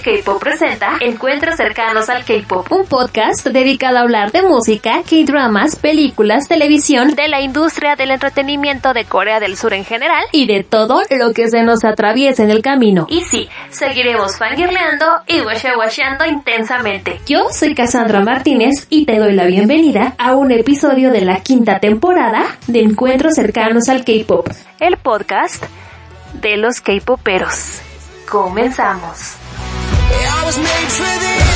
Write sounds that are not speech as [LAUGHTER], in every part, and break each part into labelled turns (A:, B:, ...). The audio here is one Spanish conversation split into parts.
A: K-Pop presenta Encuentros cercanos al K-Pop, un podcast dedicado a hablar de música, K-dramas, películas, televisión, de la industria del entretenimiento de Corea del Sur en general y de todo lo que se nos atraviesa en el camino. Y sí, seguiremos fangirleando y washeando intensamente. Yo soy Cassandra Martínez y te doy la bienvenida a un episodio de la quinta temporada de Encuentros cercanos al K-Pop, el podcast de los K-Poperos. Comenzamos.
B: I was made for this.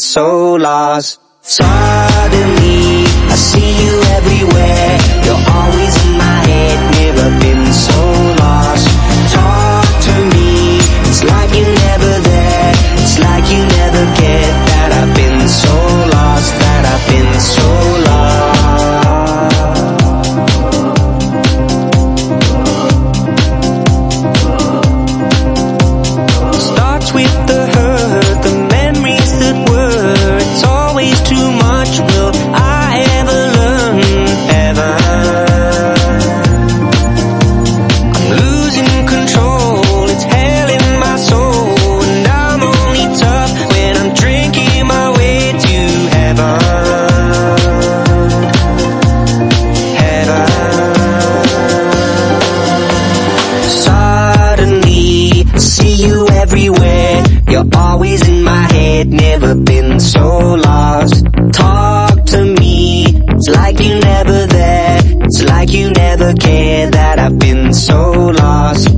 B: So lost. Suddenly, I see you everywhere. Never been so lost. Talk to me, it's like you never there. It's like you never care that I've been so lost.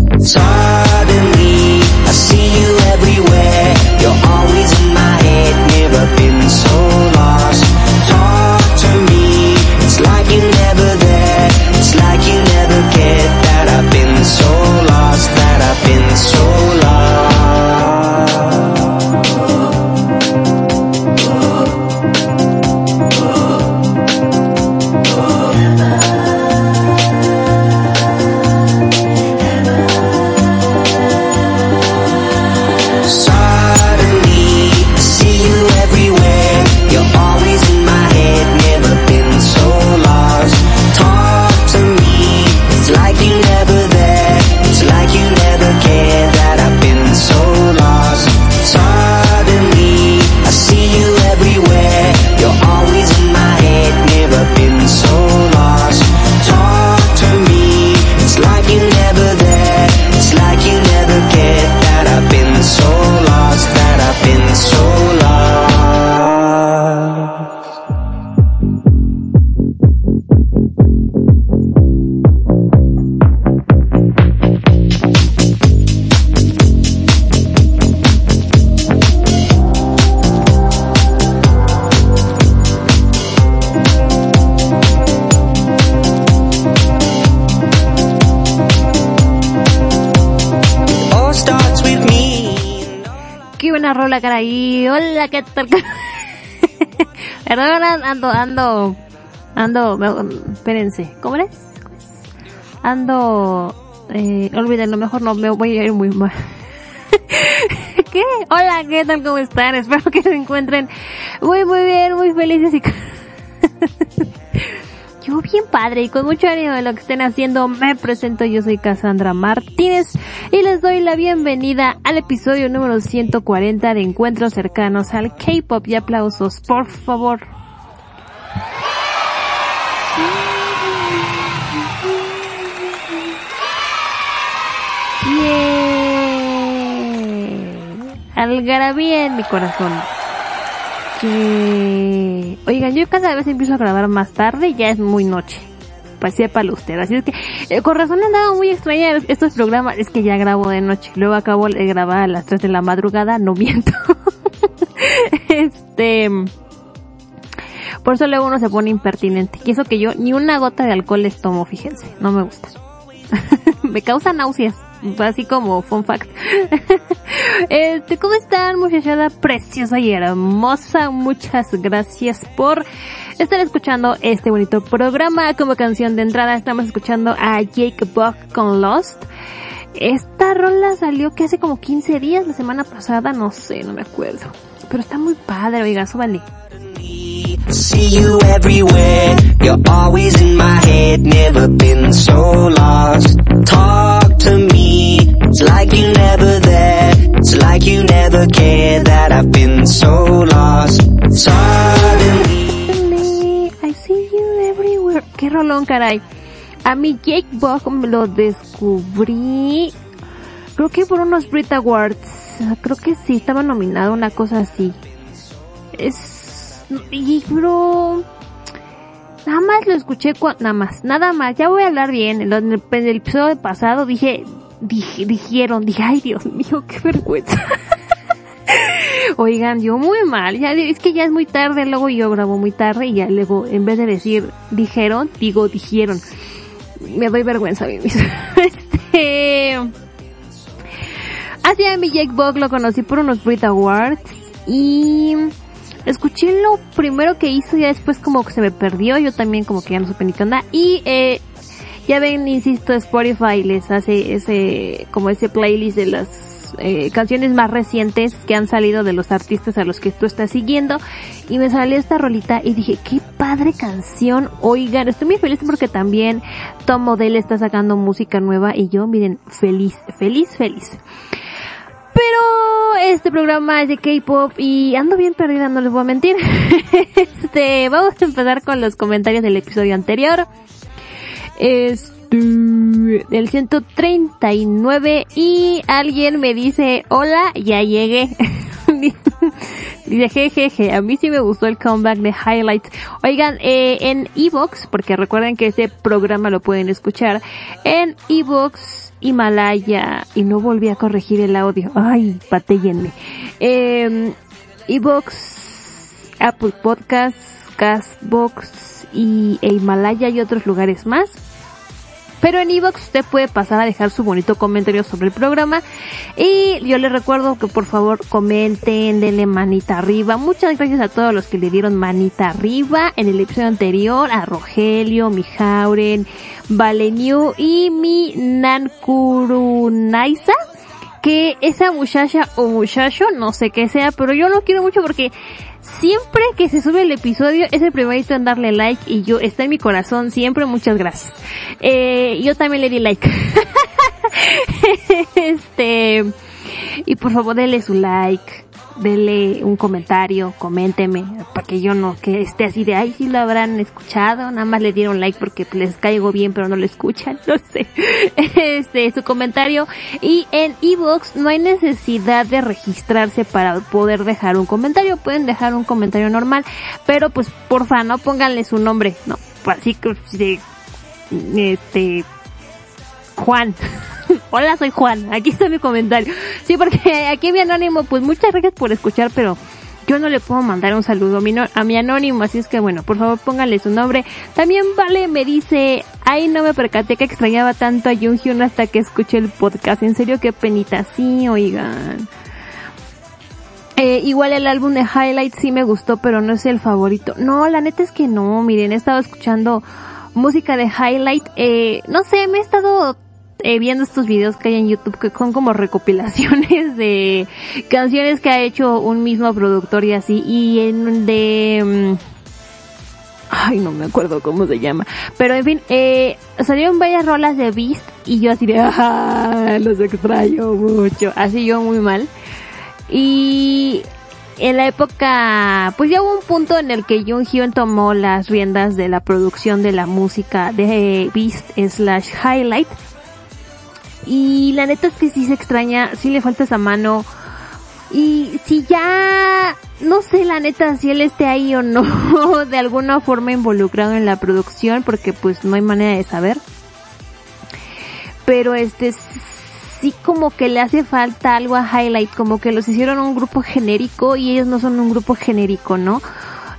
A: ¿Qué? [LAUGHS] Perdón, ando, ando, ando, espérense, ¿cómo es? Ando, eh, olvídenlo, mejor no, me voy a ir muy mal. [LAUGHS] ¿Qué? Hola, ¿qué tal? ¿Cómo están? Espero que se encuentren muy, muy bien, muy felices y... [LAUGHS]
C: Bien padre y con mucho ánimo de lo que estén haciendo, me presento, yo soy Cassandra Martínez y les doy la bienvenida al episodio número 140 de Encuentros cercanos al K-Pop y aplausos, por favor. Algarabía en mi corazón. Que... Oigan, yo cada vez empiezo a grabar más tarde ya es muy noche. Pues para usted. Así es que, eh, con razón andaba muy extraña estos programas. Es que ya grabo de noche. Luego acabo de grabar a las 3 de la madrugada. No miento. [LAUGHS] este... Por eso luego uno se pone impertinente. Y eso que yo ni una gota de alcohol les tomo, fíjense. No me gusta. [LAUGHS] me causa náuseas así como fun fact. [LAUGHS] este, ¿cómo están muchachada preciosa y hermosa? Muchas gracias por estar escuchando este bonito programa. Como canción de entrada estamos escuchando a Jake Buck con Lost. Esta rola salió que hace como 15 días, la semana pasada, no sé, no me acuerdo. Pero está muy padre, oiga, súbale. See you everywhere. You're always in my head. Never been so lost. Talk to me. It's like you never there. It's like you never cared that I've been so lost. Suddenly. I see you everywhere. Qué rolón, caray. A mi Jake me lo descubrí. Creo que por unos Brit Awards. Creo que sí, estaba nominado una cosa así. Es y bro, nada más lo escuché nada más, nada más, ya voy a hablar bien, en el, episodio pasado dije, dije, dijeron, dije, ay Dios mío, qué vergüenza. [LAUGHS] Oigan, yo muy mal, ya es que ya es muy tarde, luego yo grabo muy tarde y ya luego en vez de decir dijeron, digo dijeron. Me doy vergüenza a mí mismo. [LAUGHS] este Así a mi Jake Bug lo conocí por unos Brit Awards y escuché lo primero que hizo y después como que se me perdió, yo también como que ya no supe ni qué onda. Y eh, ya ven, insisto, Spotify les hace ese, como ese playlist de las eh, canciones más recientes que han salido de los artistas a los que tú estás siguiendo. Y me salió esta rolita y dije, qué padre canción. Oigan, estoy muy feliz porque también Tom Model está sacando música nueva y yo, miren, feliz, feliz, feliz. Pero este programa es de K-pop y ando bien perdida, no les voy a mentir. [LAUGHS] este, vamos a empezar con los comentarios del episodio anterior. Este, del 139 y alguien me dice, hola, ya llegué. [LAUGHS] Dice, jejeje, a mí sí me gustó el comeback de Highlights. Oigan, eh, en Evox, porque recuerden que este programa lo pueden escuchar, en Evox Himalaya y no volví a corregir el audio. Ay, patéyenme. Eh, Evox, Apple Podcasts, Castbox y e Himalaya y otros lugares más. Pero en Evox usted puede pasar a dejar su bonito comentario sobre el programa. Y yo le recuerdo que por favor comenten, denle manita arriba. Muchas gracias a todos los que le dieron manita arriba en el episodio anterior. A Rogelio, Mijauren, Valeniu y mi Nankurunaisa que esa muchacha o muchacho, no sé qué sea, pero yo lo quiero mucho porque siempre que se sube el episodio es el primerito en darle like y yo está en mi corazón siempre, muchas gracias. Eh, yo también le di like. [LAUGHS] este, y por favor denle su like denle un comentario, coménteme, para que yo no, que esté así de, ay, si lo habrán escuchado, nada más le dieron like porque les caigo bien, pero no lo escuchan, [LAUGHS] no sé. Este, su comentario. Y en Evox no hay necesidad de registrarse para poder dejar un comentario, pueden dejar un comentario normal, pero pues porfa, no pónganle su nombre, no, pues así que, este, Juan. [LAUGHS] Hola, soy Juan. Aquí está mi comentario. Sí, porque [LAUGHS] aquí mi anónimo, pues muchas gracias por escuchar, pero yo no le puedo mandar un saludo a mi, anónimo, así es que bueno, por favor póngale su nombre. También Vale me dice, ay no me percaté que extrañaba tanto a Junghyun hasta que escuché el podcast. En serio, qué penita. Sí, oigan. Eh, igual el álbum de Highlights sí me gustó, pero no es el favorito. No, la neta es que no, miren, he estado escuchando música de Highlight. Eh, no sé, me he estado eh, viendo estos videos que hay en YouTube que son como recopilaciones [LAUGHS] de canciones que ha hecho un mismo productor y así y en de Ay, no me acuerdo cómo se llama. Pero en fin, eh, salieron varias rolas de Beast y yo así de, [LAUGHS] ah, los extraño mucho. Así yo muy mal. Y en la época, pues ya hubo un punto en el que Jung Hyun tomó las riendas de la producción de la música de Beast slash Highlight. Y la neta es que sí se extraña, sí le falta esa mano. Y si ya, no sé la neta si él esté ahí o no, [LAUGHS] de alguna forma involucrado en la producción, porque pues no hay manera de saber. Pero este, sí como que le hace falta algo a Highlight, como que los hicieron un grupo genérico y ellos no son un grupo genérico, ¿no?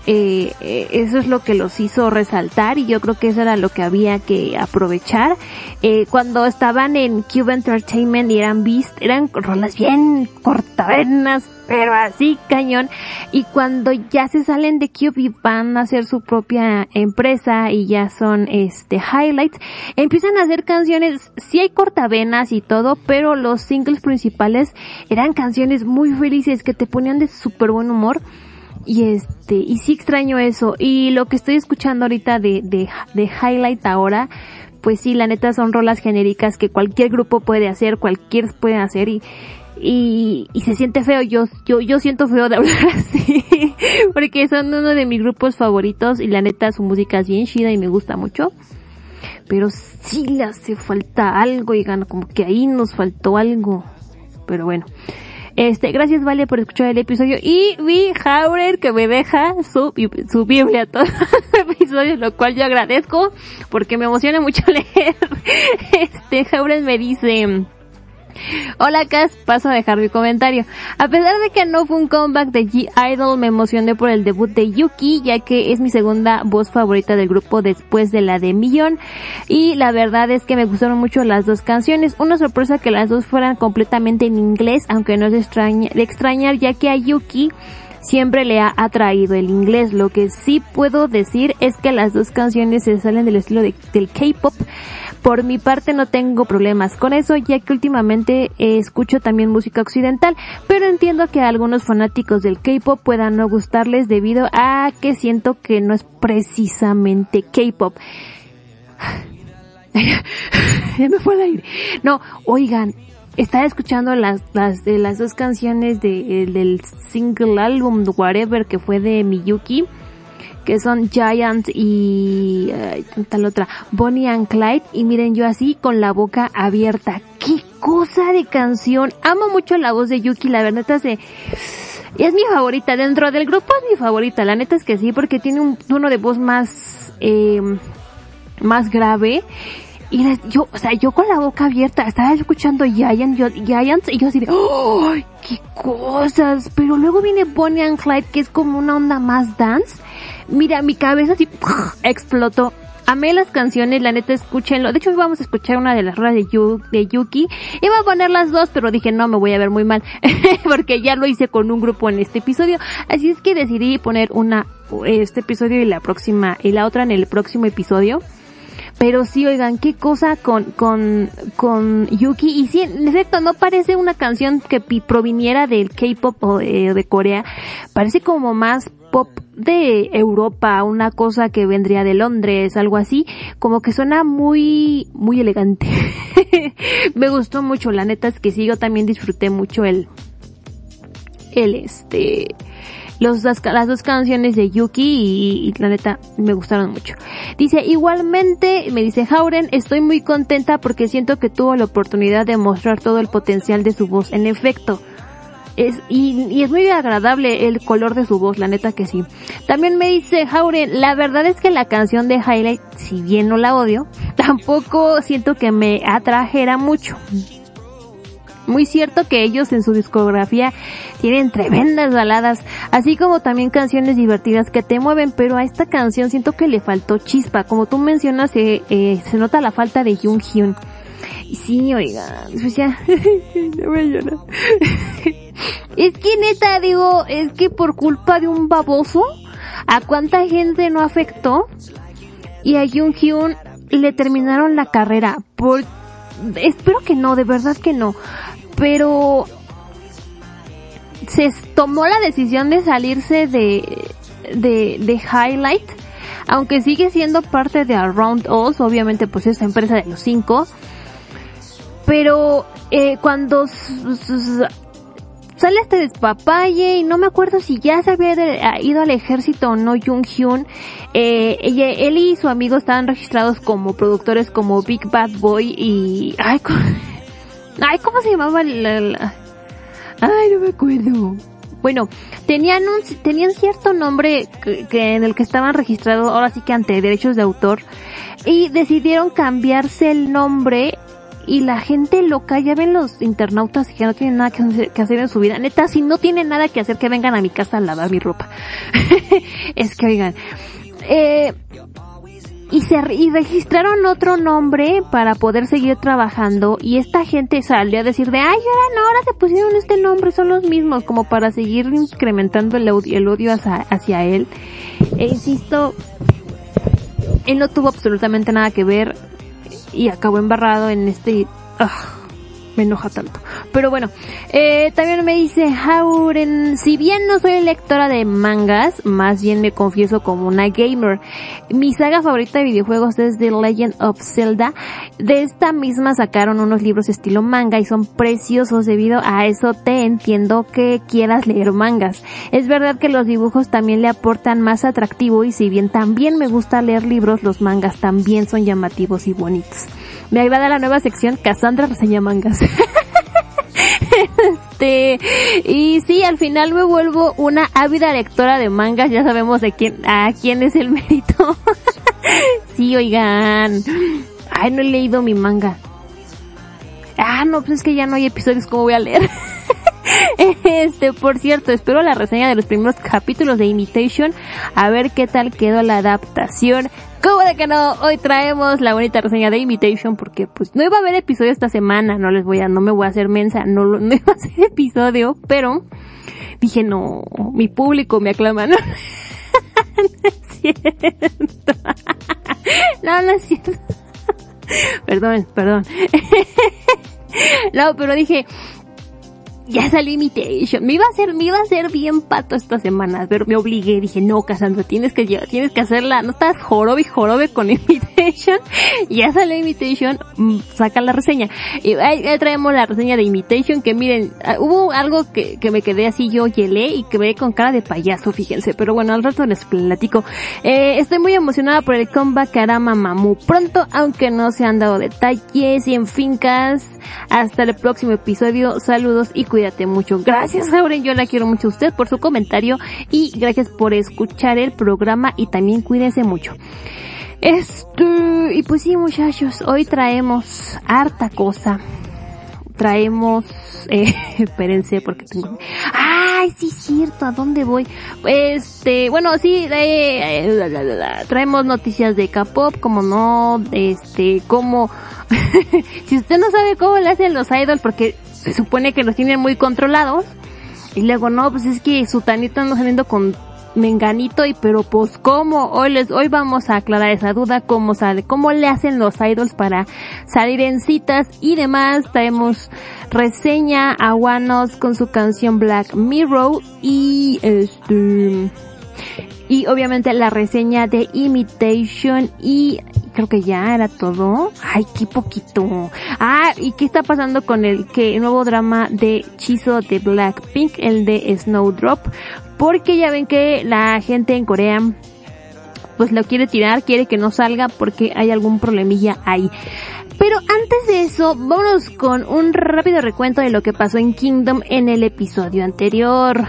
C: Eh, eso es lo que los hizo resaltar y yo creo que eso era lo que había que aprovechar. Eh, cuando estaban en Cube Entertainment y eran Beast, eran rolas bien cortavenas, pero así cañón. Y cuando ya se salen de Cube y van a hacer su propia empresa y ya son este highlights, empiezan a hacer canciones, sí hay cortavenas y todo, pero los singles principales eran canciones muy felices que te ponían de súper buen humor y este, y sí extraño eso. Y lo que estoy escuchando ahorita de, de, de Highlight ahora, pues sí, la neta son rolas genéricas que cualquier grupo puede hacer, cualquier puede hacer y, y, y se siente feo. Yo, yo, yo siento feo de [LAUGHS] hablar así, porque son uno de mis grupos favoritos y la neta su música es bien chida y me gusta mucho. Pero sí le hace falta algo, y como que ahí nos faltó algo. Pero bueno. Este, gracias Vale por escuchar el episodio y vi Haurer que me deja su, su Biblia [LAUGHS] todo el episodio, lo cual yo agradezco porque me emociona mucho [LAUGHS] leer. Este, Haurer me dice, Hola Cas, paso a dejar mi comentario. A pesar de que no fue un comeback de G-Idol, me emocioné por el debut de Yuki, ya que es mi segunda voz favorita del grupo después de la de Millón. Y la verdad es que me gustaron mucho las dos canciones. Una sorpresa que las dos fueran completamente en inglés, aunque no es de, de extrañar, ya que a Yuki siempre le ha atraído el inglés. Lo que sí puedo decir es que las dos canciones se salen del estilo de, del K-pop. Por mi parte no tengo problemas con eso, ya que últimamente escucho también música occidental, pero entiendo que a algunos fanáticos del K-pop puedan no gustarles debido a que siento que no es precisamente K-pop. [LAUGHS] No, oigan, estaba escuchando las, las, de las dos canciones de, del single álbum Whatever que fue de Miyuki, que son Giant y tal otra, Bonnie and Clyde, y miren yo así con la boca abierta. ¡Qué cosa de canción! Amo mucho la voz de Yuki, la verdad es de... Es mi favorita, dentro del grupo es mi favorita, la neta es que sí, porque tiene un tono de voz más, eh, más grave y yo, o sea, yo con la boca abierta, estaba escuchando Giant, yo, Giants y yo así de, ¡ay, qué cosas! Pero luego viene Bonnie and Clyde, que es como una onda más dance. Mira, mi cabeza así, [LAUGHS] explotó. Amé las canciones, la neta, escúchenlo. De hecho, vamos a escuchar una de las ruedas de, de Yuki. Iba a poner las dos, pero dije, no, me voy a ver muy mal. [LAUGHS] porque ya lo hice con un grupo en este episodio. Así es que decidí poner una, este episodio y la próxima, y la otra en el próximo episodio. Pero sí, oigan, qué cosa con, con, con Yuki. Y sí, en efecto, no parece una canción que proviniera del K-pop o de, Corea. Parece como más pop de Europa, una cosa que vendría de Londres, algo así, como que suena muy, muy elegante. [LAUGHS] Me gustó mucho, la neta es que sí, yo también disfruté mucho el, el este, los, las, dos canciones de Yuki y, la neta me gustaron mucho. Dice, igualmente, me dice Hauren, estoy muy contenta porque siento que tuvo la oportunidad de mostrar todo el potencial de su voz. En efecto, es, y, es muy agradable el color de su voz, la neta que sí. También me dice Hauren, la verdad es que la canción de Highlight, si bien no la odio, [LAUGHS] tampoco siento que me atrajera mucho. Muy cierto que ellos en su discografía tienen tremendas baladas, así como también canciones divertidas que te mueven, pero a esta canción siento que le faltó chispa. Como tú mencionas, eh, eh, se nota la falta de Jung Hyun. Sí, oiga, pues ya, [LAUGHS] voy a llorar. [LAUGHS] es que neta, digo, es que por culpa de un baboso, ¿a cuánta gente no afectó? Y a Jung Hyun le terminaron la carrera. Por, espero que no, de verdad que no pero se tomó la decisión de salirse de, de, de Highlight aunque sigue siendo parte de Around Us, obviamente pues es empresa de los cinco, pero eh, cuando sale este despapalle y no me acuerdo si ya se había ido al ejército o no Jung Hyun, eh, él y su amigo estaban registrados como productores como Big Bad Boy y... [LAUGHS] Ay ¿cómo se llamaba la, Ay, no me acuerdo. Bueno, tenían un, tenían cierto nombre que, en el que estaban registrados, ahora sí que ante derechos de autor, y decidieron cambiarse el nombre y la gente loca, ya ven los internautas que no tienen nada que hacer en su vida. Neta, si no tienen nada que hacer, que vengan a mi casa a lavar mi ropa. [LAUGHS] es que oigan, eh, y se y registraron otro nombre para poder seguir trabajando y esta gente salió a decir de ay ahora no ahora se pusieron este nombre son los mismos como para seguir incrementando el odio, el odio hacia, hacia él. E insisto él no tuvo absolutamente nada que ver y acabó embarrado en este ah, me enoja tanto. Pero bueno, eh, también me dice Hauren, si bien no soy lectora de mangas, más bien me confieso como una gamer. Mi saga favorita de videojuegos es The Legend of Zelda. De esta misma sacaron unos libros estilo manga y son preciosos debido a eso te entiendo que quieras leer mangas. Es verdad que los dibujos también le aportan más atractivo y si bien también me gusta leer libros, los mangas también son llamativos y bonitos. Me agrada la nueva sección Cassandra reseña mangas. [LAUGHS] este, y sí, al final me vuelvo una ávida lectora de mangas, ya sabemos de quién, a quién es el mérito. [LAUGHS] sí, oigan. Ay, no he leído mi manga. Ah, no, pues es que ya no hay episodios como voy a leer. [LAUGHS] este, por cierto, espero la reseña de los primeros capítulos de Imitation, a ver qué tal quedó la adaptación. ¿Cómo de que no? Hoy traemos la bonita reseña de Imitation porque pues no iba a haber episodio esta semana, no les voy a, no me voy a hacer mensa, no, [LAUGHS] no iba a hacer episodio, pero dije no, mi público me aclama, [LAUGHS] no, no es cierto, [LAUGHS] no, no es cierto, perdón, perdón, no, pero dije, ya salió Imitation. Me iba a hacer, me iba a hacer bien pato esta semana, pero me obligué, dije, no, Cassandra, tienes que, tienes que hacerla, no estás jorobe jorobe con [LAUGHS] Imitation. ya salió Imitation, mm, saca la reseña. Y ahí, traemos la reseña de Imitation, que miren, ah, hubo algo que, que me quedé así yo yelé y que ve con cara de payaso, fíjense, pero bueno, al rato les platico. Eh, estoy muy emocionada por el comeback Karama Mamu pronto, aunque no se han dado detalles y en fincas. Hasta el próximo episodio, saludos y cuídate mucho. Gracias, Lauren. Yo la quiero mucho a usted por su comentario y gracias por escuchar el programa y también cuídense mucho. Este, y pues sí muchachos, hoy traemos harta cosa. Traemos, [LAUGHS] eh, espérense porque tengo, ay sí es cierto, ¿a dónde voy? Este, bueno sí, eh, traemos noticias de K-pop, como no, este, como, [LAUGHS] si usted no sabe cómo le hacen los idols porque se supone que los tienen muy controlados. Y luego, no, pues es que su tanito anda saliendo con menganito y pero pues cómo hoy les hoy vamos a aclarar esa duda cómo sale cómo le hacen los idols para salir en citas y demás traemos reseña a Wanos con su canción Black Mirror y este y obviamente la reseña de Imitation y creo que ya era todo. Ay, qué poquito. Ah, ¿y qué está pasando con el que nuevo drama de Chizo de Blackpink, el de Snowdrop? Porque ya ven que la gente en Corea pues lo quiere tirar, quiere que no salga porque hay algún problemilla ahí. Pero antes de eso, vámonos con un rápido recuento de lo que pasó en Kingdom en el episodio anterior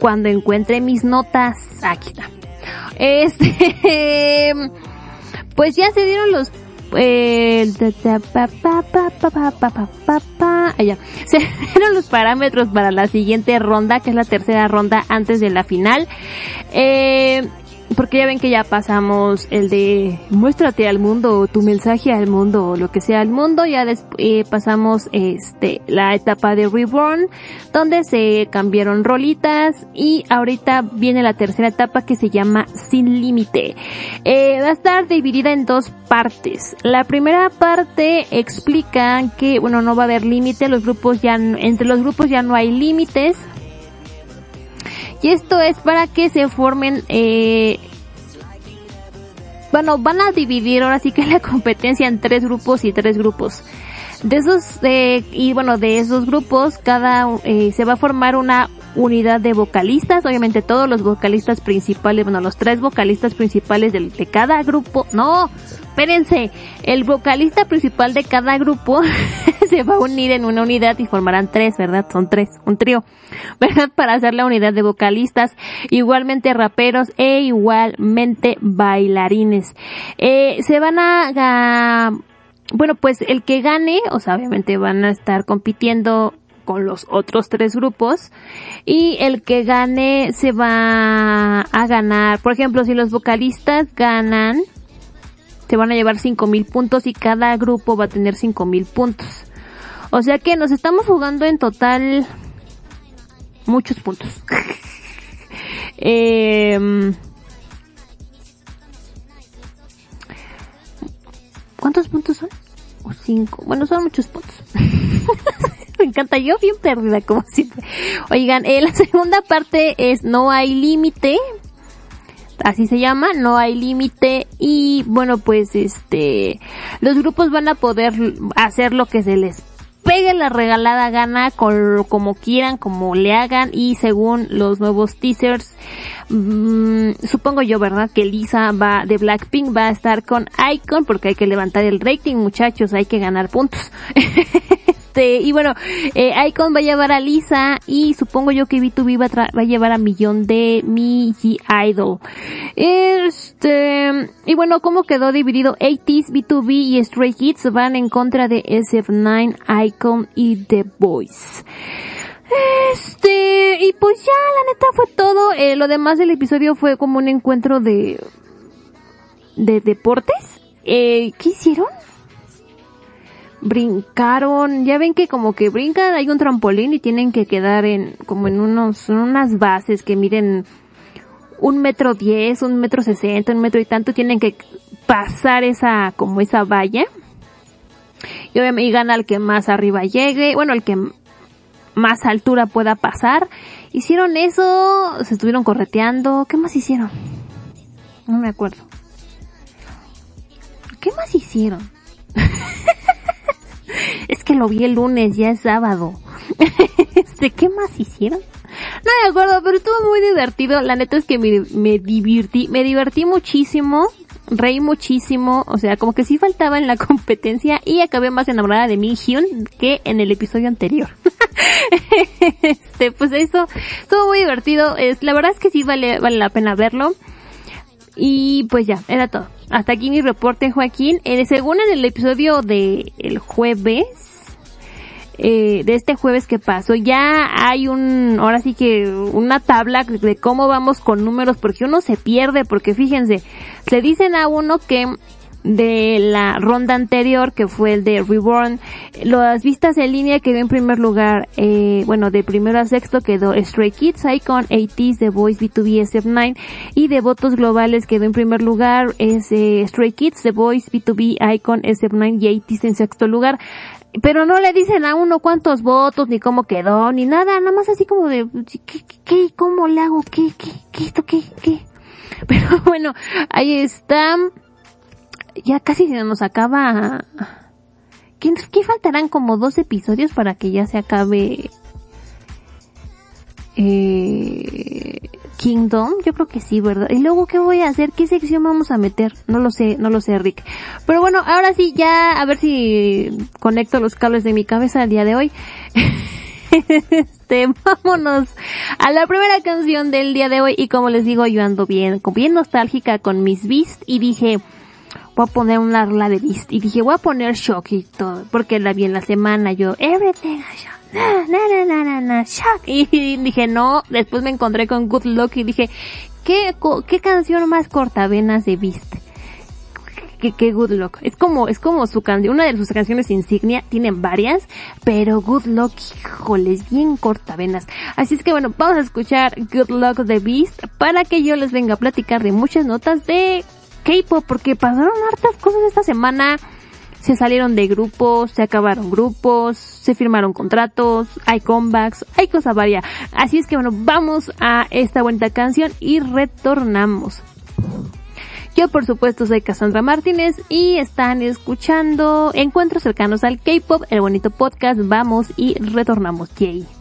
C: cuando encuentre mis notas. Aquí está. Este, [LAUGHS] pues ya se dieron los eh, allá. Se dieron los parámetros para la siguiente ronda, que es la tercera ronda antes de la final. Eh, porque ya ven que ya pasamos el de muéstrate al mundo, tu mensaje al mundo, o lo que sea al mundo, ya eh, pasamos este la etapa de Reborn, donde se cambiaron rolitas y ahorita viene la tercera etapa que se llama Sin Límite. Eh, va a estar dividida en dos partes. La primera parte explica que, bueno, no va a haber límite, los grupos ya, entre los grupos ya no hay límites, Y esto es para que se formen, eh, bueno, van a dividir ahora sí que [LAUGHS] la competencia en tres grupos y tres grupos. De esos, eh, y bueno, de esos grupos, cada, eh, se va a formar una unidad de vocalistas, obviamente todos los vocalistas principales, bueno, los tres vocalistas principales de, de cada grupo, no, espérense, el vocalista principal de cada grupo [LAUGHS] se va a unir en una unidad y formarán tres, ¿verdad? Son tres, un trío, [LAUGHS] ¿verdad? Para hacer la unidad de vocalistas, igualmente raperos e igualmente bailarines. Eh, se van a, a bueno, pues el que gane, o sea, obviamente van a estar compitiendo con los otros tres grupos y el que gane se va a ganar. Por ejemplo, si los vocalistas ganan, se van a llevar cinco mil puntos y cada grupo va a tener cinco mil puntos. O sea que nos estamos jugando en total muchos puntos. [LAUGHS] eh, ¿Cuántos puntos son? O cinco. Bueno, son muchos puntos. [LAUGHS] Me encanta, yo bien perdida como siempre. Oigan, eh, la [LAUGHS] segunda parte es No hay límite. Así se llama, no hay límite y bueno pues este los grupos van a poder hacer lo que se les pegue la regalada gana con, como quieran, como le hagan y según los nuevos teasers, mmm, supongo yo, ¿verdad? Que Lisa va de Blackpink va a estar con Icon porque hay que levantar el rating, muchachos, hay que ganar puntos. [LAUGHS] este, y bueno, eh, Icon va a llevar a Lisa y supongo yo que B2B va a, va a llevar a Millón de Miji Idol. Este, y bueno, ¿cómo quedó dividido? 80s, B2B y Stray Kids van en contra de SF9, Icon y The Boys. Este, y pues ya, la neta fue todo. Eh, lo demás del episodio fue como un encuentro de, de deportes. Eh, ¿qué hicieron? Brincaron, ya ven que como que brincan, hay un trampolín y tienen que quedar en, como en unos, en unas bases que miden un metro diez, un metro sesenta, un metro y tanto, tienen que pasar esa, como esa valla. Y obviamente y gana el que más arriba llegue, bueno, el que más altura pueda pasar. Hicieron eso, se estuvieron correteando, ¿qué más hicieron? No me acuerdo. ¿Qué más hicieron? [LAUGHS] es que lo vi el lunes, ya es sábado. [LAUGHS] este, ¿qué más hicieron? No me acuerdo, pero estuvo muy divertido. La neta es que me, me divertí, me divertí muchísimo, reí muchísimo, o sea, como que sí faltaba en la [LAUGHS] competencia y acabé más enamorada de Mi Hyun que en el episodio anterior. [LAUGHS] este, pues eso, estuvo muy divertido. Es, la verdad es que sí vale, vale la pena verlo. Y pues ya, era todo. Hasta aquí mi reporte, Joaquín. Eh, según en el episodio de el jueves, eh, de este jueves que pasó, ya hay un, ahora sí que una tabla de cómo vamos con números, porque uno se pierde, porque fíjense, se dicen a uno que de la ronda anterior, que fue el de Reborn. Las vistas en línea quedó en primer lugar, eh, bueno, de primero a sexto quedó Stray Kids, Icon, ATs, The Voice, B2B, SF9, y de votos globales quedó en primer lugar es eh, Stray Kids, The Voice, B2B, Icon, SF9 y ATs en sexto lugar. Pero no le dicen a uno cuántos votos, ni cómo quedó, ni nada, nada más así como de, ¿qué, qué, cómo le hago? ¿Qué, qué, qué, esto, qué, qué? [LAUGHS] Pero bueno, ahí está ya casi se nos acaba. ¿Qué, ¿Qué, faltarán como dos episodios para que ya se acabe eh, Kingdom? Yo creo que sí, ¿verdad? Y luego, ¿qué voy a hacer? ¿Qué sección vamos a meter? No lo sé, no lo sé, Rick. Pero bueno, ahora sí, ya a ver si conecto los cables de mi cabeza el día de hoy. [LAUGHS] este, vámonos a la primera canción del día de hoy y como les digo, yo ando bien, bien nostálgica con Miss Beast y dije, voy a poner una rola de Beast. Y dije, voy a poner Shock y todo, porque la vi en la semana, yo, everything na, na, na, na, na, Shock. Y [LAUGHS] dije, no, después me encontré con Good Luck y dije, ¿qué, qué canción más cortavenas de Beast? Que, que Good Luck. Es como, es como su canción, una de sus canciones insignia, tienen varias, pero Good Luck, híjoles, bien cortavenas. Así es que bueno, vamos a escuchar Good Luck de Beast para que yo les venga a platicar de muchas notas de K-pop porque pasaron hartas cosas esta semana. se salieron de grupos, se acabaron grupos, se firmaron contratos, hay comebacks, hay cosas varias. Así es que bueno, vamos a esta bonita canción y retornamos. Yo por supuesto soy Cassandra Martínez y están escuchando Encuentros cercanos al K-Pop, el bonito podcast. Vamos y retornamos. Yay.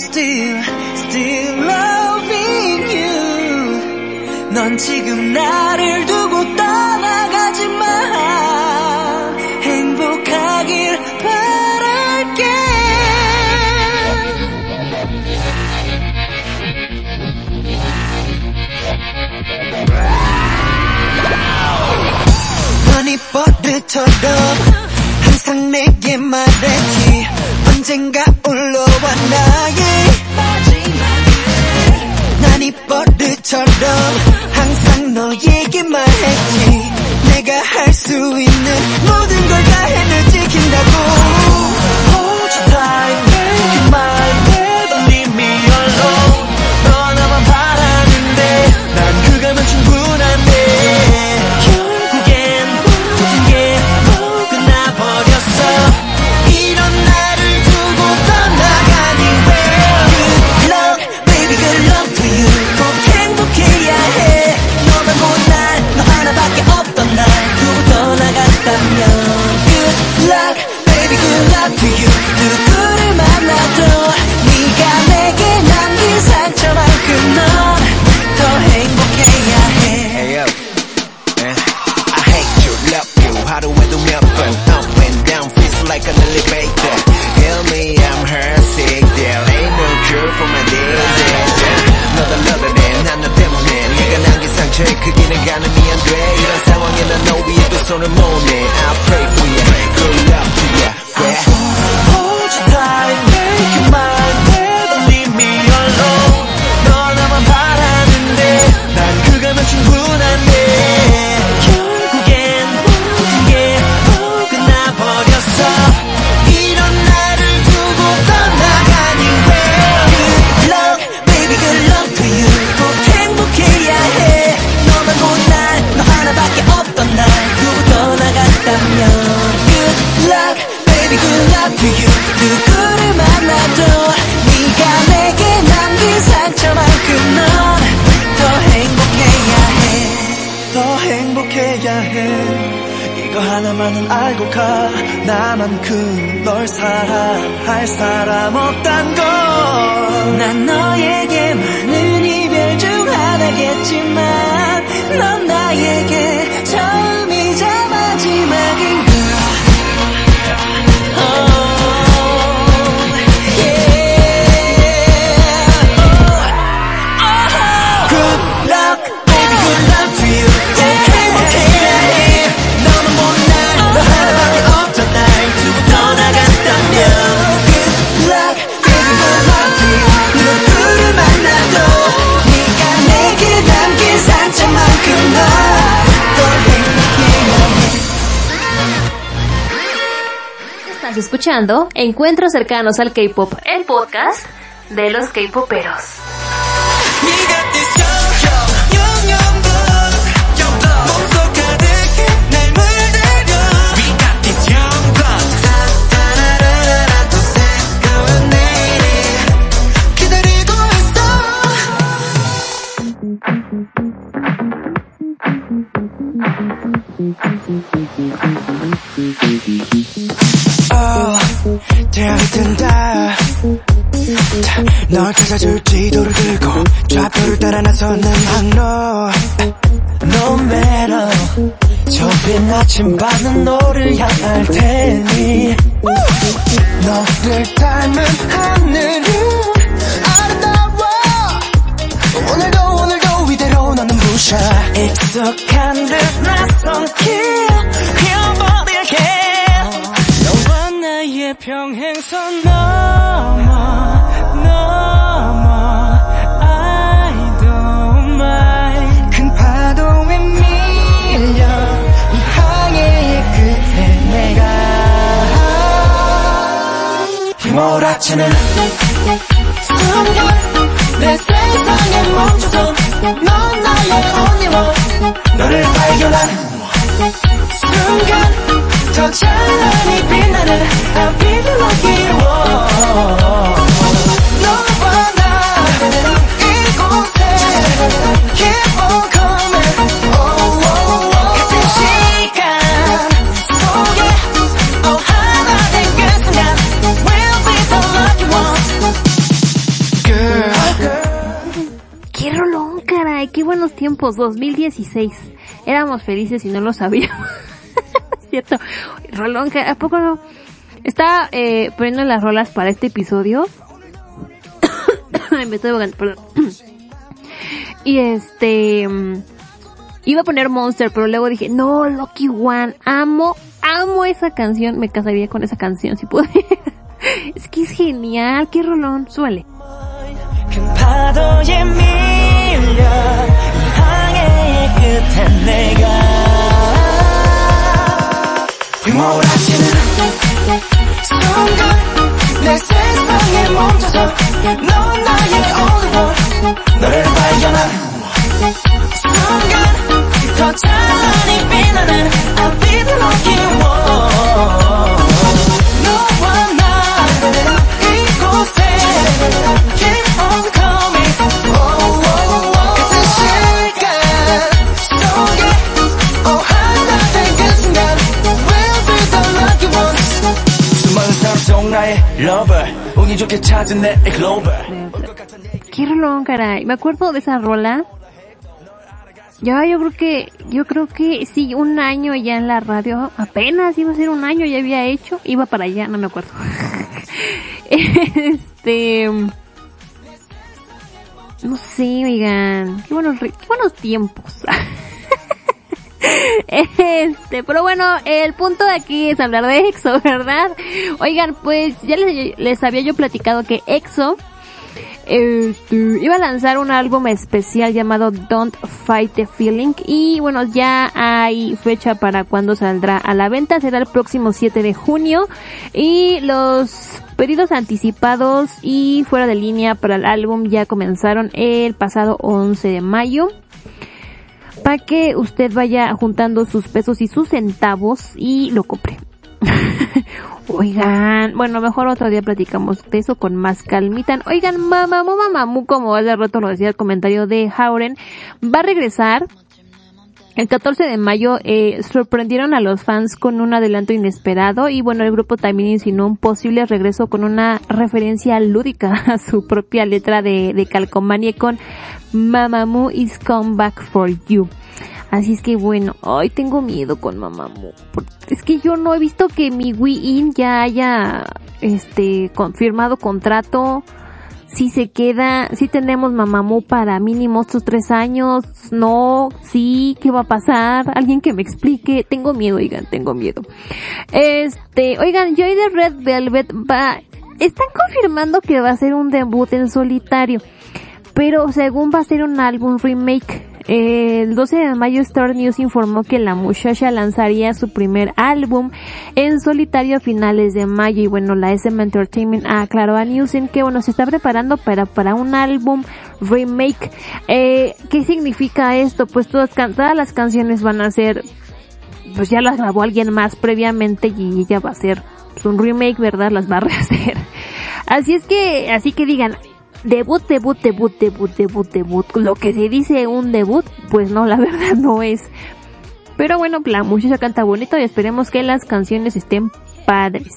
D: Still, still loving you. 넌 지금 나를 두고 떠나가지 마. 행복하길 바랄게. 넌이 버릇처럼 항상 내게 말했지 언젠가 올라와 나의 버릇처럼 항상 너에게 말 했지. 내가 할 수 있는 모든 걸 다 해내 지킨다고
B: 크기는 가늠이 안 돼. 이런 상황에 난너 위에 두 손을 모네. I pray for you,
D: 하나만은 알고 가. 나만큼 널 사랑할 사람 없단 걸. 난 너에게만은 이별 중 하나겠지만, 넌 나에게
E: Escuchando Encuentros cercanos al K-Pop, el podcast de los K-Poperos.
D: 널 찾아줄 지도를 들고 좌표를 따라 나서는 항로 No matter. 좁힌 아침밤은 너를 향할 테니 너를 닮은 하늘은 아름다워. 오늘도 오늘도 이대로 너는 부셔 익숙한 듯 낯선 길 휘어버릴게. 너와 나의 평행선 넘 휘몰아치는 순간 내 세상에 멈춰서 넌 나의 one 너를 발견한 순간 더 찬란히 빛나는 I feel lucky one 너
C: tiempos! 2016. Éramos felices y no lo sabíamos. [LAUGHS] Cierto. Rolón. ¿A poco no? Estaba eh, poniendo las rolas para este episodio. [COUGHS] Me estoy ahogando, perdón. [COUGHS] y este... mm, Iba a poner Monster, pero luego dije, no, Lucky One, amo, amo esa canción, me casaría con esa canción si pudiera. [LAUGHS] es que es genial, qué rolón, suele.
D: 끝엔 내가 휘몰아치는 순간 내 세상에 멈춰서 넌 나의 one 너를 발견한 순간 더 찬란히 빛나는 I'll be the lucky one 너와 나 이곳에 lover 운이 좋게 찾은 내 global
C: Qué rolón, caray. Me acuerdo de esa rola. Ya, yo creo que, yo creo que sí, un año ya en la radio, apenas iba a ser un año, ya había hecho, iba para allá, no me acuerdo. [LAUGHS] este, no sé, oigan, qué buenos, re- qué buenos tiempos. [LAUGHS] [LAUGHS] Este, pero bueno, el punto de aquí es hablar de EXO, [LAUGHS] ¿verdad? Oigan, pues ya les, había yo platicado que EXO este, iba a lanzar un álbum especial llamado Don't Fight the Feeling y bueno, ya hay fecha para cuando saldrá a la venta, será el próximo 7 de junio y los pedidos anticipados y fuera de línea para el álbum ya comenzaron el pasado 11 de mayo para que usted vaya juntando sus pesos y sus centavos y lo compre. [LAUGHS] Oigan, bueno, mejor otro día platicamos de eso con más calmitan. Oigan, mamamu, mamamu, como hace rato lo decía el comentario de Hauren, va a regresar el 14 de mayo eh, sorprendieron a los fans con un adelanto inesperado y bueno, el grupo también insinuó un posible regreso con una referencia lúdica [LAUGHS] a su propia letra de, de Calcomanie con Mamamoo is come back for you. Así es que bueno, ay, tengo miedo con Mamamoo. Es que yo no he visto que mi Wii In ya haya, este, confirmado contrato si se queda, si tenemos Mamamoo para mínimo estos tres años, no, sí, ¿qué va a pasar? Alguien que me explique, tengo miedo, oigan, tengo miedo. Este, oigan, Joy de Red Velvet va, están confirmando que va a ser un debut en solitario, pero según va a ser un álbum remake. Eh, El 12 de mayo Star News informó que la muchacha lanzaría su primer álbum en solitario a finales de mayo y bueno, la SM Entertainment aclaró a Newsen que bueno, se está preparando para, para un álbum remake. Eh, ¿Qué significa esto? Pues todas, todas las canciones van a ser, pues ya las grabó alguien más previamente y ella va a pues, un remake, ¿verdad? Las va a [LAUGHS] rehacer. Así es que, así que digan, debut, debut, debut, debut, debut, debut. Lo que se dice un debut, pues no, la [LAUGHS] verdad no es. Pero bueno, la muchacha canta bonito y esperemos que las canciones estén padres.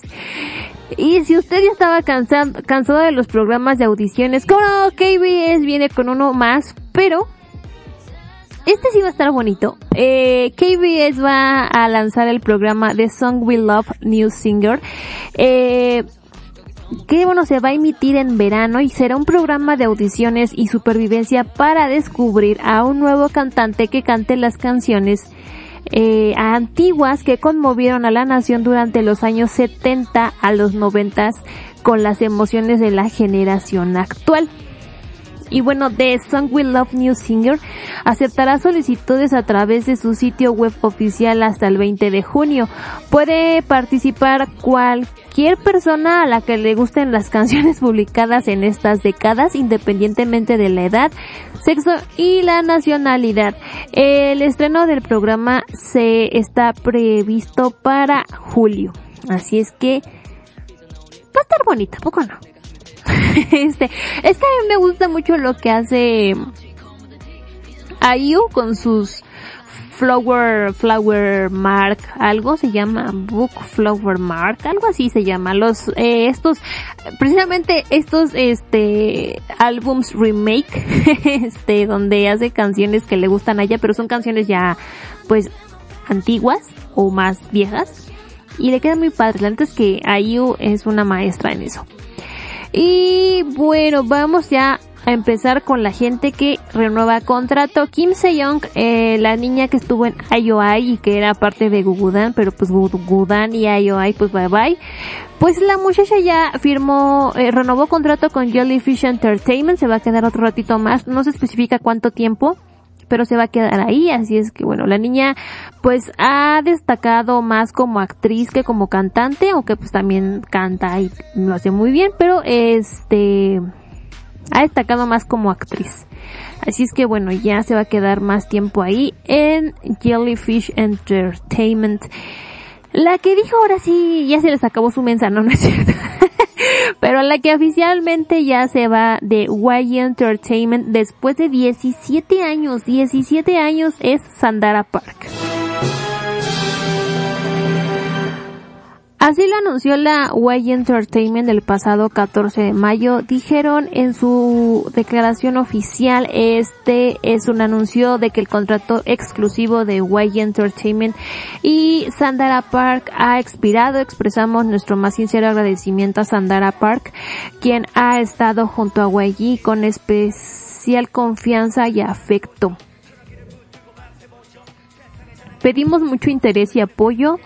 C: Y si usted ya estaba cansado, cansado de los programas de audiciones, como KBS viene con uno más, pero este sí va a estar bonito. Eh, KBS va a lanzar el programa The Song We Love New Singer. Eh, que bueno, se va a emitir en verano y será un programa de audiciones y supervivencia para descubrir a un nuevo cantante que cante las canciones eh, antiguas que conmovieron a la nación durante los años 70 a los 90 con las emociones de la generación actual. Y bueno, The Song We Love New Singer aceptará solicitudes a través de su sitio web oficial hasta el 20 de junio. Puede participar cualquier persona a la que le gusten las [LAUGHS] canciones publicadas en estas décadas, independientemente de la edad, sexo y la nacionalidad. El estreno del programa se está previsto para julio. Así es que va a estar bonita, poco no. [LAUGHS] este, es que a mí me gusta mucho lo que hace Ayu con sus Flower, Flower Mark, algo se llama Book Flower Mark, algo así se llama. Los, eh, estos, precisamente estos, este, álbums remake, [LAUGHS] este, donde hace canciones que le gustan a ella, pero son canciones ya, pues, antiguas o más viejas. Y le queda muy padre. La que Ayu es una maestra en eso. Y bueno, vamos ya a empezar con la gente que renueva contrato. Kim Se-young, eh, la niña que estuvo en IOI y que era parte de Gugudan, pero pues Gugudan y IOI pues bye bye. Pues la muchacha ya firmó, eh, renovó contrato con Jellyfish Entertainment, se va a quedar otro ratito más, no se especifica cuánto tiempo pero se va a quedar ahí, así es que bueno, la niña pues ha destacado más como actriz que como cantante, aunque pues también canta y lo hace muy bien, pero este ha destacado más como actriz. Así es que bueno, ya se va a quedar más tiempo ahí en Jellyfish Entertainment. La que dijo ahora sí, ya se les acabó su mensaje, no, no es cierto. [LAUGHS] Pero la que oficialmente ya se va de Y Entertainment después de 17 años, 17 años es Sandara Park. Así lo anunció la Y Entertainment el pasado 14 de mayo. Dijeron en su declaración oficial, este es un anuncio de que el contrato exclusivo de Y Entertainment y Sandara Park ha expirado. Expresamos nuestro más sincero agradecimiento a Sandara Park, quien ha estado junto a YG con especial confianza y afecto. Pedimos mucho interés y apoyo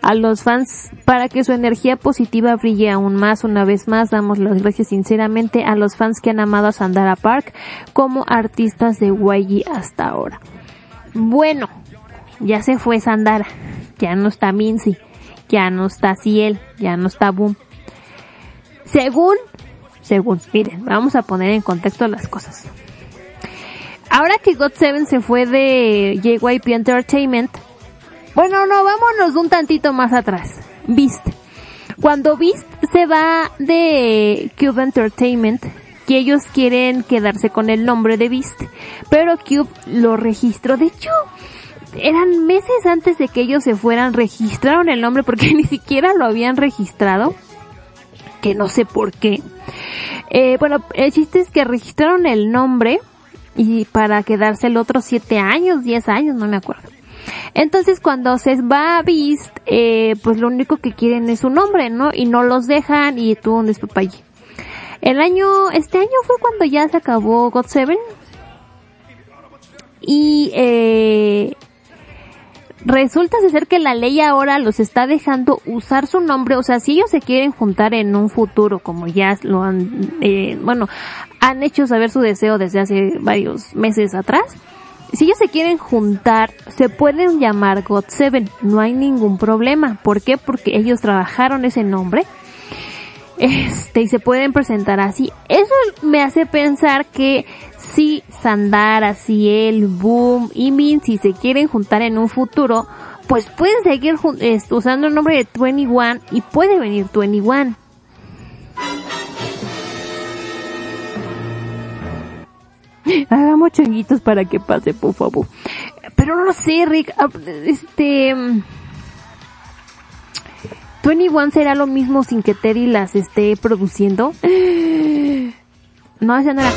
C: a los fans para que su energía positiva brille aún más. Una vez más, damos las gracias sinceramente a los fans que han amado a Sandara Park como artistas de YG hasta ahora. Bueno, ya se fue Sandara, ya no está Minzy, ya no está Ciel, ya no está Boom. Según, según, miren, vamos a poner en contexto las cosas. Ahora que God7 se fue de JYP Entertainment, bueno, no, vámonos un tantito más atrás. Beast. Cuando Beast se va de Cube Entertainment, que ellos quieren quedarse con el nombre de Beast, pero Cube lo registró. De hecho, eran meses antes de que ellos se fueran, registraron el nombre porque [LAUGHS] ni siquiera lo habían registrado. Que no sé por qué. Eh, bueno, el chiste es que registraron el nombre y para quedarse el otro siete años, diez años, no me acuerdo. Entonces cuando se va a Beast, eh, pues lo único que quieren es su nombre, ¿no? Y no los dejan y tú un allí. El año, este año fue cuando ya se acabó God 7 y eh, resulta ser que la ley ahora los está dejando usar su nombre, o sea, si ellos se quieren juntar en un futuro, como ya lo han, eh, bueno, han hecho saber su deseo desde hace varios meses atrás, si ellos se quieren juntar, se pueden llamar God Seven, no hay ningún problema. ¿Por qué? Porque ellos trabajaron ese nombre. Este, y se pueden presentar así. Eso me hace pensar que si Sandara, si el Boom y Min, si se quieren juntar en un futuro, pues pueden seguir usando el nombre de 21 y puede venir 21. [LAUGHS] Hagamos changuitos para que pase, por favor. Pero no lo sé, Rick. Ah, este... 21 será lo mismo sin que Teddy las esté produciendo. [GASPS] No, esa no era.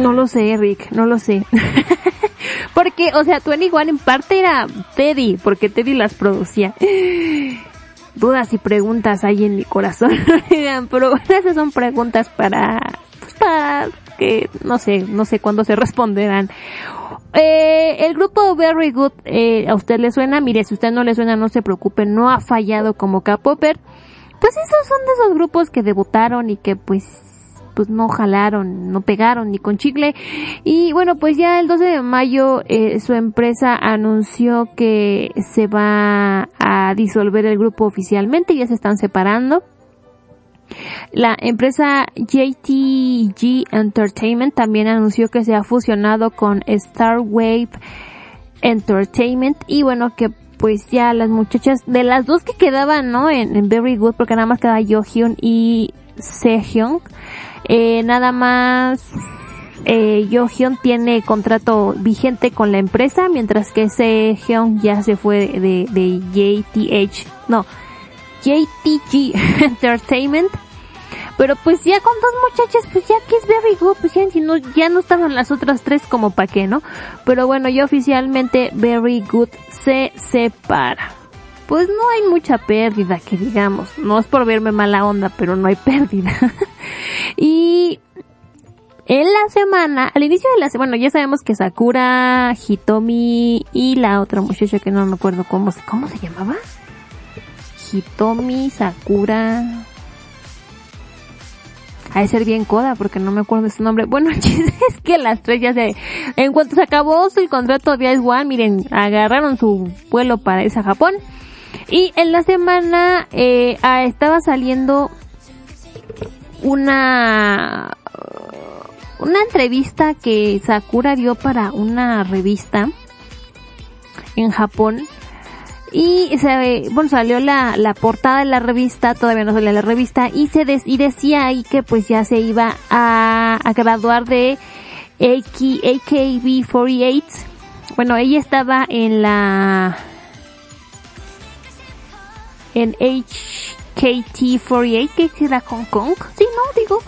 C: No lo sé, Rick, no lo sé. [LAUGHS] porque, o sea, 21 en parte era Teddy, porque Teddy las producía [GASPS] dudas y preguntas hay en mi corazón. [LAUGHS] Pero esas son preguntas para, pues para no sé, no sé cuándo se responderán. Eh, el grupo Very Good, eh, ¿a usted le suena? Mire, si usted no le suena, no se preocupe, no ha fallado como K-Popper. pues esos son de esos grupos que debutaron y que pues pues no jalaron, no pegaron ni con chicle. Y bueno, pues ya el 12 de mayo eh, su empresa anunció que se va a disolver el grupo oficialmente, ya se están separando. La empresa JTG Entertainment también anunció que se ha fusionado con Star Wave Entertainment. Y bueno que pues ya las muchachas de las dos que quedaban no en, Very Good porque nada más quedaba Hyun y Sehyeon eh, nada más eh, tiene contrato vigente con la empresa mientras que Sehyeon ya se fue de, de JTH no JTG [LAUGHS] Entertainment pero pues ya con dos muchachas, pues ya que es Very Good, pues ya, no, ya no estaban las otras tres como pa' qué, ¿no? Pero bueno, ya oficialmente Very Good se separa. Pues no hay mucha pérdida, que digamos. No es por verme mala onda, pero no hay pérdida. [LAUGHS] y en la semana, al inicio de la semana, bueno, ya sabemos que Sakura, Hitomi y la otra muchacha que no me acuerdo cómo, cómo se llamaba. Hitomi, Sakura, ha de ser bien coda porque no me acuerdo de su nombre. Bueno, [LAUGHS] es que las tres ya se, en cuanto se acabó el contrato de Ice One, miren, agarraron su vuelo para irse a Japón. Y en la semana eh, ah, estaba saliendo una una entrevista que Sakura dio para una revista en Japón y se, bueno, salió la, la portada de la revista, todavía no salía la revista, y se y decía ahí que pues ya se iba a, a graduar de AK, AKB48. Bueno, ella estaba en la, en HKT48, que era Hong Kong. Sí, no, digo.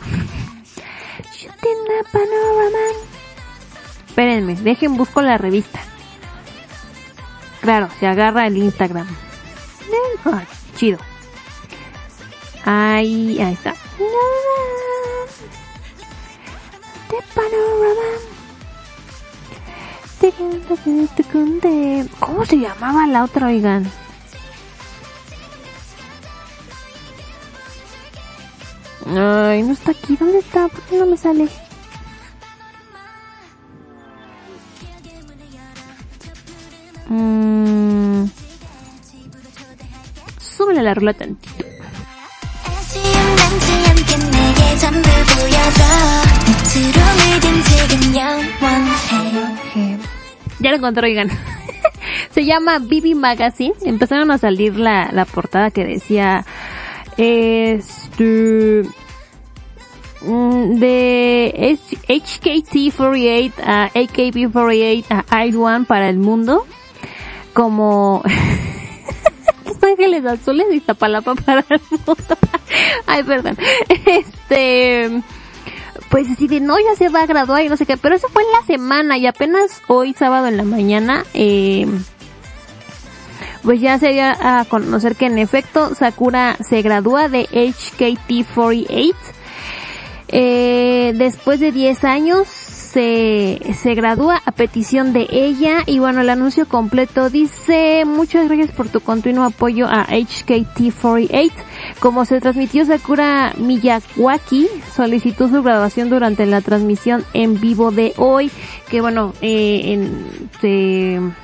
C: Espérenme, dejen busco la revista. Claro, se agarra el Instagram. Ay, chido. Ahí, ahí está. ¿Cómo se llamaba la otra, oigan? Ay, no está aquí. ¿Dónde está? ¿Por qué no me sale? Mm. Súbele la rola tantito. Ya lo encontré, oigan. [LAUGHS] Se llama Bibi Magazine. Empezaron a salir la, la portada que decía este mm, de HKT48 a AKB48 a I1 para el mundo como [LAUGHS] Los Ángeles Azules y Iztapalapa para el mundo. [LAUGHS] Ay, perdón. Este, pues así de no, ya se va a graduar y no sé qué, pero eso fue en la semana y apenas hoy sábado en la mañana, eh, pues ya se dio a conocer que en efecto Sakura se gradúa de HKT48 eh, después de 10 años se, se gradúa a petición de ella. Y bueno, el anuncio completo dice muchas gracias por tu continuo apoyo a HKT48. Como se transmitió Sakura Miyawaki solicitó su graduación durante la transmisión en vivo de hoy, que bueno, eh, en,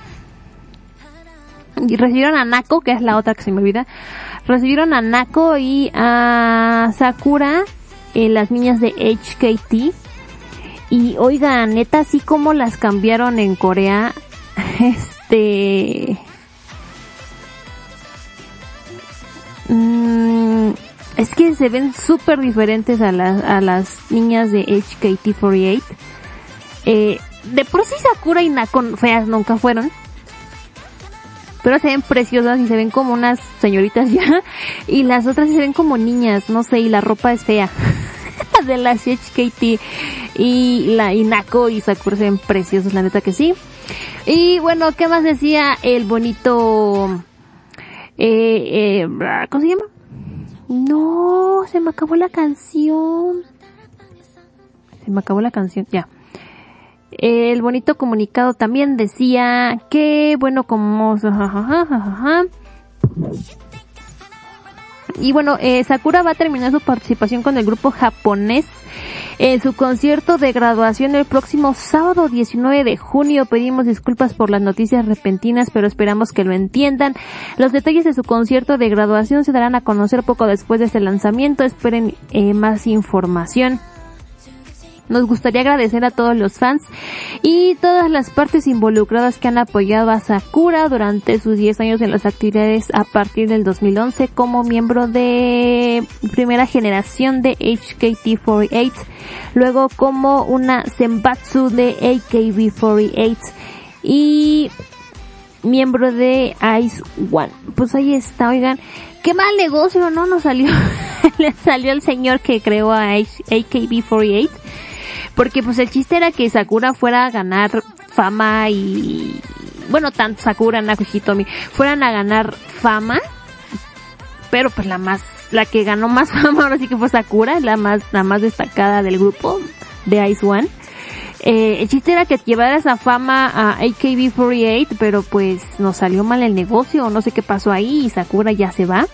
C: recibieron a Nako, que es la otra que se me olvida, recibieron a Nako y a Sakura, las niñas de HKT, y oiga, neta, así como las cambiaron en Corea, [LAUGHS] este... Mmm, es que se ven súper diferentes a las, a las niñas de HKT48. Eh, de por sí Sakura y Nakon feas nunca fueron. Pero se ven preciosas y se ven como unas señoritas [LAUGHS] ya. Y las otras se ven como niñas, no sé, y la ropa es fea. [LAUGHS] [LAUGHS] de las HKT y la Inako y Sakura se ven preciosos, la neta que sí. Y bueno, ¿qué más decía el bonito... Eh, eh, ¿Cómo se llama? No, se me acabó la canción. Se me acabó la canción, ya. El bonito comunicado también decía que, bueno, como... [LAUGHS] Y bueno, eh, Sakura va a terminar su participación con el grupo japonés en su concierto de graduación el próximo sábado 19 de junio. Pedimos disculpas por las noticias repentinas, pero esperamos que lo entiendan. Los detalles de su concierto de graduación se darán a conocer poco después de este lanzamiento. Esperen eh, más información. Nos gustaría agradecer a todos los fans y todas las partes involucradas que han apoyado a Sakura durante sus 10 años en las actividades a partir del 2011 como miembro de primera generación de HKT48, luego como una Senbatsu de AKB48 y miembro de Ice One. Pues ahí está, oigan, qué mal negocio, ¿no? Nos salió, [LAUGHS] le salió el señor que creó a AKB48 porque pues el chiste era que Sakura fuera a ganar fama y, bueno, tanto Sakura, Naku Hitomi, fueran a ganar fama, pero pues la más, la que ganó más [LAUGHS] fama ahora sí que fue Sakura, la más, la más destacada del grupo de Ice One. Eh, el chiste era que llevara esa fama a AKB48, pero pues nos salió mal el negocio, no sé qué pasó ahí y Sakura ya se va.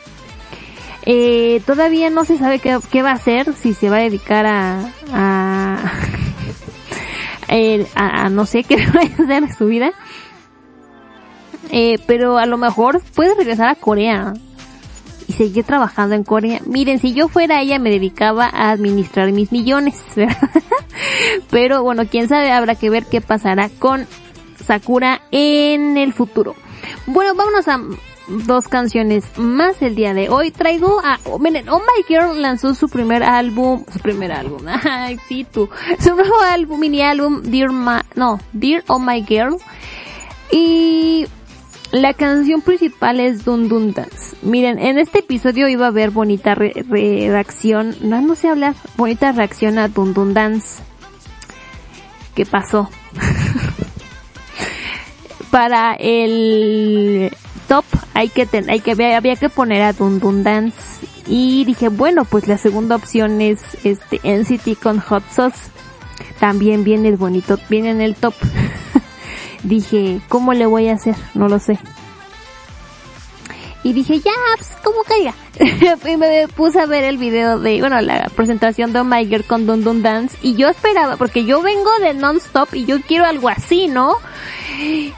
C: Eh, todavía no se sabe qué, qué, va a hacer, si se va a dedicar a, a, [LAUGHS] no sé qué [LAUGHS] va a hacer en su vida. Eh, pero a lo mejor puede regresar a Corea y seguir trabajando en Corea. Miren, si yo fuera ella me dedicaba a administrar mis millones. [LAUGHS] Pero bueno, quién sabe, habrá que ver qué pasará con Sakura en el futuro. Bueno, vámonos a dos canciones más el día de hoy. Traigo a, miren, Oh My Girl lanzó su primer álbum, su primer álbum, [LAUGHS] ay, sí tú, su nuevo álbum, mini álbum, Dear Ma, no, Dear Oh My Girl. Y la canción principal es Dun Dun Dance. Miren, en este episodio iba a haber bonita re reacción, no, no sé hablar, bonita reacción a Dun Dun Dance. ¿Qué pasó? [LAUGHS] Para el top hay que ten, hay que había que poner a Dun y dije bueno pues la segunda opción es este NCT con Hot Sauce. También viene el bonito viene en el top. [LAUGHS] Dije cómo le voy a hacer no lo sé y dije ya pues como caiga. [LAUGHS] Y me puse a ver el video de bueno la presentación de oh My Girl con Dun Dance. Y yo esperaba porque yo vengo de non-stop y yo quiero algo así no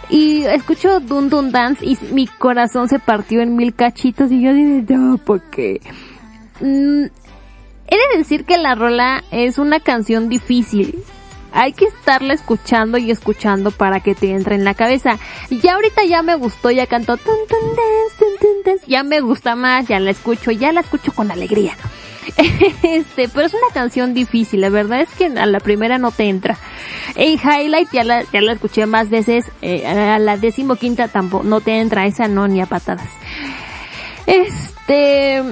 C: y escucho Dun Dance y mi corazón se partió en mil cachitos. Y yo dije, no, porque... Mm, he de decir que la rola es una canción difícil. Hay que estarla escuchando y escuchando para que te entre en la cabeza. Ya ahorita ya me gustó, ya cantó tun, tun, ya me gusta más, ya la escucho, ya la escucho con alegría. [LAUGHS] este, pero es una canción difícil, la verdad es que a la primera no te entra. En Highlight ya la, ya la escuché más veces, eh, a la decimoquinta tampoco, no te entra esa no ni a patadas. Este,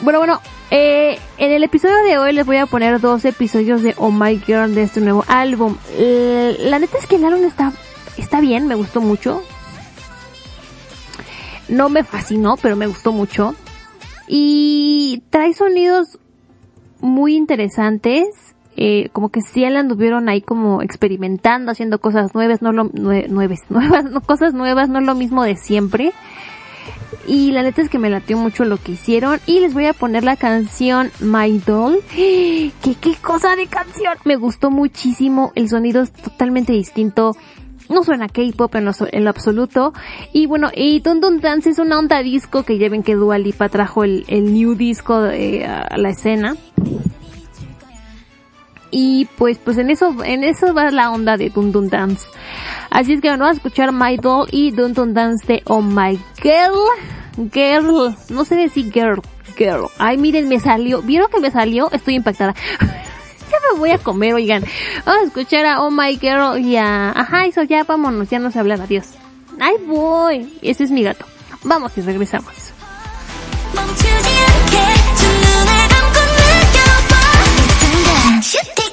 C: bueno, bueno, eh, en el episodio de hoy les voy a poner dos episodios de Oh My Girl de este nuevo álbum. Eh, la neta es que el álbum está, está bien, me gustó mucho. No me fascinó, pero me gustó mucho y trae sonidos muy interesantes. Eh, como que sí la anduvieron ahí como experimentando, haciendo cosas nuevas, no lo, nuevas, [LAUGHS] nuevas, no, cosas nuevas, no lo mismo de siempre. Y la neta es que me latió mucho lo que hicieron. Y les voy a poner la canción My Doll. [GASPS] ¿Qué, qué cosa de canción? Me gustó muchísimo. El sonido es totalmente distinto no suena K-pop en en lo absoluto. Y bueno, y Dun Dance es una onda disco que ya ven que Dua Lipa trajo el, el new disco de, a la escena. Y pues, pues en eso, en eso va la onda de Dun Dun Dance. Así es que bueno, vamos a escuchar My Doll y Dun Dun Dance de Oh My Girl. Girl, no sé decir girl, girl. Ay, miren, me salió. ¿Vieron que me salió? Estoy impactada. [LAUGHS] ya me voy a comer, oigan. Vamos a escuchar a Oh My Girl y a... Ajá, eso ya, vámonos, ya no se habla, adiós. Ay, voy. Ese es mi gato. Vamos y regresamos.
F: Shut think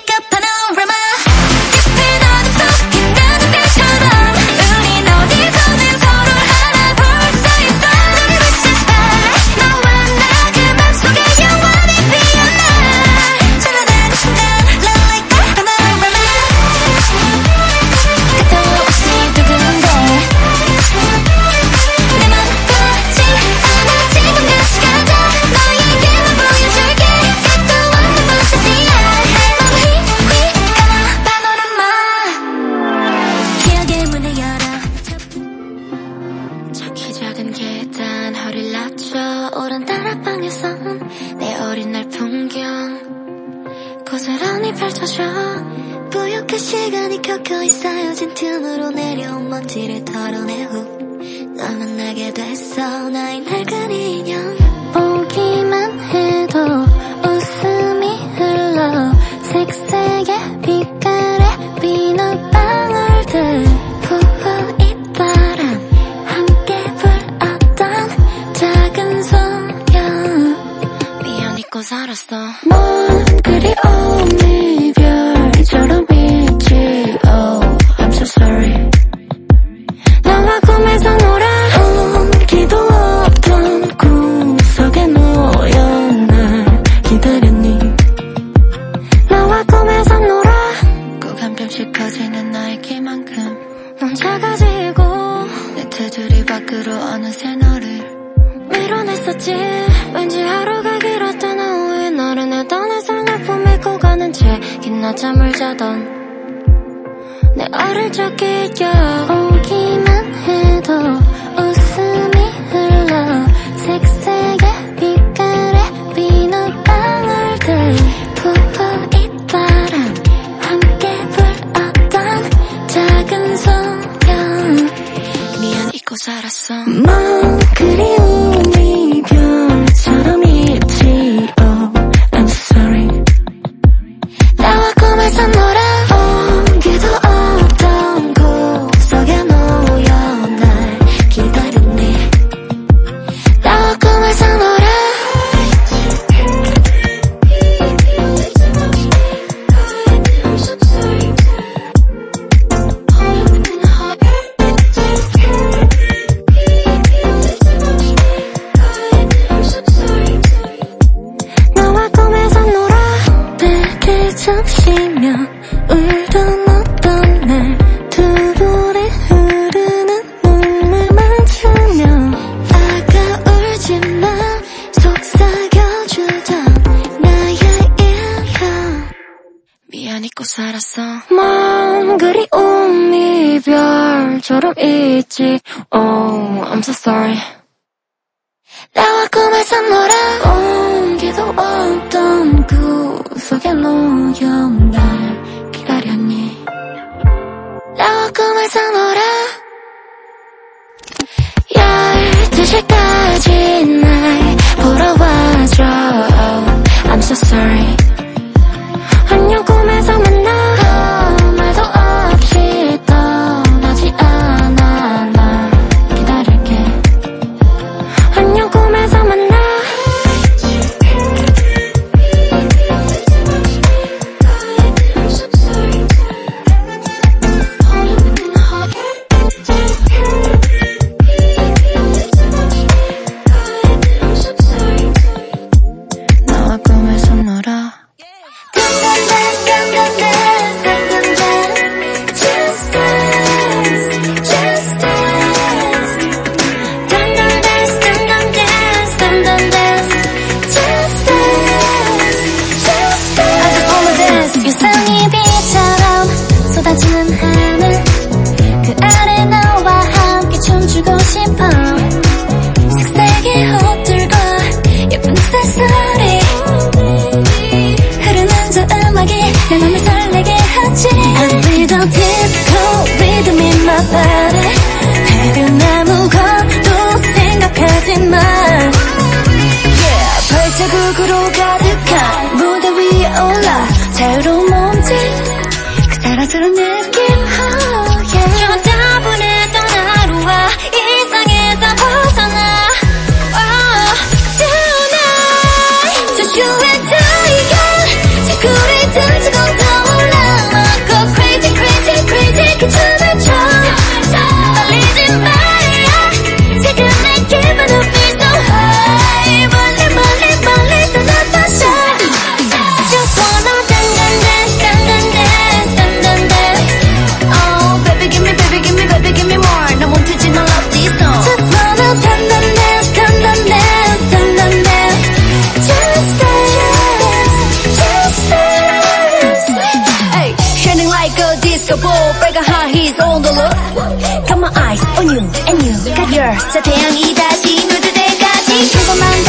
F: 저 태양이 다시 누들 때까지. 조금만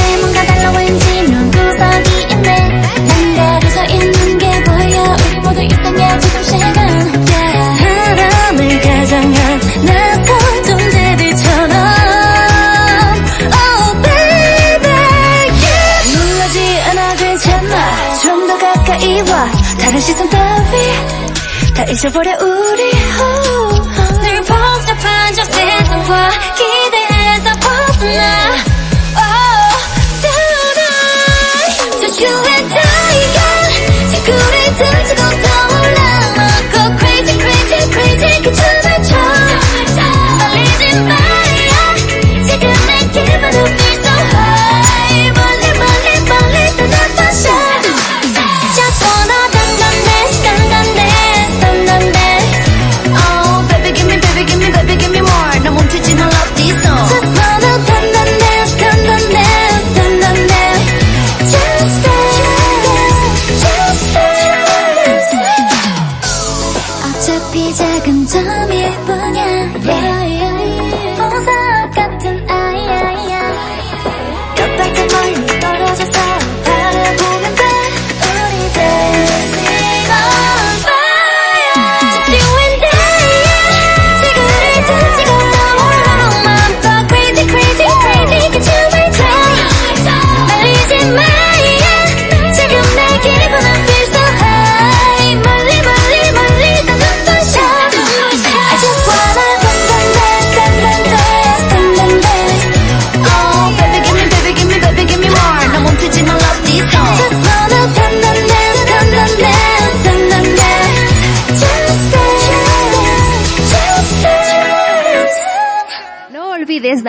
F: 달라 왠지 눈구석이 있네. 난 가려져 있는 게 보여. 우리 모두 이상해 조금씩은 사람을 가장한 낯선 존재들처럼. Oh. 놀라지 않아 괜찮아. 좀 더 가까이 와. 다른 시선 따위 다 잊어버려 우리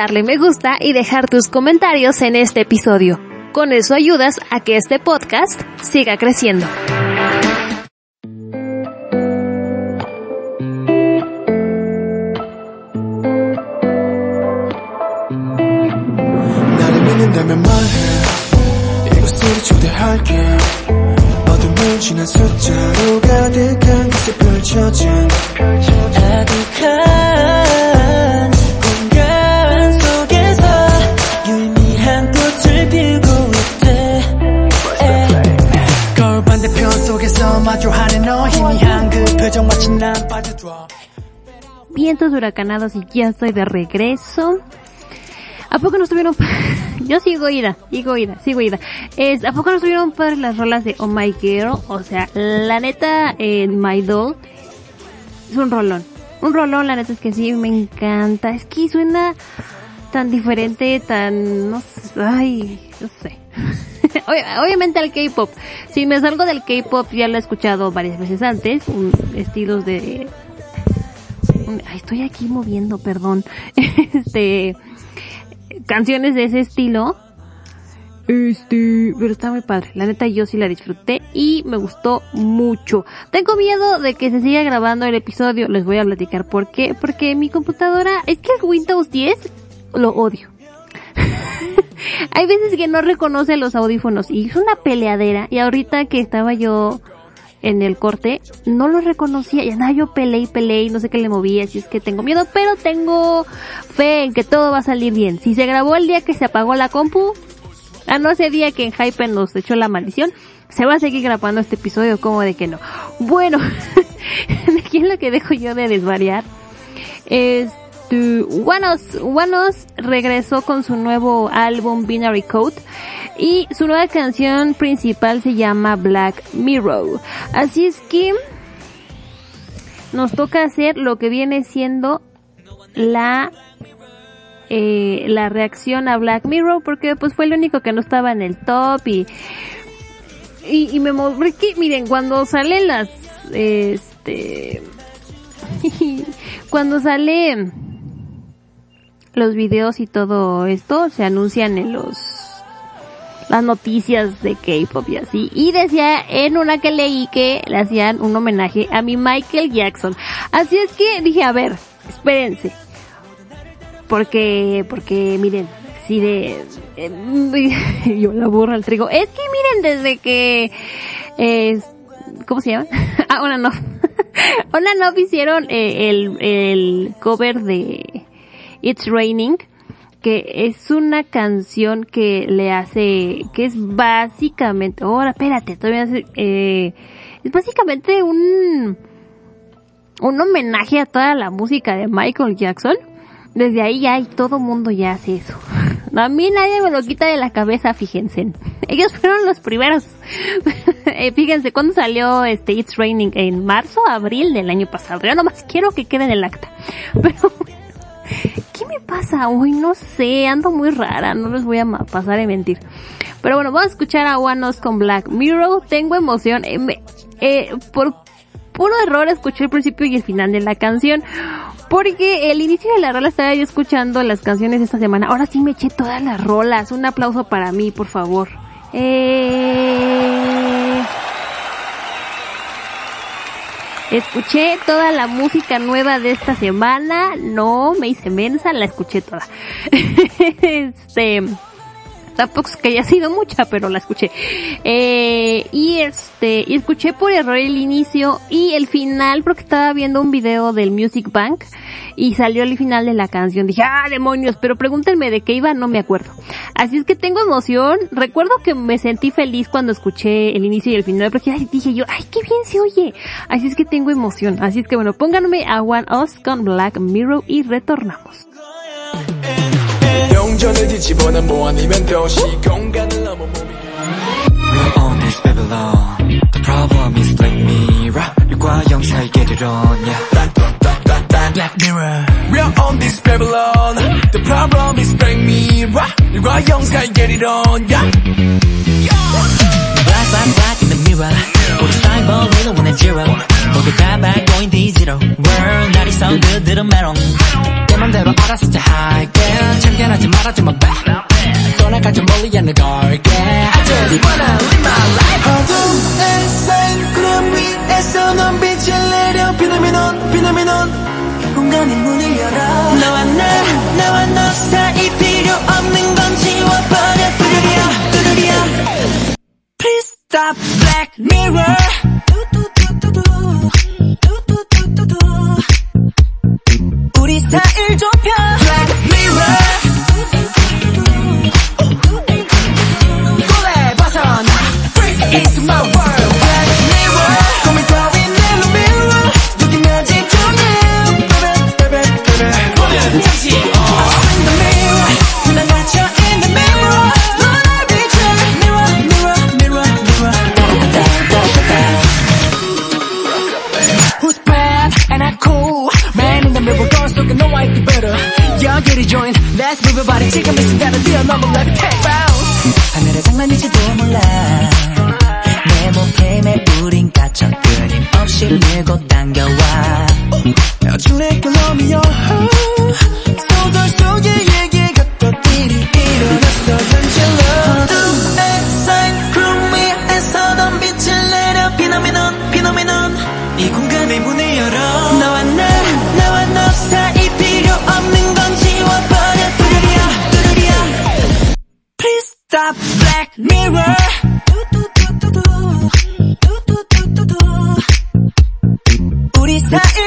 A: darle me gusta y dejar tus comentarios en este episodio. Con eso ayudas a que este podcast siga creciendo.
C: Huracanados y ya estoy de regreso. ¿A poco no estuvieron? [LAUGHS] Yo sigo ida, sigo ida, sigo ida. Es, ¿A poco no estuvieron padres las rolas de Oh My Girl? O sea, la neta, eh, My Doll es un rolón. Un rolón, la neta es que sí, me encanta. Es que suena tan diferente, tan, no sé, ay, no sé. [LAUGHS] Ob- Obviamente al K-pop. Si me salgo del K-pop, ya lo he escuchado varias veces antes, estilos de estoy aquí moviendo, perdón. [LAUGHS] Este, canciones de ese estilo. Este, pero está muy padre. La neta yo sí la disfruté y me gustó mucho. Tengo miedo de que se siga grabando el episodio. Les voy a platicar por qué. Porque mi computadora, es que el Windows 10 lo odio. [LAUGHS] Hay veces que no reconoce los audífonos y es una peleadera. Y ahorita que estaba yo en el corte, no lo reconocía y andaba yo peleé y peleé y no sé qué le movía, así es que tengo miedo, pero tengo fe en que todo va a salir bien. Si se grabó el día que se apagó la compu, a no ese día que en Hype nos echó la maldición, se va a seguir grabando este episodio, como de que no. Bueno, [LAUGHS] aquí es lo que dejo yo de desvariar. Este, Wanos, Wanos regresó con su nuevo álbum Binary Code y su nueva canción principal se llama Black Mirror. Así es que nos toca hacer lo que viene siendo la eh, la reacción a Black Mirror porque pues fue el único que no estaba en el top y y, me mo- porque, miren cuando salen las este [LAUGHS] cuando sale los videos y todo esto se anuncian en los las noticias de K-pop y así. Y decía en una que leí que le hacían un homenaje a mi Michael Jackson. Así es que dije, a ver, espérense. Porque, porque miren, si de, eh, [LAUGHS] yo la burra al trigo. Es que miren, desde que, ¿cómo se llama? [LAUGHS] ah, una no. [LAUGHS] una no hicieron eh, el, el cover de It's Raining que es una canción que le hace, que es básicamente, ahora espérate, todavía hace, eh, es básicamente un, un homenaje a toda la música de Michael Jackson. Desde ahí ya y todo mundo ya hace eso. [LAUGHS] A mí nadie me lo quita de la cabeza, fíjense. [LAUGHS] Ellos fueron los primeros. [LAUGHS] Eh, fíjense, cuando salió este It's Raining? En marzo, abril del año pasado. Yo nomás quiero que quede en el acta. Pero ¿qué me pasa hoy? No sé, ando muy rara, no les voy a pasar a mentir. Pero bueno, vamos a escuchar a Us con Black Mirror. Tengo emoción. Eh, eh, por puro error escuché el principio y el final de la canción. Porque el inicio de la rola estaba yo escuchando las canciones esta semana. Ahora sí me eché todas las rolas. Un aplauso para mí, por favor. Eh... Escuché toda la música nueva de esta semana. No me hice mensa, la escuché toda. [LAUGHS] este, tampoco es que haya sido mucha, pero la escuché. Eh, y este, y escuché por error el inicio y el final porque estaba viendo un video del Music Bank y salió el final de la canción. Dije, ah, demonios, pero pregúntenme de qué iba, no me acuerdo. Así es que tengo emoción. Recuerdo que me sentí feliz cuando escuché el inicio y el final porque ay, dije yo, ay, qué bien se oye. Así es que tengo emoción. Así es que bueno, pónganme a One Us con Black Mirror y retornamos.
G: 영전을 뒤집어는 뭐 아니면 도시 공간을 넘어 몸이
D: We're on this Babylon The problem is Black Mirror 일과 영 사이 get it on yeah
G: Black Mirror We're on this Babylon The problem is Black Mirror 일과 영사이 get it on yeah
D: Black black black in the mirror 우리 스타일 버리는 원의 zero 모두 다 bad going digital World 날이 so good 들은 메롱. 내 맘대로 알아서 잘 할게. 참견하지 말아줘 my back 떠나가 좀 멀리 않는 걸게. I just wanna live my life.
G: 어둠의 쌓인 구름 위에서 넌 빛을 내려. 피노미논 피노미논. 공간의 문을 열어.
D: 너와 나 나와 너 사이 필 stop Black Mirror 우리 사이를 좁혀 Black Mirror 꼴에 벗어나 Freak into my world 여기를 join. Let's move your body. 지금 이 순간을 뛰어넘어 levitate bounce 하늘의 장난일지도 몰라. 내 목표에 우린 갇혀 끊임없이 밀고 당겨와.
G: 줄래 꼴놈이여 소설
D: 우리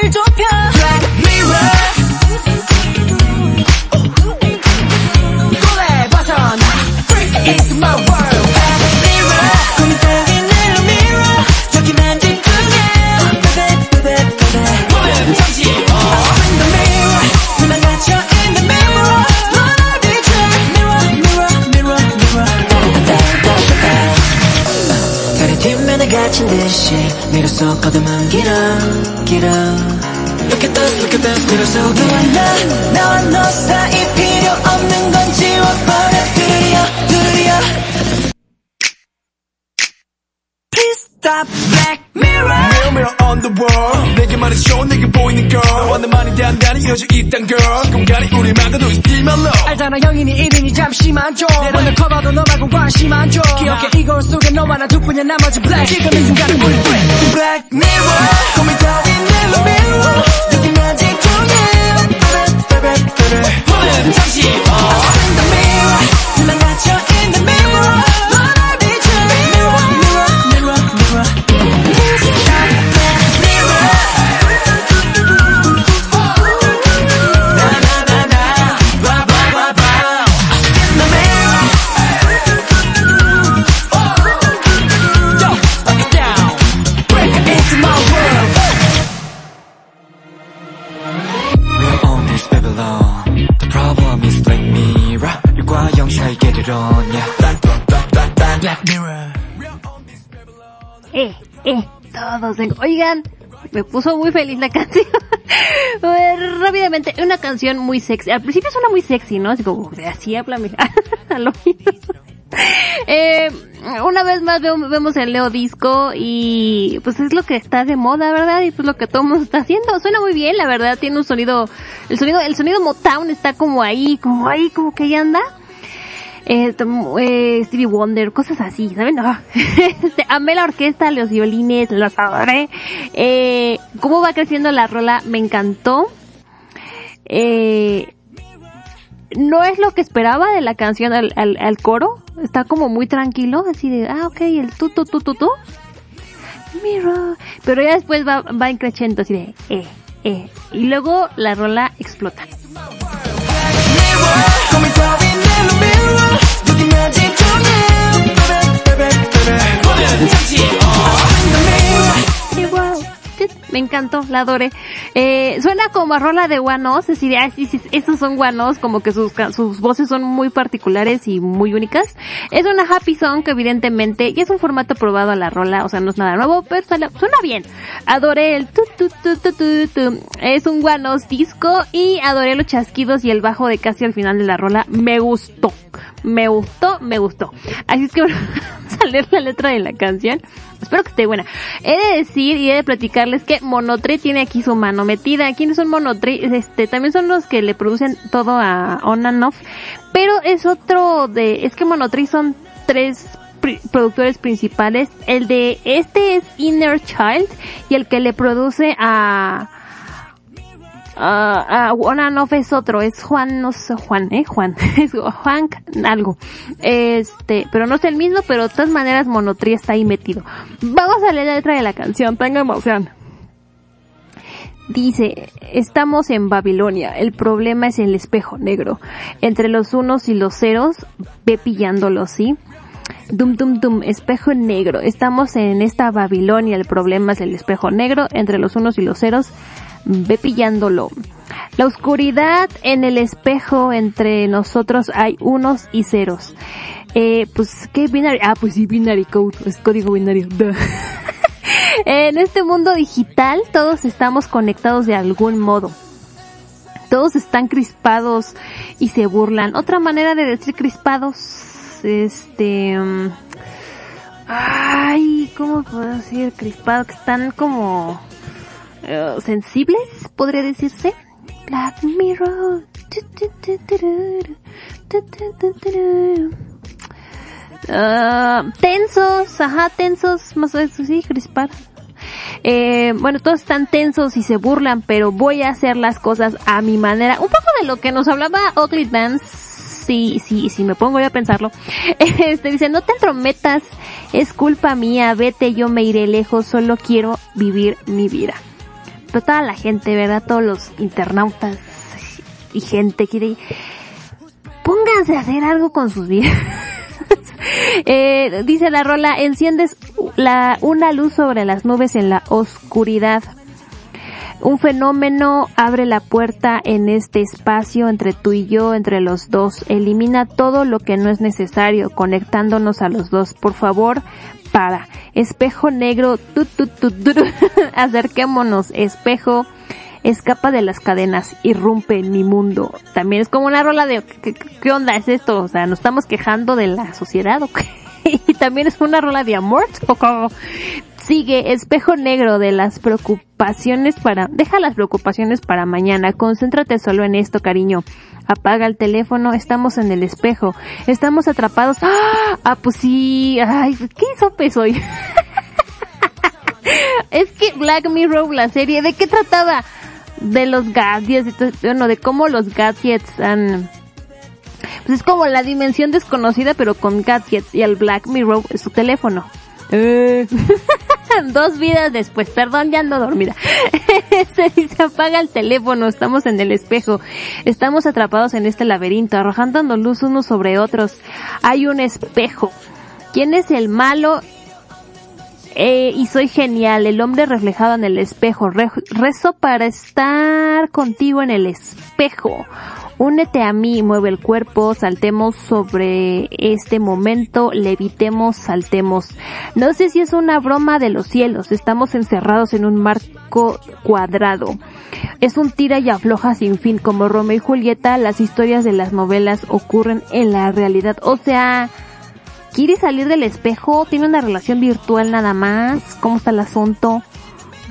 D: 길어 Look at this look at this 속 너와 나 나와 너 사이 필요 없는 건 지워버려 두루리야 두루리야 Please stop Black Mirror
G: Mirror mirror on the wall 내게 말해줘 내게 보이는 girl 너와 나만이 단단히 이어져 있단 girl. 공간이 우리 막아도 is still my love
H: 알잖아 영인이 이른이 잠시만 줘. 내려는 커봐도 너 말고 관심 안 줘. 기억해. 이걸 속에 너와 나 둘뿐이야 나머지 black. 지금 이 순간을 우리 break
G: Black mirror. 고민 따윈 내 mirror. 여기만 집중해. Baby baby baby
D: 잠시
G: In the mirror
C: Oigan, me puso muy feliz la [LAUGHS] canción. Rápidamente, una canción muy sexy. Al principio suena muy sexy, ¿no? Así como, así háblame. A lo mismo. [LAUGHS] Eh, una vez más vemos el Leo Disco y pues es lo que está de moda, ¿verdad? Y pues lo que todo el mundo está haciendo. Suena muy bien, la verdad, tiene un sonido, el sonido, el sonido Motown está como ahí, como ahí, como que ahí anda. Eh, eh, Stevie Wonder, cosas así, ¿saben? Ah. [LAUGHS] Este, amé la orquesta, los violines, los adoré. Eh, cómo va creciendo la rola, me encantó. Eh, no es lo que esperaba de la canción al, coro. Está como muy tranquilo, así de, ah, ok, el tu, tu, tu, tu, tu. Mirror. Pero ya después va, va increciendo así de, eh, eh. Y luego la rola explota.
E: Come and me
C: encantó, la adoré. Eh, suena como a rola de guanos, es decir, ah, sí, sí, estos son guanos, como que sus, sus voces son muy particulares y muy únicas. Es una happy song, evidentemente, y es un formato probado a la rola, o sea, no es nada nuevo, pero suena, bien. Adoré el tu. Es un guanos disco y adoré los chasquidos y el bajo de casi al final de la rola. Me gustó, me gustó, me gustó. Así es que [LAUGHS] bueno, [LAUGHS] vamos a leer la letra de la canción. Espero que esté buena. He de decir y he de platicarles que Monotree tiene aquí su mano metida. ¿Quiénes son Monotree? Este, también son los que le producen todo a On and Off. Pero es otro de, es que Monotree son tres productores principales. El de este es Inner Child y el que le produce a, Ah, ah, Off es otro, es Juan, no sé, Juan, eh, Juan, [LAUGHS] es Juan algo. Este, pero no es el mismo, pero de todas maneras Monotri está ahí metido. Vamos a leer la letra de la canción, tengo emoción. Dice, estamos en Babilonia, el problema es el espejo negro. Entre los unos y los ceros, ve pillándolo, ¿sí? Dum dum dum, espejo negro. Estamos en esta Babilonia, el problema es el espejo negro. Entre los unos y los ceros, ve pillándolo. La oscuridad en el espejo entre nosotros hay unos y ceros. Eh, pues, ¿qué binary? Ah, pues sí, binary code, es código binario. [LAUGHS] en este mundo digital todos estamos conectados de algún modo. Todos están crispados y se burlan. Otra manera de decir crispados, este... mm, Ay, ¿cómo puedo decir crispados? Que están como eh, sensibles, podría decirse. Black Mirror. Ah, tensos, ajá, tensos, más o menos, sí, crispar. Eh, bueno, todos están tensos y se burlan, pero voy a hacer las cosas a mi manera. Un poco de lo que nos hablaba Ugly Dance. Sí, sí, sí, me pongo yo a pensarlo. [LAUGHS] Este dice, no te entrometas, es culpa mía, vete, yo me iré lejos, solo quiero vivir mi vida. Pero toda la gente, ¿verdad? Todos los internautas y gente quiere, pónganse a hacer algo con sus vidas. [LAUGHS] Eh, dice la rola, enciendes la, una luz sobre las nubes en la oscuridad. Un fenómeno abre la puerta en este espacio entre tú y yo, entre los dos. Elimina todo lo que no es necesario, conectándonos a los dos. Por favor, para. Espejo negro, tu, tu, tu, [LAUGHS] acerquémonos. Espejo, escapa de las cadenas, irrumpe en mi mundo. También es como una rola de, ¿qué, qué- qué onda es esto? O sea, ¿nos estamos quejando de la sociedad o qué? [LAUGHS] Y también es una rola de amor. [LAUGHS] Sigue, espejo negro de las preocupaciones para, deja las preocupaciones para mañana, concéntrate solo en esto, cariño. Apaga el teléfono, estamos en el espejo, estamos atrapados. ¡Ah! Ah, pues sí, ay, ¿qué sopes hoy? [LAUGHS] es que Black Mirror, la serie, ¿de qué trataba? De los gadgets, bueno, de cómo los gadgets han, pues es como la dimensión desconocida pero con gadgets y el Black Mirror es su teléfono. Eh. [LAUGHS] Dos vidas después, perdón, ya ando dormida. [LAUGHS] Se dice apaga el teléfono, estamos en el espejo, estamos atrapados en este laberinto, arrojando luz unos sobre otros. Hay un espejo. ¿Quién es el malo? Eh, y soy genial, el hombre reflejado en el espejo. Re- rezo para estar contigo en el espejo. Únete a mí, mueve el cuerpo, saltemos sobre este momento, levitemos, saltemos. No sé si es una broma de los cielos, estamos encerrados en un marco cuadrado. Es un tira y afloja sin fin, como Romeo y Julieta, las historias de las novelas ocurren en la realidad. O sea, ¿quiere salir del espejo? ¿Tiene una relación virtual nada más? ¿Cómo está el asunto?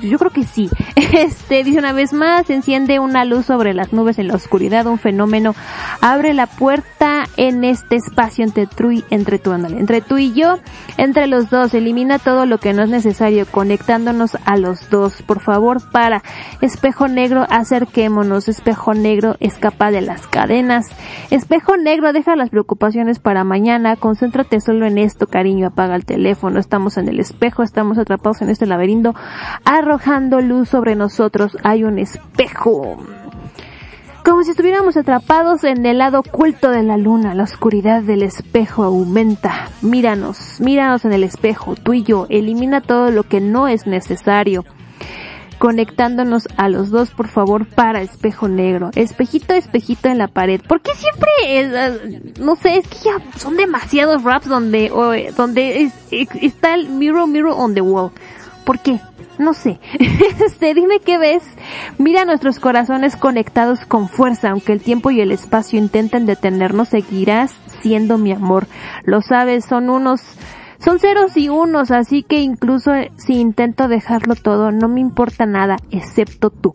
C: Yo creo que sí. [LAUGHS] Este, dice una vez más, enciende una luz sobre las nubes en la oscuridad, un fenómeno abre la puerta en este espacio entre tú y, entre tú, ándale, entre tú y yo, entre los dos, elimina todo lo que no es necesario, conectándonos a los dos. Por favor, para. Espejo negro, acerquémonos. Espejo negro, escapa de las cadenas. Espejo negro, deja las preocupaciones para mañana, concéntrate solo en esto, cariño, apaga el teléfono, estamos en el espejo, estamos atrapados en este laberinto, arrojando luz sobre nosotros, hay un espejo. Como si estuviéramos atrapados en el lado oculto de la luna, la oscuridad del espejo aumenta. Míranos, míranos en el espejo, tú y yo, elimina todo lo que no es necesario. Conectándonos a los dos, por favor, para espejo negro. Espejito, espejito en la pared. ¿Por qué siempre eh, no sé, es que ya son demasiados raps donde, eh, donde es- es- está el mirror, mirror on the wall? ¿Por qué? No sé. [LAUGHS] Este, dime qué ves. Mira nuestros corazones conectados con fuerza, aunque el tiempo y el espacio intenten detenernos, seguirás siendo mi amor. Lo sabes, son unos, son ceros y unos, así que incluso si intento dejarlo todo, no me importa nada, excepto tú.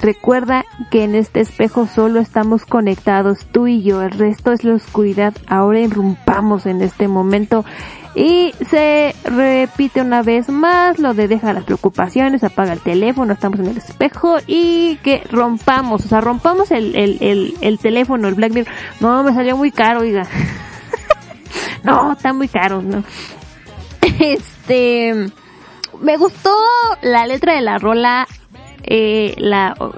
C: Recuerda que en este espejo solo estamos conectados tú y yo, el resto es la oscuridad. Ahora irrumpamos en este momento y se repite una vez más lo de deja las preocupaciones, apaga el teléfono, estamos en el espejo y que rompamos, o sea, rompamos el, el, el, el teléfono, el Blackberry. No, me salió muy caro, oiga. [LAUGHS] no, está muy caro, ¿no? [LAUGHS] Este, me gustó la letra de la rola, eh, la, son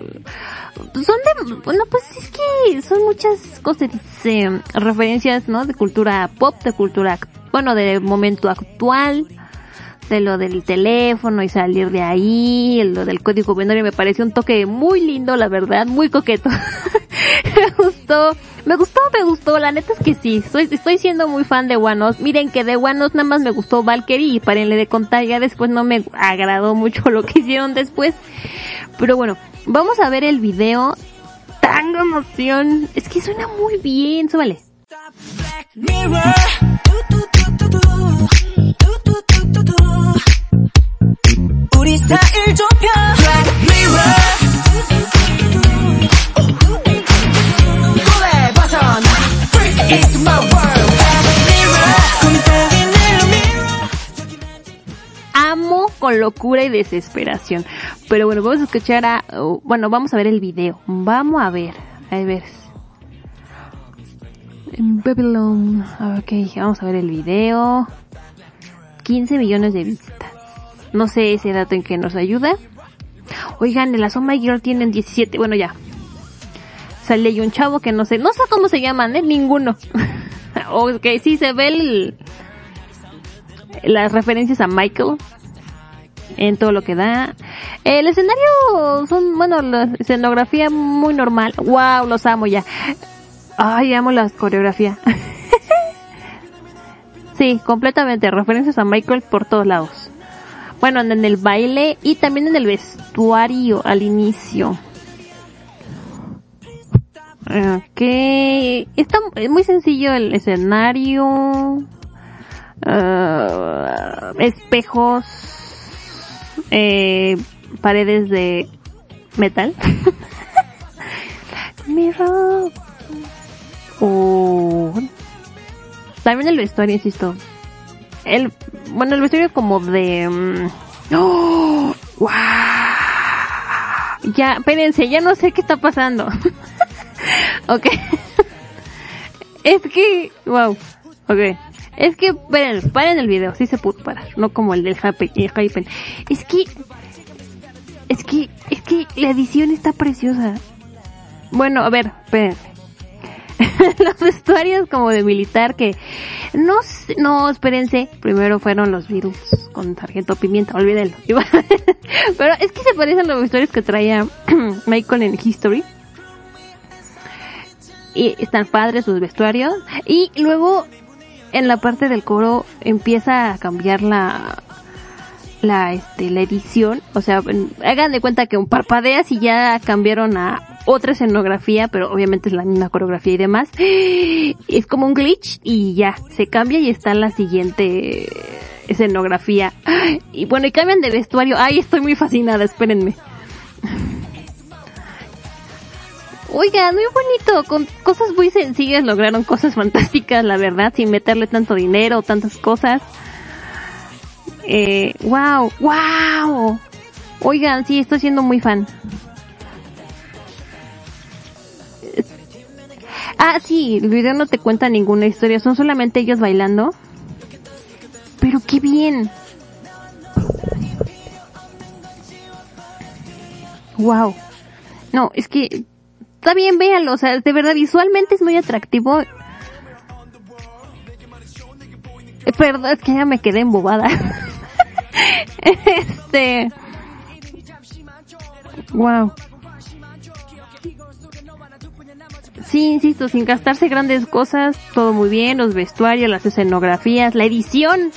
C: de, bueno, pues es que son muchas cosas, dice, referencias, ¿no? De cultura pop, de cultura, act- bueno, de momento actual, de lo del teléfono y salir de ahí, lo del código binario me pareció un toque muy lindo, la verdad, muy coqueto. [LAUGHS] me gustó, me gustó, me gustó, la neta es que sí, soy, estoy siendo muy fan de Wanos. Miren que de Wanos nada más me gustó Valkyrie y parenle de contar, ya después no me agradó mucho lo que hicieron después. Pero bueno, vamos a ver el video. Tango emoción. Es que suena muy bien, súbale.
I: 우리 사이를 좁혀. Black mirror. 꿈에 벗어나. Freak into my world. Black mirror. 꿈속에 내 mirror.
C: Amo con locura y desesperación. Pero bueno, vamos a escuchar a, uh, bueno, vamos a ver el video. Vamos a ver, a ver. En Babylon. Ok, vamos a ver el video. 15 millones de vistas. No sé ese dato en que nos ayuda. Oigan, en la My Girl tienen 17, bueno ya. Sale un chavo que no sé, no sé cómo se llaman, ¿eh? Ninguno. [LAUGHS] ok, sí se ve el, las referencias a Michael en todo lo que da. El escenario son, bueno, la escenografía muy normal. Wow, los amo ya. Ay, amo la coreografía. [LAUGHS] sí, completamente referencias a Michael por todos lados. Bueno, en el baile y también en el vestuario al inicio. Ok, está muy sencillo el escenario. Ah, espejos, eh, paredes de metal. [LAUGHS] Mirror. Oh. También el vestuario, insisto. El, bueno, el vestuario como de... mm, ¡Oh! ¡Wow! Ya, espérense, ya no sé qué está pasando. [LAUGHS] ok. [LAUGHS] es que... Wow. Ok. Es que, esperen, paren el video, sí se pudo parar, no como el del Hype, el. Es que, es que, es que la edición está preciosa. Bueno, a ver, espérense. [LAUGHS] los vestuarios como de militar que, no, no, espérense, primero fueron los Beatles con Sargento Pimienta, olvídenlo. [LAUGHS] Pero es que se parecen los vestuarios que traía [CLEARS THROAT] Michael en History. y están padres sus vestuarios. Y luego en la parte del coro empieza a cambiar la la este la edición, o sea, hagan de cuenta que un parpadeas y ya cambiaron a otra escenografía, pero obviamente es la misma coreografía y demás. [GASPS] Es como un glitch y ya se cambia y está la siguiente escenografía. [GASPS] Y bueno, y cambian de vestuario. Ay, estoy muy fascinada, espérenme. [SIGHS] Oigan, muy bonito, con cosas muy sencillas lograron cosas [LAUGHS] fantásticas, la verdad, sin meterle tanto dinero, tantas cosas. Eh, wow, wow. Oigan, sí, estoy siendo muy fan. Ah, sí, el video no te cuenta ninguna historia, son solamente ellos bailando. Pero qué bien. Wow. No, es que está bien, véanlo, o sea, de verdad visualmente es muy atractivo. Eh, Perdón, es que ya me quedé embobada. [LAUGHS] este. Wow. Sí, insisto, sin gastarse grandes cosas, todo muy bien, los vestuarios, las escenografías, la edición,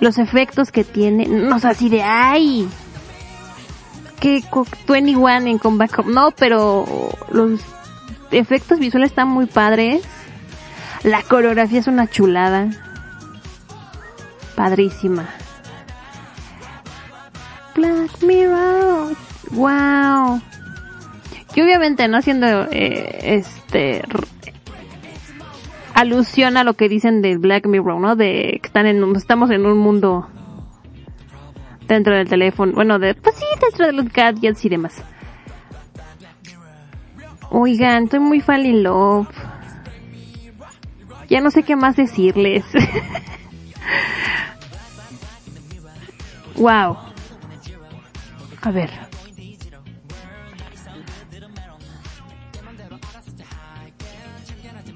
C: los efectos que tiene, no sé, así de ay, que co- 21 en Comeback Home, no, pero los efectos visuales están muy padres, la coreografía es una chulada, padrísima. Black Mirror, wow. Y obviamente no haciendo eh, este alusión a lo que dicen del Black Mirror, ¿no? De que están en un- estamos en un mundo dentro del teléfono, bueno, de pues sí, dentro de los gadgets y demás. Oigan, estoy muy fall in love. Ya no sé qué más decirles. [LAUGHS] wow. A ver.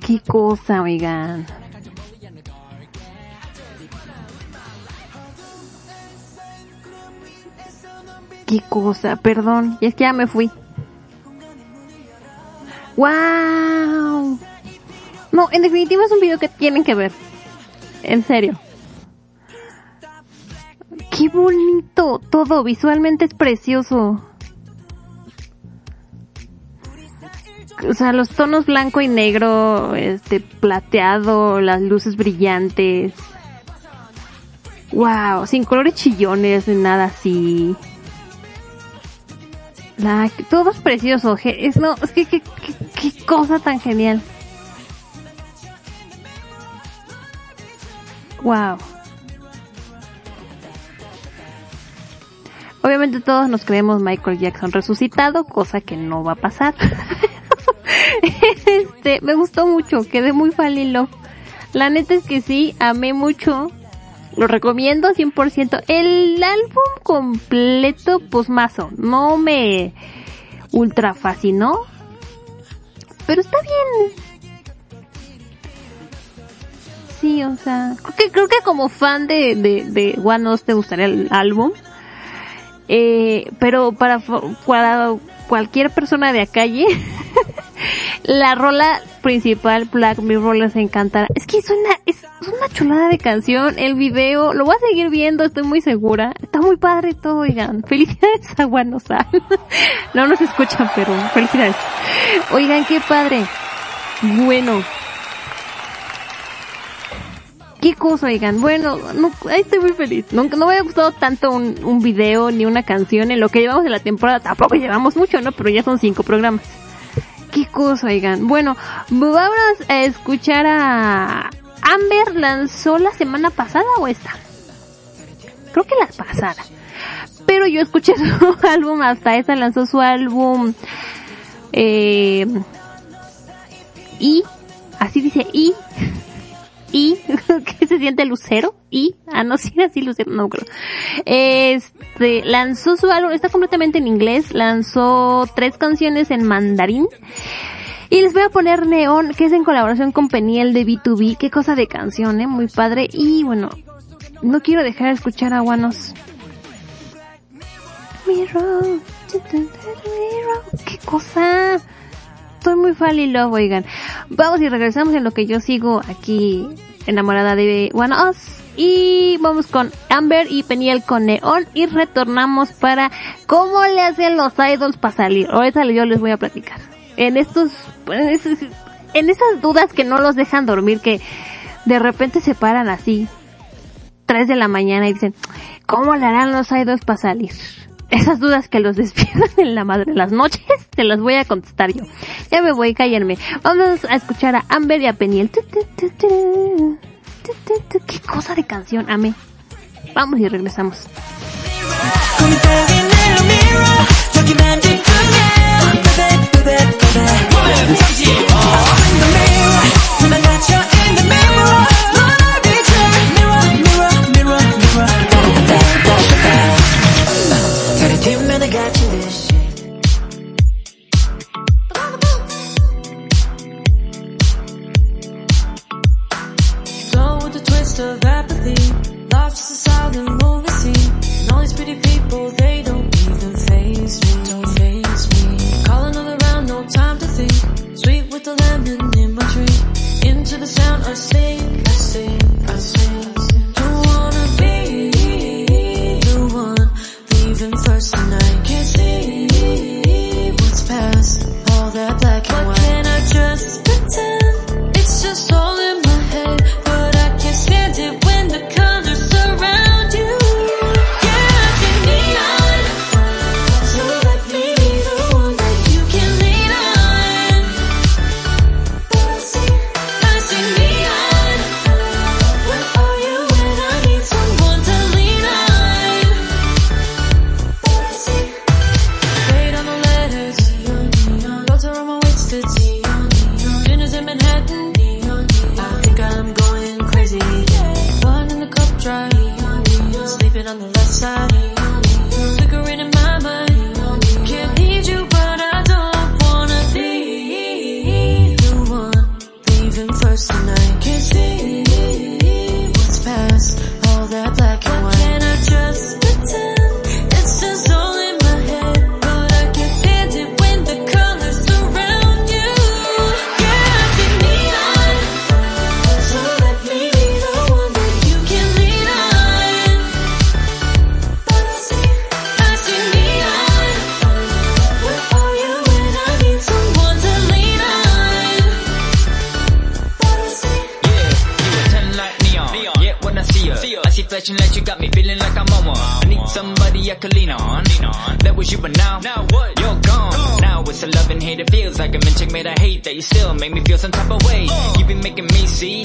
C: Qué cosa, oigan. Qué cosa, perdón, y es que ya me fui. ¡Wow! No, en definitiva es un video que tienen que ver. En serio. Qué bonito, todo visualmente es precioso. O sea, los tonos blanco y negro, este, plateado, las luces brillantes. Wow, sin colores chillones, ni nada así. La, todo es precioso, es, no, es que- qué cosa tan genial. Wow. Obviamente todos nos creemos Michael Jackson resucitado, cosa que no va a pasar. [LAUGHS] [LAUGHS] este, me gustó mucho, quedé muy love. La neta es que sí, amé mucho. Lo recomiendo 100%. El álbum completo, pues mazo. No me ultra fascinó. Pero está bien. Sí, o sea, creo que, como fan de, de, de One te gustaría el álbum. Eh, pero para, para cualquier persona de a calle, [LAUGHS] la rola principal, Black Mirror, les encantará. Es que es una, es una chulada de canción, el video, lo voy a seguir viendo, estoy muy segura. Está muy padre todo, oigan. [LAUGHS] Felicidades a Guanosa. [LAUGHS] no nos escuchan, pero felicidades. Oigan, qué padre. Bueno. Qué cosa, oigan. Bueno, no, ahí estoy muy feliz. Nunca, no me había gustado tanto un, un video ni una canción en lo que llevamos de la temporada. Tampoco llevamos mucho, ¿no? Pero ya son cinco programas. Qué cosa, oigan. Bueno, vamos a escuchar a Amber. ¿Lanzó la semana pasada o esta? Creo que la pasada. Pero yo escuché [LAUGHS] su álbum hasta esta. Lanzó su álbum. Eh, y. Así dice y. Y, [LAUGHS] que se siente lucero, y, ah, no, [LAUGHS] sí, así lucero, no acuerdo. Este, lanzó su álbum, está completamente en inglés, lanzó tres canciones en mandarín, y les voy a poner Neón, que es en colaboración con Peniel de B2B, qué cosa de canción, eh, muy padre, y bueno, no quiero dejar de escuchar a Guanos. Mirror, mirror, qué cosa. Estoy muy fall in love, oigan. Vamos y regresamos en lo que yo sigo aquí enamorada de One Us. Y vamos con Amber y Peniel con Neon y retornamos para cómo le hacen los idols para salir. Ahorita yo les voy a platicar. En estos, en esos- en esas dudas que no los dejan dormir, que de repente se paran así, 3 de la mañana y dicen, ¿cómo le harán los idols para salir? Esas dudas que los despiertan en la madre las noches, te las voy a contestar yo. Ya me voy, cállenme. Vamos a escuchar a Amber y a Peniel. Qué cosa de canción, amé. Vamos y regresamos.
I: Lemon in my drink. Into the sound I sing,
J: somebody I can lean on. That was you, but now, now what? You're gone. Now it's a love and hate, it feels like I'm in checkmate. I hate that you still make me feel some type of way. Oh. You been making me see,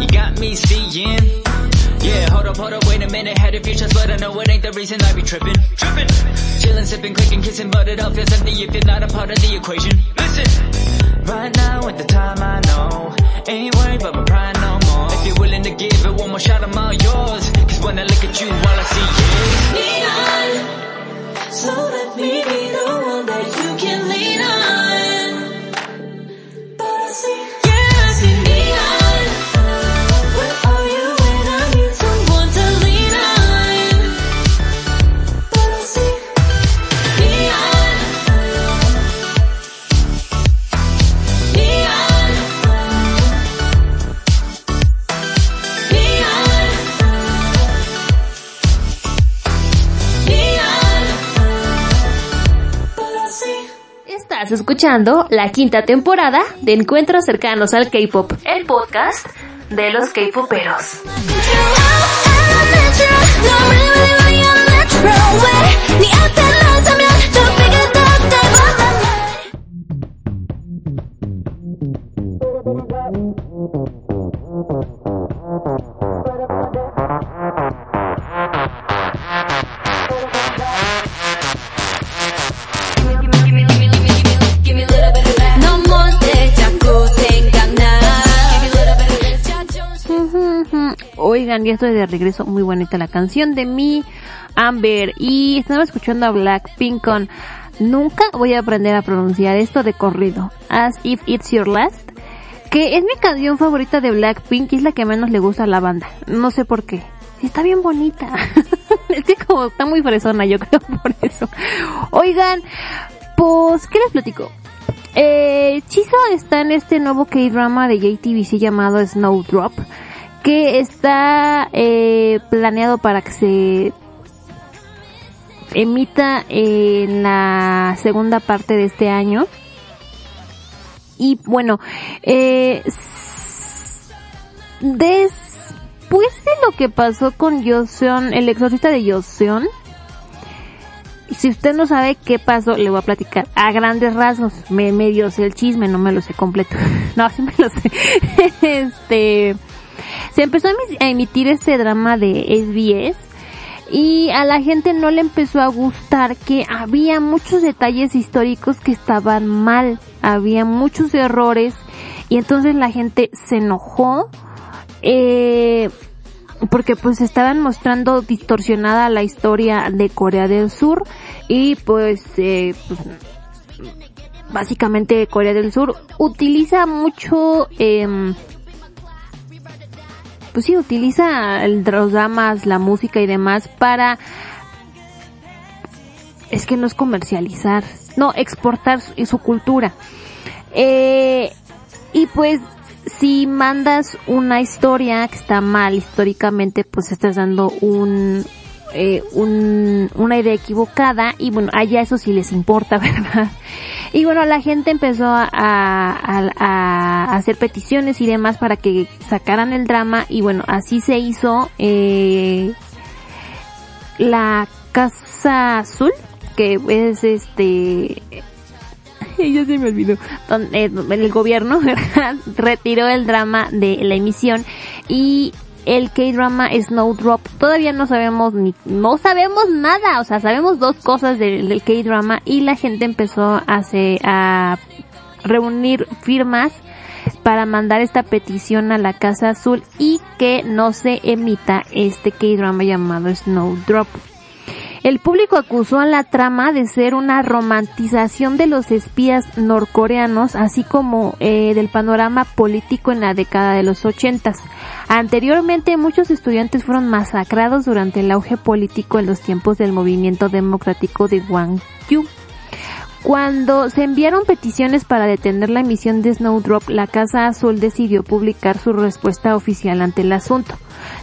J: you got me seeing. Yeah, hold up, hold up, wait a minute, had a few shots, but I know it ain't the reason I be tripping. Tripping. Chilling, sipping, clicking, kissing, but it all feels empty if you're not a part of the equation. Listen. Right now at the time I know Ain't worried about my pride no more If you're willing to give it one more shot I'm all yours Cause when I look at you all I see is
I: neon. So let me be the one that you can lean on. But I see,
A: escuchando la quinta temporada de Encuentros cercanos al K-pop, el podcast de los K-poperos.
C: Oigan, ya estoy de regreso. Muy bonita la canción de mi Amber. Y estaba escuchando a Blackpink con Nunca voy a aprender a pronunciar esto de corrido. As if it's your last. Que es mi canción favorita de Blackpink y es la que menos le gusta a la banda. No sé por qué. Está bien bonita. [LAUGHS] es que como está muy fresona, yo creo [LAUGHS] por eso. Oigan, pues, ¿qué les platico? Eh, Chizo está en este nuevo K-drama de JTBC llamado Snowdrop, que está eh, planeado para que se emita en la segunda parte de este año. Y bueno, eh, después de lo que pasó con Joseon, el exorcista de Joseon, si usted no sabe qué pasó, le voy a platicar a grandes rasgos. Me medio sé el chisme, no me lo sé completo. [LAUGHS] no, sí me lo sé. [LAUGHS] este, se empezó a emi- a emitir este drama de SBS y a la gente no le empezó a gustar que había muchos detalles históricos que estaban mal, había muchos errores y entonces la gente se enojó eh, porque pues estaban mostrando distorsionada la historia de Corea del Sur y pues, eh, básicamente Corea del Sur utiliza mucho em, pues sí, utiliza los dramas, la música y demás para, es que no es comercializar, no, exportar su, su cultura. Eh, y pues, si mandas una historia que está mal históricamente, pues estás dando un, eh, un, una idea equivocada y bueno, allá eso sí les importa, [LAUGHS] ¿verdad? Y bueno, la gente empezó a, hacer peticiones y demás para que sacaran el drama y bueno, así se hizo eh, la Casa Azul, que es este [LAUGHS] ya se me olvidó. Eh, el gobierno [LAUGHS] retiró el drama de la emisión y el K-drama Snowdrop todavía no sabemos ni no sabemos nada, o sea, sabemos dos cosas del, del K-drama y la gente empezó a hacer, a reunir firmas para mandar esta petición a la Casa Azul y que no se emita este K-drama llamado Snowdrop. El público acusó a la trama de ser una romantización de los espías norcoreanos, así como eh, del panorama político en la década de los ochentas. Anteriormente, muchos estudiantes fueron masacrados durante el auge político en los tiempos del movimiento democrático de Gwangju. Cuando se enviaron peticiones para detener la emisión de Snowdrop, la Casa Azul decidió publicar su respuesta oficial ante el asunto.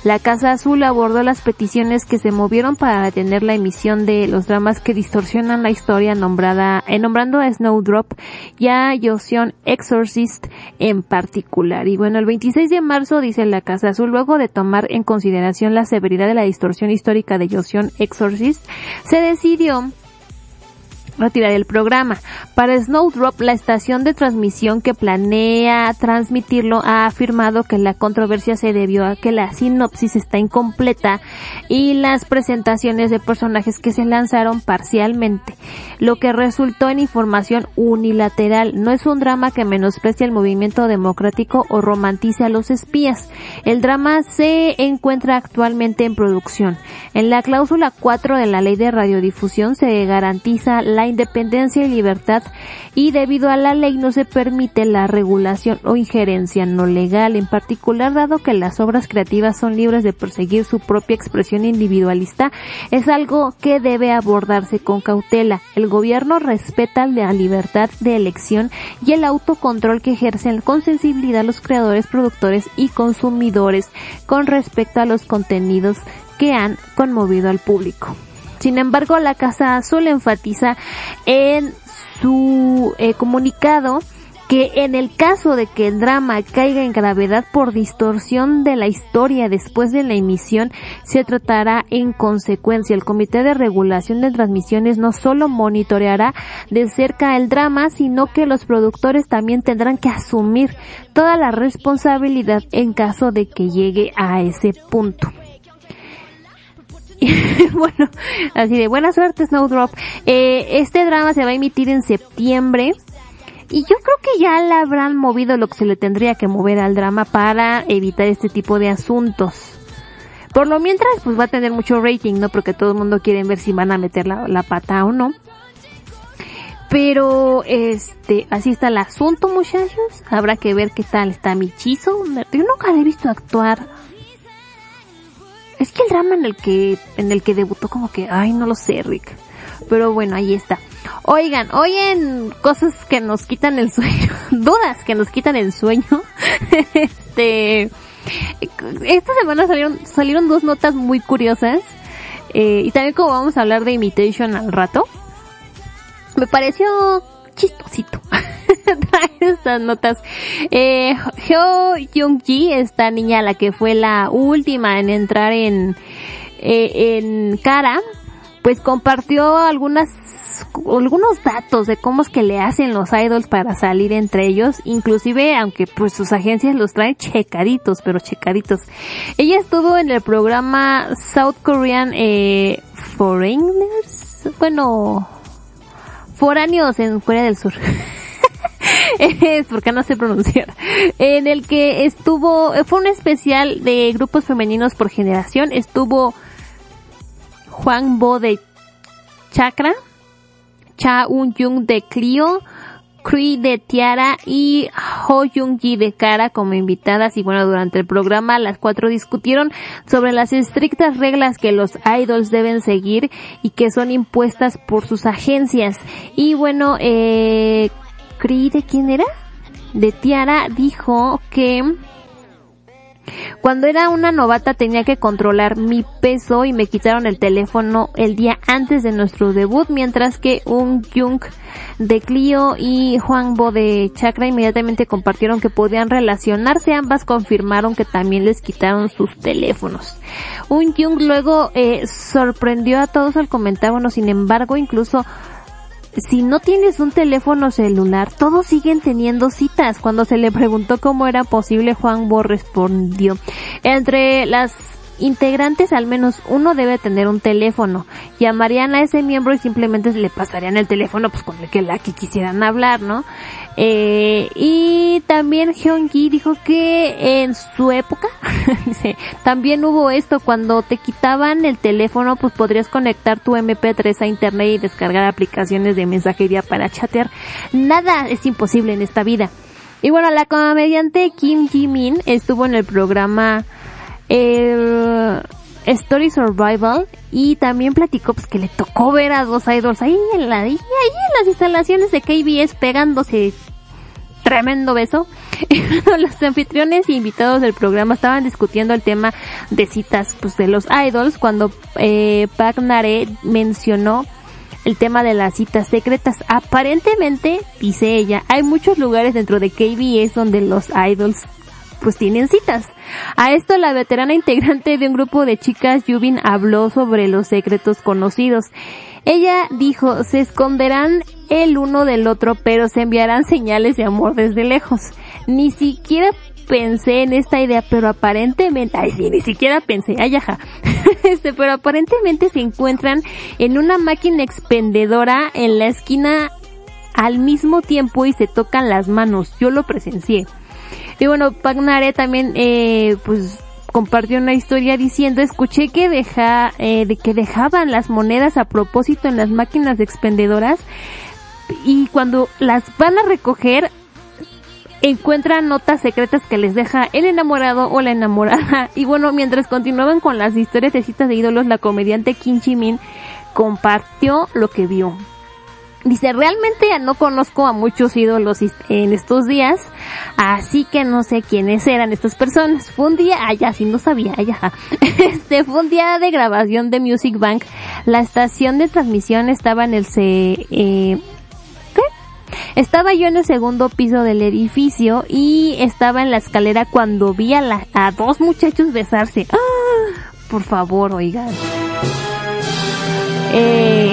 C: La Casa Azul abordó las peticiones que se movieron para detener la emisión de los dramas que distorsionan la historia nombrada, eh, nombrando a Snowdrop y a Joseon Exorcist en particular. Y bueno, el 26 de marzo, dice la Casa Azul, luego de tomar en consideración la severidad de la distorsión histórica de Joseon Exorcist, se decidió retirar el programa. Para Snowdrop, la estación de transmisión que planea transmitirlo ha afirmado que la controversia se debió a que la sinopsis está incompleta y las presentaciones de personajes que se lanzaron parcialmente, lo que resultó en información unilateral. No es un drama que menosprecie el movimiento democrático o romantice a los espías. El drama se encuentra actualmente en producción. En la cláusula 4 de la ley de radiodifusión se garantiza la independencia y libertad y debido a la ley no se permite la regulación o injerencia no legal, en particular dado que las obras creativas son libres de perseguir su propia expresión individualista, es algo que debe abordarse con cautela. El gobierno respeta la libertad de elección y el autocontrol que ejercen con sensibilidad los creadores, productores y consumidores con respecto a los contenidos que han conmovido al público. Sin embargo, la Casa Azul enfatiza en su eh, comunicado que en el caso de que el drama caiga en gravedad por distorsión de la historia después de la emisión, se tratará en consecuencia. El Comité de Regulación de Transmisiones no solo monitoreará de cerca el drama, sino que los productores también tendrán que asumir toda la responsabilidad en caso de que llegue a ese punto. [LAUGHS] bueno, así de buena suerte Snowdrop. Eh, este drama se va a emitir en septiembre. Y yo creo que ya le habrán movido lo que se le tendría que mover al drama para evitar este tipo de asuntos. Por lo mientras, pues va a tener mucho rating, ¿no? Porque todo el mundo quiere ver si van a meter la, la pata o no. Pero, este, así está el asunto, muchachos. Habrá que ver qué tal está Michizo. Yo nunca le he visto actuar. Es que el drama en el que, en el que debutó como que, ay, no lo sé, Rick. Pero bueno, ahí está. Oigan, hoy cosas que nos quitan el sueño, [LAUGHS] dudas que nos quitan el sueño, [LAUGHS] este, esta semana salieron, salieron dos notas muy curiosas, eh, y también como vamos a hablar de Imitation al rato, me pareció chistosito [LAUGHS] traer estas notas. Eh, Hyo Jung-ji, esta niña la que fue la última en entrar en, eh, en cara, pues compartió algunas algunos datos de cómo es que le hacen los idols para salir entre ellos, inclusive aunque pues sus agencias los traen checaditos, pero checaditos. Ella estuvo en el programa South Korean eh, Foreigners, bueno, foráneos en Corea del Sur. [LAUGHS] es porque no sé pronunciar. En el que estuvo, fue un especial de grupos femeninos por generación. Estuvo Juan Bo de Chakra, Cha Un Jung de Clio, Cree de Tiara y Ho Jung Ji de Cara como invitadas. Y bueno durante el programa las cuatro discutieron sobre las estrictas reglas que los idols deben seguir y que son impuestas por sus agencias. Y bueno eh, Cree de quién era de Tiara dijo que cuando era una novata tenía que controlar mi peso y me quitaron el teléfono el día antes de nuestro debut, mientras que un Jung de Clio y Juan Bo de Chakra inmediatamente compartieron que podían relacionarse. Ambas confirmaron que también les quitaron sus teléfonos. Un Jung luego eh, sorprendió a todos al comentar, sin embargo, incluso si no tienes un teléfono celular, todos siguen teniendo citas. Cuando se le preguntó cómo era posible, Juan Bo respondió, entre las integrantes al menos uno debe tener un teléfono. Llamarían a ese miembro y simplemente le pasarían el teléfono pues con el que la que quisieran hablar, ¿no? Eh, y también Hyungi dijo que en su época, [LAUGHS] dice, también hubo esto, cuando te quitaban el teléfono pues podrías conectar tu MP3 a internet y descargar aplicaciones de mensajería para chatear. Nada es imposible en esta vida. Y bueno, la comediante Kim Ji-min estuvo en el programa el Story Survival y también platicó pues que le tocó ver a dos idols ahí en la ahí en las instalaciones de KBS pegándose tremendo beso. [LAUGHS] los anfitriones y invitados del programa estaban discutiendo el tema de citas pues de los idols cuando eh, Park Nare mencionó el tema de las citas secretas. Aparentemente, dice ella, hay muchos lugares dentro de KBS donde los idols pues tienen citas. A esto la veterana integrante de un grupo de chicas, Yubin, habló sobre los secretos conocidos. Ella dijo, se esconderán el uno del otro, pero se enviarán señales de amor desde lejos. Ni siquiera pensé en esta idea, pero aparentemente, ay sí, ni siquiera pensé, ay ajá. [LAUGHS] este, pero aparentemente se encuentran en una máquina expendedora en la esquina al mismo tiempo y se tocan las manos. Yo lo presencié. Y bueno, Pagnare también, eh, pues, compartió una historia diciendo, escuché que deja, eh, de que dejaban las monedas a propósito en las máquinas expendedoras y cuando las van a recoger, encuentran notas secretas que les deja el enamorado o la enamorada. [LAUGHS] Y bueno, mientras continuaban con las historias de citas de ídolos, la comediante Kim Chi Min compartió lo que vio. Dice, realmente ya no conozco a muchos ídolos en estos días, así que no sé quiénes eran estas personas. Fue un día, allá sí no sabía, allá. [LAUGHS] Este fue un día de grabación de Music Bank. La estación de transmisión estaba en el C, eh, ¿qué? Estaba yo en el segundo piso del edificio y estaba en la escalera cuando vi a, la, a dos muchachos besarse. ¡Ah! Por favor, oigan. Eh,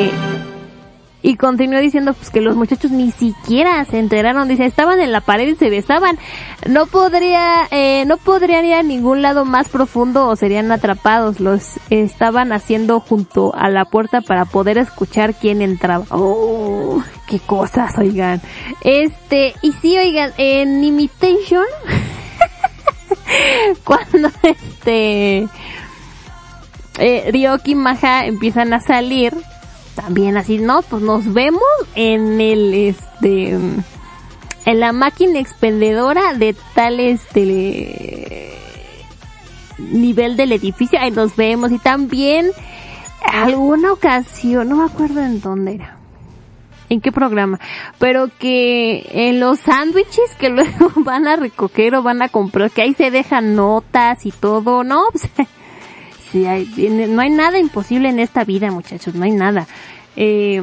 C: y continuó diciendo pues que los muchachos ni siquiera se enteraron, dice, estaban en la pared y se besaban. No podría, eh, no podrían ir a ningún lado más profundo o serían atrapados. Los estaban haciendo junto a la puerta para poder escuchar quién entraba. Oh, qué cosas, oigan. Este, y sí, oigan, en Imitation, [LAUGHS] cuando este, eh, Ryoki y Maja empiezan a salir, también así, ¿no? Pues nos vemos en el, este, en la máquina expendedora de tal, este, nivel del edificio, ahí nos vemos y también alguna ocasión, no me acuerdo en dónde era. en qué programa, pero que en los sándwiches que [LAUGHS] luego van a recoger o van a comprar, que ahí se dejan notas y todo, no, [LAUGHS] hay- no hay nada imposible en esta vida, muchachos, no hay nada. Eh,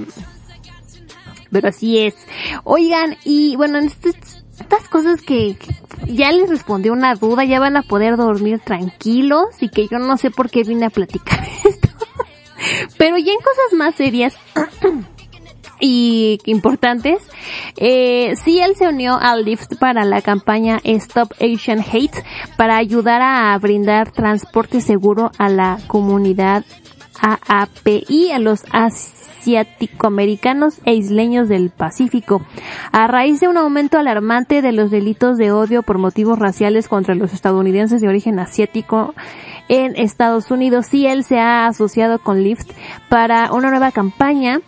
C: pero así es. Oigan, y bueno, en estas, cosas que ya les respondió una duda, ya van a poder dormir tranquilos y que yo no sé por qué vine a platicar [LAUGHS] esto. Pero ya en cosas más serias [CLEARS THROAT] y importantes, eh, sí él se unió al Lyft para la campaña Stop Asian Hate para ayudar a brindar transporte seguro a la comunidad AAPI, a los asiático-americanos e isleños del Pacífico, a raíz de un aumento alarmante de los delitos de odio por motivos raciales contra los estadounidenses de origen asiático en Estados Unidos. Sí, él se ha asociado con Lyft para una nueva campaña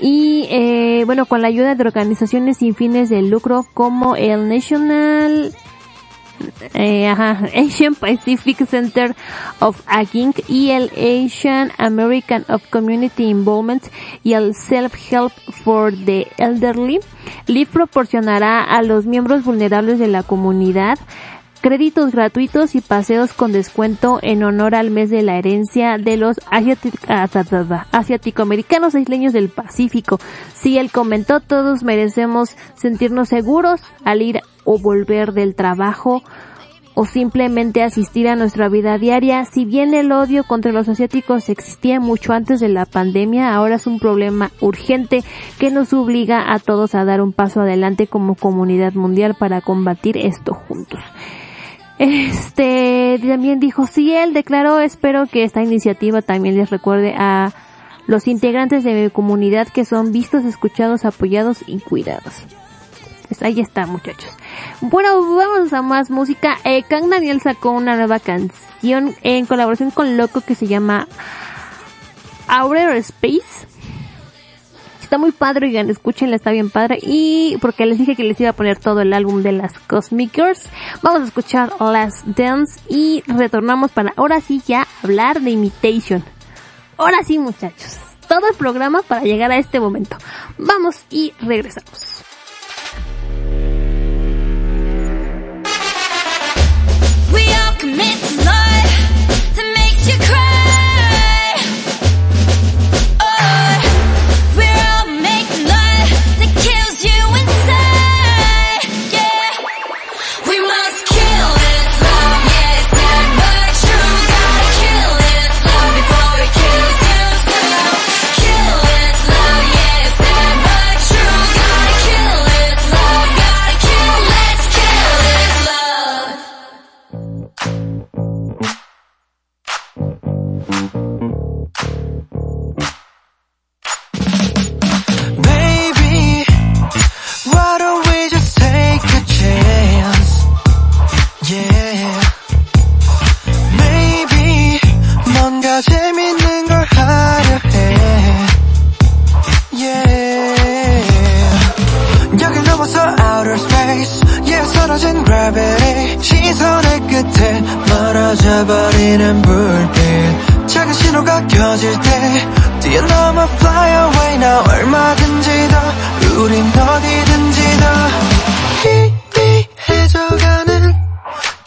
C: y eh, bueno con la ayuda de organizaciones sin fines de lucro como el National eh, ajá, [LAUGHS] Asian Pacific Center of Aging y el Asian American of Community Involvement y el Self Help for the Elderly, LIF proporcionará a los miembros vulnerables de la comunidad créditos gratuitos y paseos con descuento en honor al mes de la herencia de los ah, asiático-americanos isleños del Pacífico. Sí, él comentó, todos merecemos sentirnos seguros al ir o volver del trabajo o simplemente asistir a nuestra vida diaria. Si bien el odio contra los asiáticos existía mucho antes de la pandemia, ahora es un problema urgente que nos obliga a todos a dar un paso adelante como comunidad mundial para combatir esto juntos. Este también dijo, sí, él declaró, espero que esta iniciativa también les recuerde a los integrantes de mi comunidad que son vistos, escuchados, apoyados y cuidados. Pues ahí está, muchachos. Bueno, vamos a más música. Eh, Kang Daniel sacó una nueva canción en colaboración con Loco que se llama Outer Space. Está muy padre, oigan, escúchenla, está bien padre. Y porque les dije que les iba a poner todo el álbum de las Cosmic Girls, vamos a escuchar Last Dance y retornamos para ahora sí ya hablar de Imitation. Ahora sí, muchachos. Todo el programa para llegar a este momento. Vamos y regresamos.
F: Yeah.
E: Maybe 뭔가 재밌는 걸 하려 해. Yeah. 여길 넘어서 outer space. Yeah, 사라진 gravity. 시선의 끝에 멀어져 버리는 불빛. 작은 신호가 켜질 때 뛰어넘어 fly away 나 얼마든지 더 우린 어디든지 더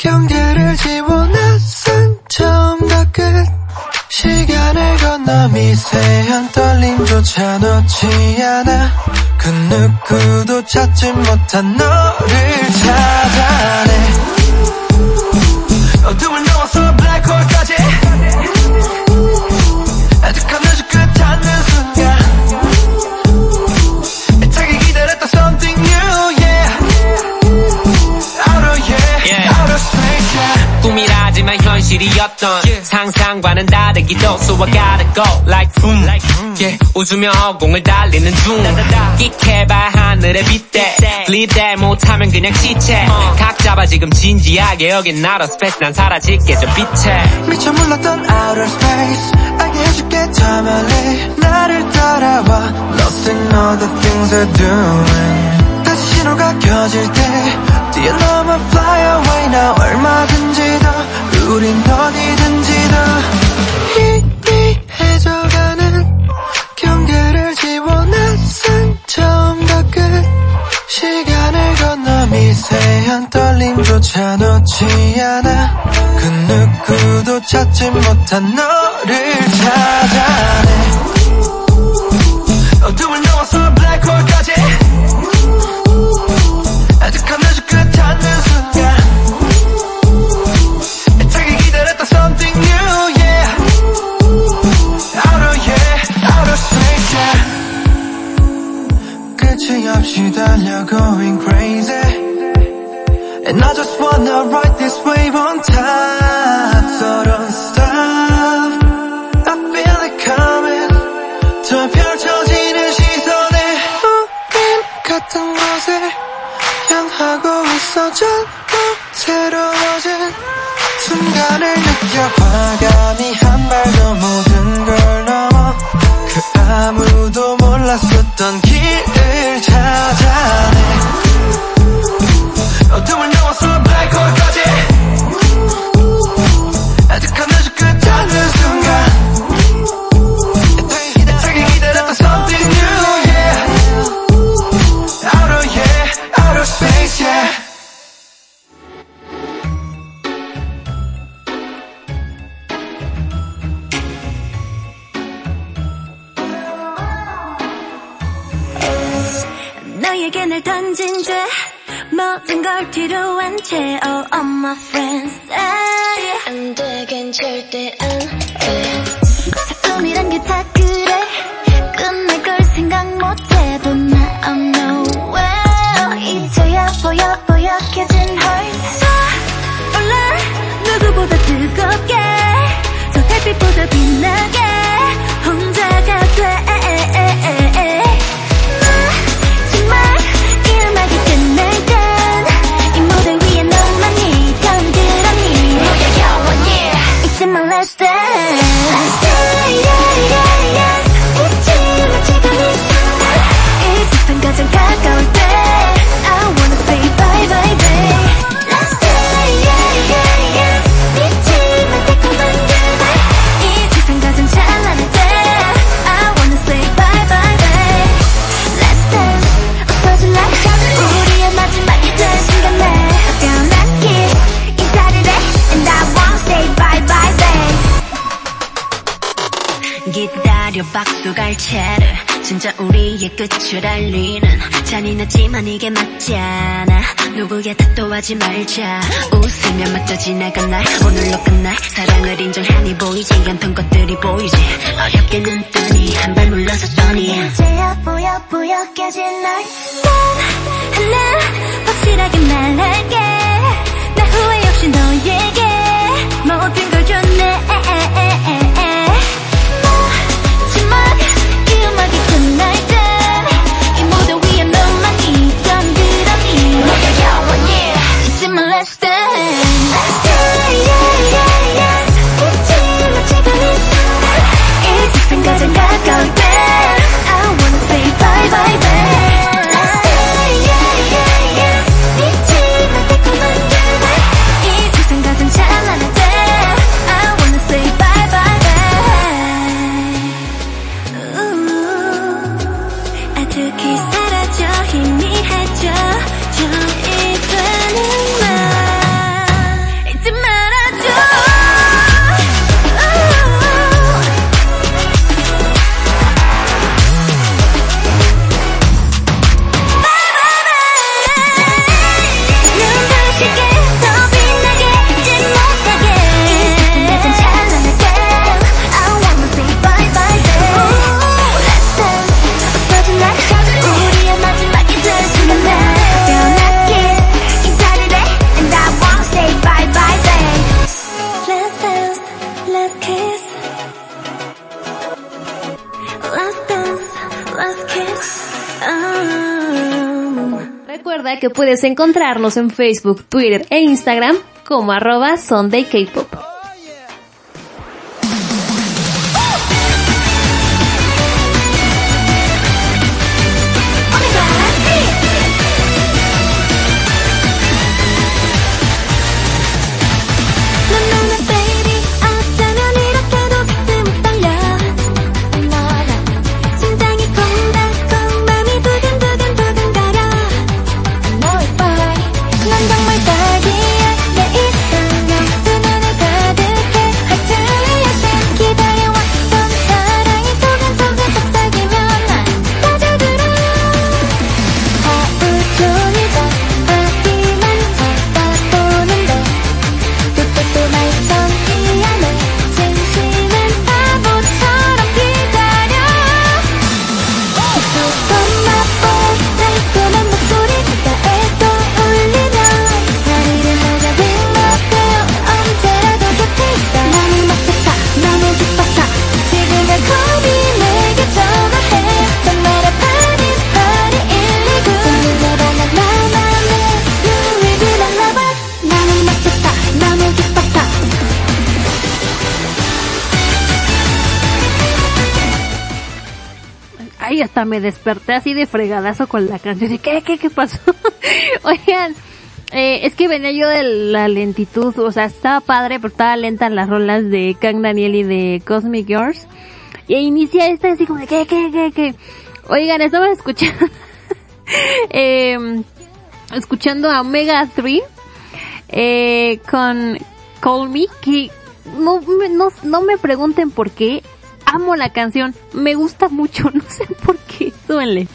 E: 경계를 지워놨은 처음과 끝. 시간을 건너 미세한 떨림조차 놓지 않아. 그 누구도 찾지 못한 너를 찾아내. 어둠을
K: 현실이었던 상상과는 다르기도 So I gotta go like boom yeah, 웃으며 허공을 달리는 중. 끽해봐 하늘에 빗대. 리대 못하면 그냥 시체. 각 잡아 지금 진지하게 여긴 나로 스페이스 난 사라질게 저 빛에.
E: 미처 몰랐던 outer space. 알게 해줄게 더 멀리. 나를 따라와. Lost in all the things we're doing 신호가 켜질 때 뛰어넘어 fly away. 나 얼마든지 더 우린 어디든지 더 희미해져가는 경계를 지워
L: 난산 처음과 끝 시간을 건너 미세한 떨림조차 놓지 않아. 그 누구도 찾지 못한 너를 찾아내. 어둠을 넘어서 블랙홀까지.
F: 없이 달려 going crazy. And I
E: just my friend. 이게 끝을 알리는 잔인하지만 이게 맞지 않아. 누구의 탓도 하지 말자. 웃으면 맞춰 지나간 날 오늘로 끝날 사랑을 인정하니 보이지 않던 것들이 보이지. 어렵게 눈 뜨니 한 발 물러섰더니.
F: 이제야 뿌여뿌여 깨진 날 하나 확실하게 말할게. 나 후회 없이 너에게 모든 걸 줬네
C: puedes encontrarnos en Facebook, Twitter e Instagram como arroba Sunday K-Pop. Me desperté así de fregadazo con la canción. Y, ¿Qué, qué, qué pasó? [LAUGHS] Oigan, eh, es que venía yo de la lentitud, o sea, estaba padre, pero estaba lenta las rolas de Kang Daniel y de Cosmic Girls. Y inicia esta así como de, ¿qué, qué, qué, qué? Oigan, estaba escuchando, [LAUGHS] eh, escuchando a Omega 3, eh, con Call Me, que no, no, no me pregunten por qué, amo la canción, me gusta mucho, [LAUGHS] no sé por qué, súbenle.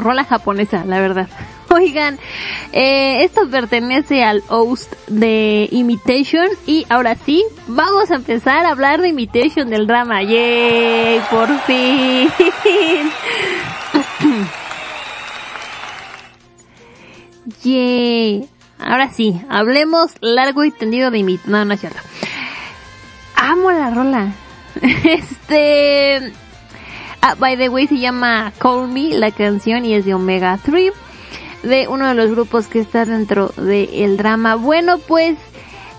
C: Rola japonesa, la verdad. [LAUGHS] Oigan, eh, esto pertenece al host de Imitation y ahora sí, vamos a empezar a hablar de Imitation del drama. ¡Yay! Por fin. [COUGHS] ¡Yay! Ahora sí, hablemos largo y tendido de Imitation. No, no es cierto. Amo la rola. [LAUGHS] Este... Ah, by the way, se llama Call Me, la canción, y es de Omega 3, de uno de los grupos que está dentro del drama. Bueno, pues,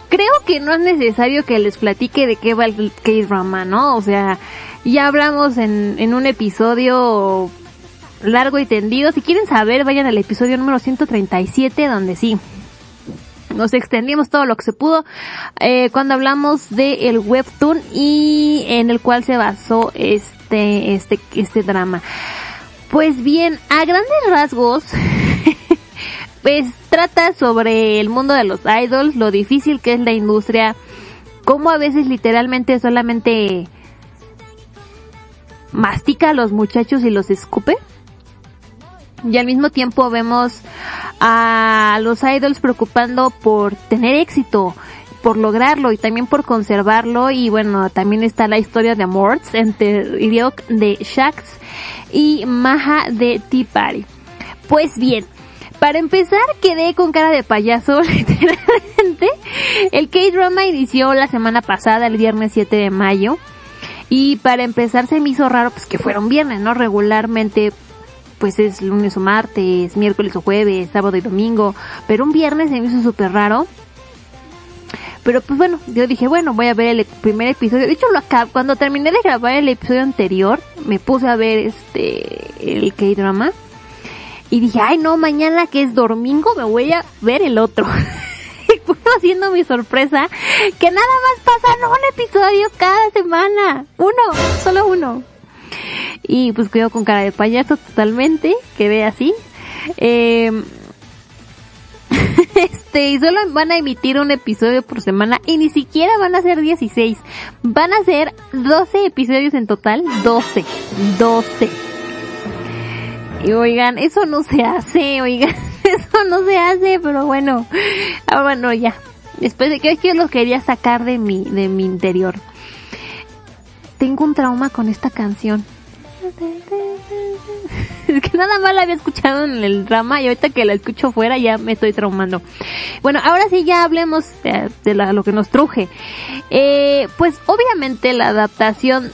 C: creo que no es necesario que les platique de qué va el K-drama, ¿no? O sea, ya hablamos en, en un episodio largo y tendido. Si quieren saber, vayan al episodio número 137, donde sí, nos extendimos todo lo que se pudo eh, cuando hablamos de el webtoon y en el cual se basó este este este drama. Pues bien, a grandes rasgos [LAUGHS] pues trata sobre el mundo de los idols, lo difícil que es la industria, cómo a veces literalmente solamente mastica a los muchachos y los escupe. Y al mismo tiempo vemos a los idols preocupando por tener éxito, por lograrlo y también por conservarlo. Y bueno, también está la historia de amor entre Ryok de Shax y Maha de Tea Party. Pues bien, para empezar quedé con cara de payaso, [LAUGHS] literalmente. El K-Drama inició la semana pasada, el viernes 7 de mayo. Y para empezar se me hizo raro pues que fuera un viernes, ¿no? Regularmente pues es lunes o martes, miércoles o jueves, sábado y domingo, pero un viernes se me hizo súper raro. Pero pues bueno, yo dije, bueno, voy a ver el primer episodio. De hecho, lo acabo, cuando terminé de grabar el episodio anterior, me puse a ver este, el K-drama. Y dije, ay no, mañana que es domingo me voy a ver el otro. [LAUGHS] y fue haciendo mi sorpresa que nada más pasan un episodio cada semana. Uno, solo uno. Y pues quedó con cara de payaso totalmente, quedé así. Eh, [LAUGHS] este, y solo van a emitir un episodio por semana y ni siquiera van a ser 16. Van a ser 12 episodios en total. 12. 12. Y oigan, eso no se hace, oigan, [LAUGHS] eso no se hace, pero bueno. Ah, bueno, ya. Después de que es que los quería sacar de mi, de mi interior. Tengo un trauma con esta canción. [LAUGHS] Es que nada más la había escuchado en el drama y ahorita que la escucho fuera ya me estoy traumando. Bueno, ahora sí ya hablemos de, de lo que nos truje. Eh, pues obviamente la adaptación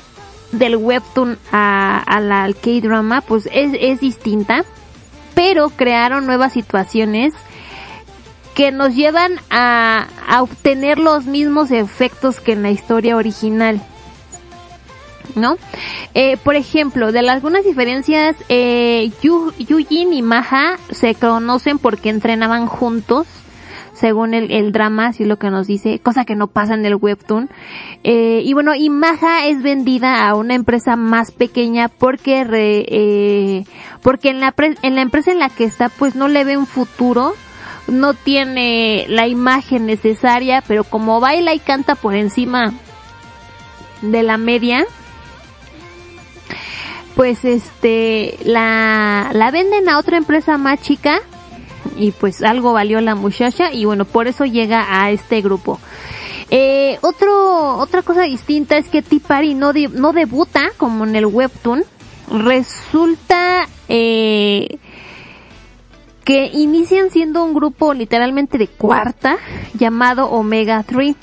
C: del webtoon a, a la al K-drama pues es, es distinta, pero crearon nuevas situaciones que nos llevan a, a obtener los mismos efectos que en la historia original. ¿No? Eh, por ejemplo, de las- algunas diferencias, eh, Yu- Yujin y Maha se conocen porque entrenaban juntos, según el, el drama, así lo que nos dice, cosa que no pasa en el webtoon. Eh, y bueno, y Maha es vendida a una empresa más pequeña porque re- eh, porque en la, pre- en la empresa en la que está, pues no le ve un futuro, no tiene la imagen necesaria, pero como baila y canta por encima de la media, pues este la la venden a otra empresa más chica y pues algo valió la muchacha y bueno por eso llega a este grupo. Eh, otro otra cosa distinta es que Tipari no no debuta como en el webtoon. Resulta eh, que inician siendo un grupo literalmente de cuarta llamado Omega 3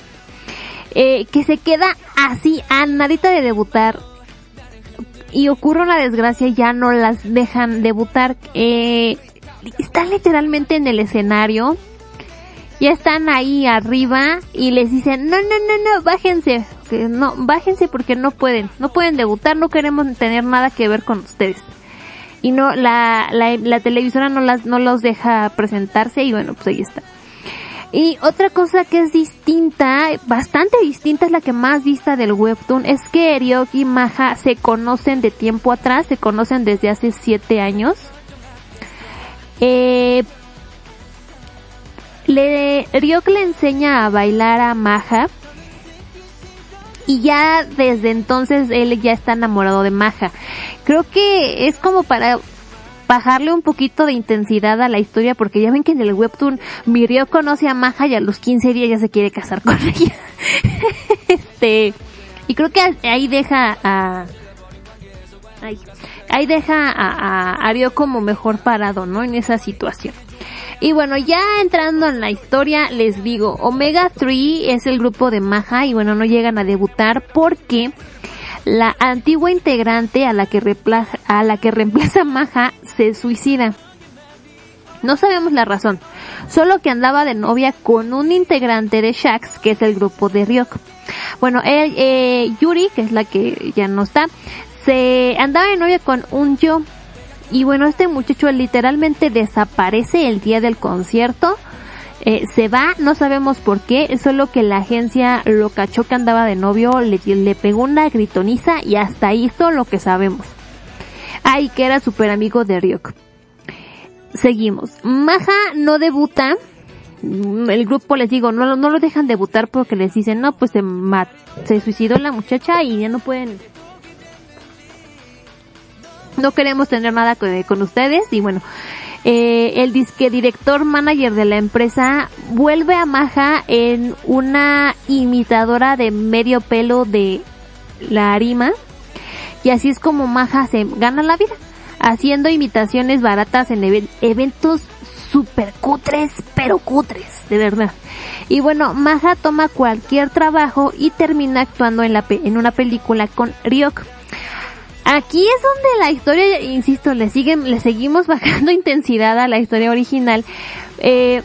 C: eh, que se queda así a nadita de debutar y ocurre una desgracia y ya no las dejan debutar. Eh, están literalmente en el escenario ya están ahí arriba y les dicen no no no no bájense que no bájense porque no pueden no pueden debutar no queremos tener nada que ver con ustedes y no la, la, la televisora no las no los deja presentarse y bueno pues ahí está y otra cosa que es distinta, bastante distinta, es la que más vista del webtoon, es que Ryok y Maha se conocen de tiempo atrás, se conocen desde hace siete años. Eh, le, Ryok le enseña a bailar a Maha y ya desde entonces él ya está enamorado de Maja. Creo que es como para bajarle un poquito de intensidad a la historia porque ya ven que en el webtoon Mirio conoce a Maja y a los 15 días ya se quiere casar con [LAUGHS] ella. este, y creo que ahí deja a ahí, ahí deja a, a Ario como mejor parado, ¿no? En esa situación. Y bueno, ya entrando en la historia, les digo, Omega 3 es el grupo de Maja y bueno, no llegan a debutar porque la antigua integrante a la que reemplaza, a la que reemplaza Maja se suicida. No sabemos la razón, solo que andaba de novia con un integrante de Shax, que es el grupo de Ryok. Bueno, él, eh, Yuri, que es la que ya no está, se andaba de novia con un yo. Y bueno, este muchacho literalmente desaparece el día del concierto eh, se va, no sabemos por qué, solo que la agencia lo cachó que andaba de novio, le, le pegó una gritoniza y hasta ahí lo que sabemos. Ay, que era súper amigo de Ryok. Seguimos. Maja no debuta. El grupo les digo, no, no lo dejan debutar porque les dicen, no, pues se, se suicidó la muchacha y ya no pueden no queremos tener nada con, con ustedes y bueno eh, el disque director manager de la empresa vuelve a Maja en una imitadora de medio pelo de la Arima y así es como Maja se gana la vida haciendo imitaciones baratas en even- eventos super cutres pero cutres de verdad. Y bueno Maja toma cualquier trabajo y termina actuando en la pe- en una película con Ryok Aquí es donde la historia, insisto, le siguen, le seguimos [LAUGHS] bajando intensidad a la historia original, eh,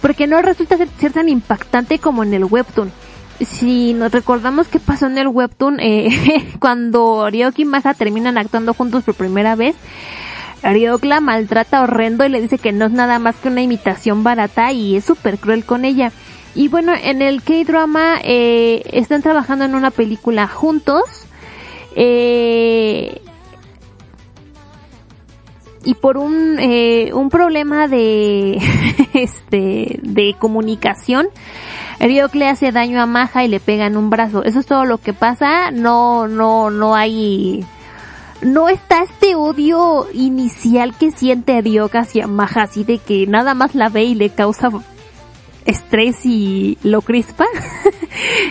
C: porque no resulta ser, tan impactante como en el webtoon. Si nos recordamos qué pasó en el webtoon, eh, [LAUGHS] cuando Ryok y Maja terminan actuando juntos por primera vez, Ryok la maltrata horrendo y le dice que no es nada más que una imitación barata y es súper cruel con ella. Y bueno, en el K-drama eh, están trabajando en una película juntos. Eh, y por un, eh, un problema de, [LAUGHS] este, de comunicación, Ryok le hace daño a Maja y le pega en un brazo. Eso es todo lo que pasa. No, no, no hay, no está este odio inicial que siente Ryok hacia Maja, así de que nada más la ve y le causa estrés y lo crispa [LAUGHS]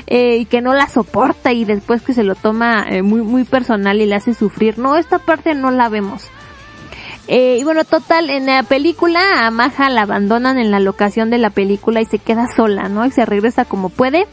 C: eh, y que no la soporta y después que se lo toma eh, muy muy personal y le hace sufrir. No esta parte no la vemos. Eh, y bueno total en la película a Maja la abandonan en la locación de la película y se queda sola no y se regresa como puede.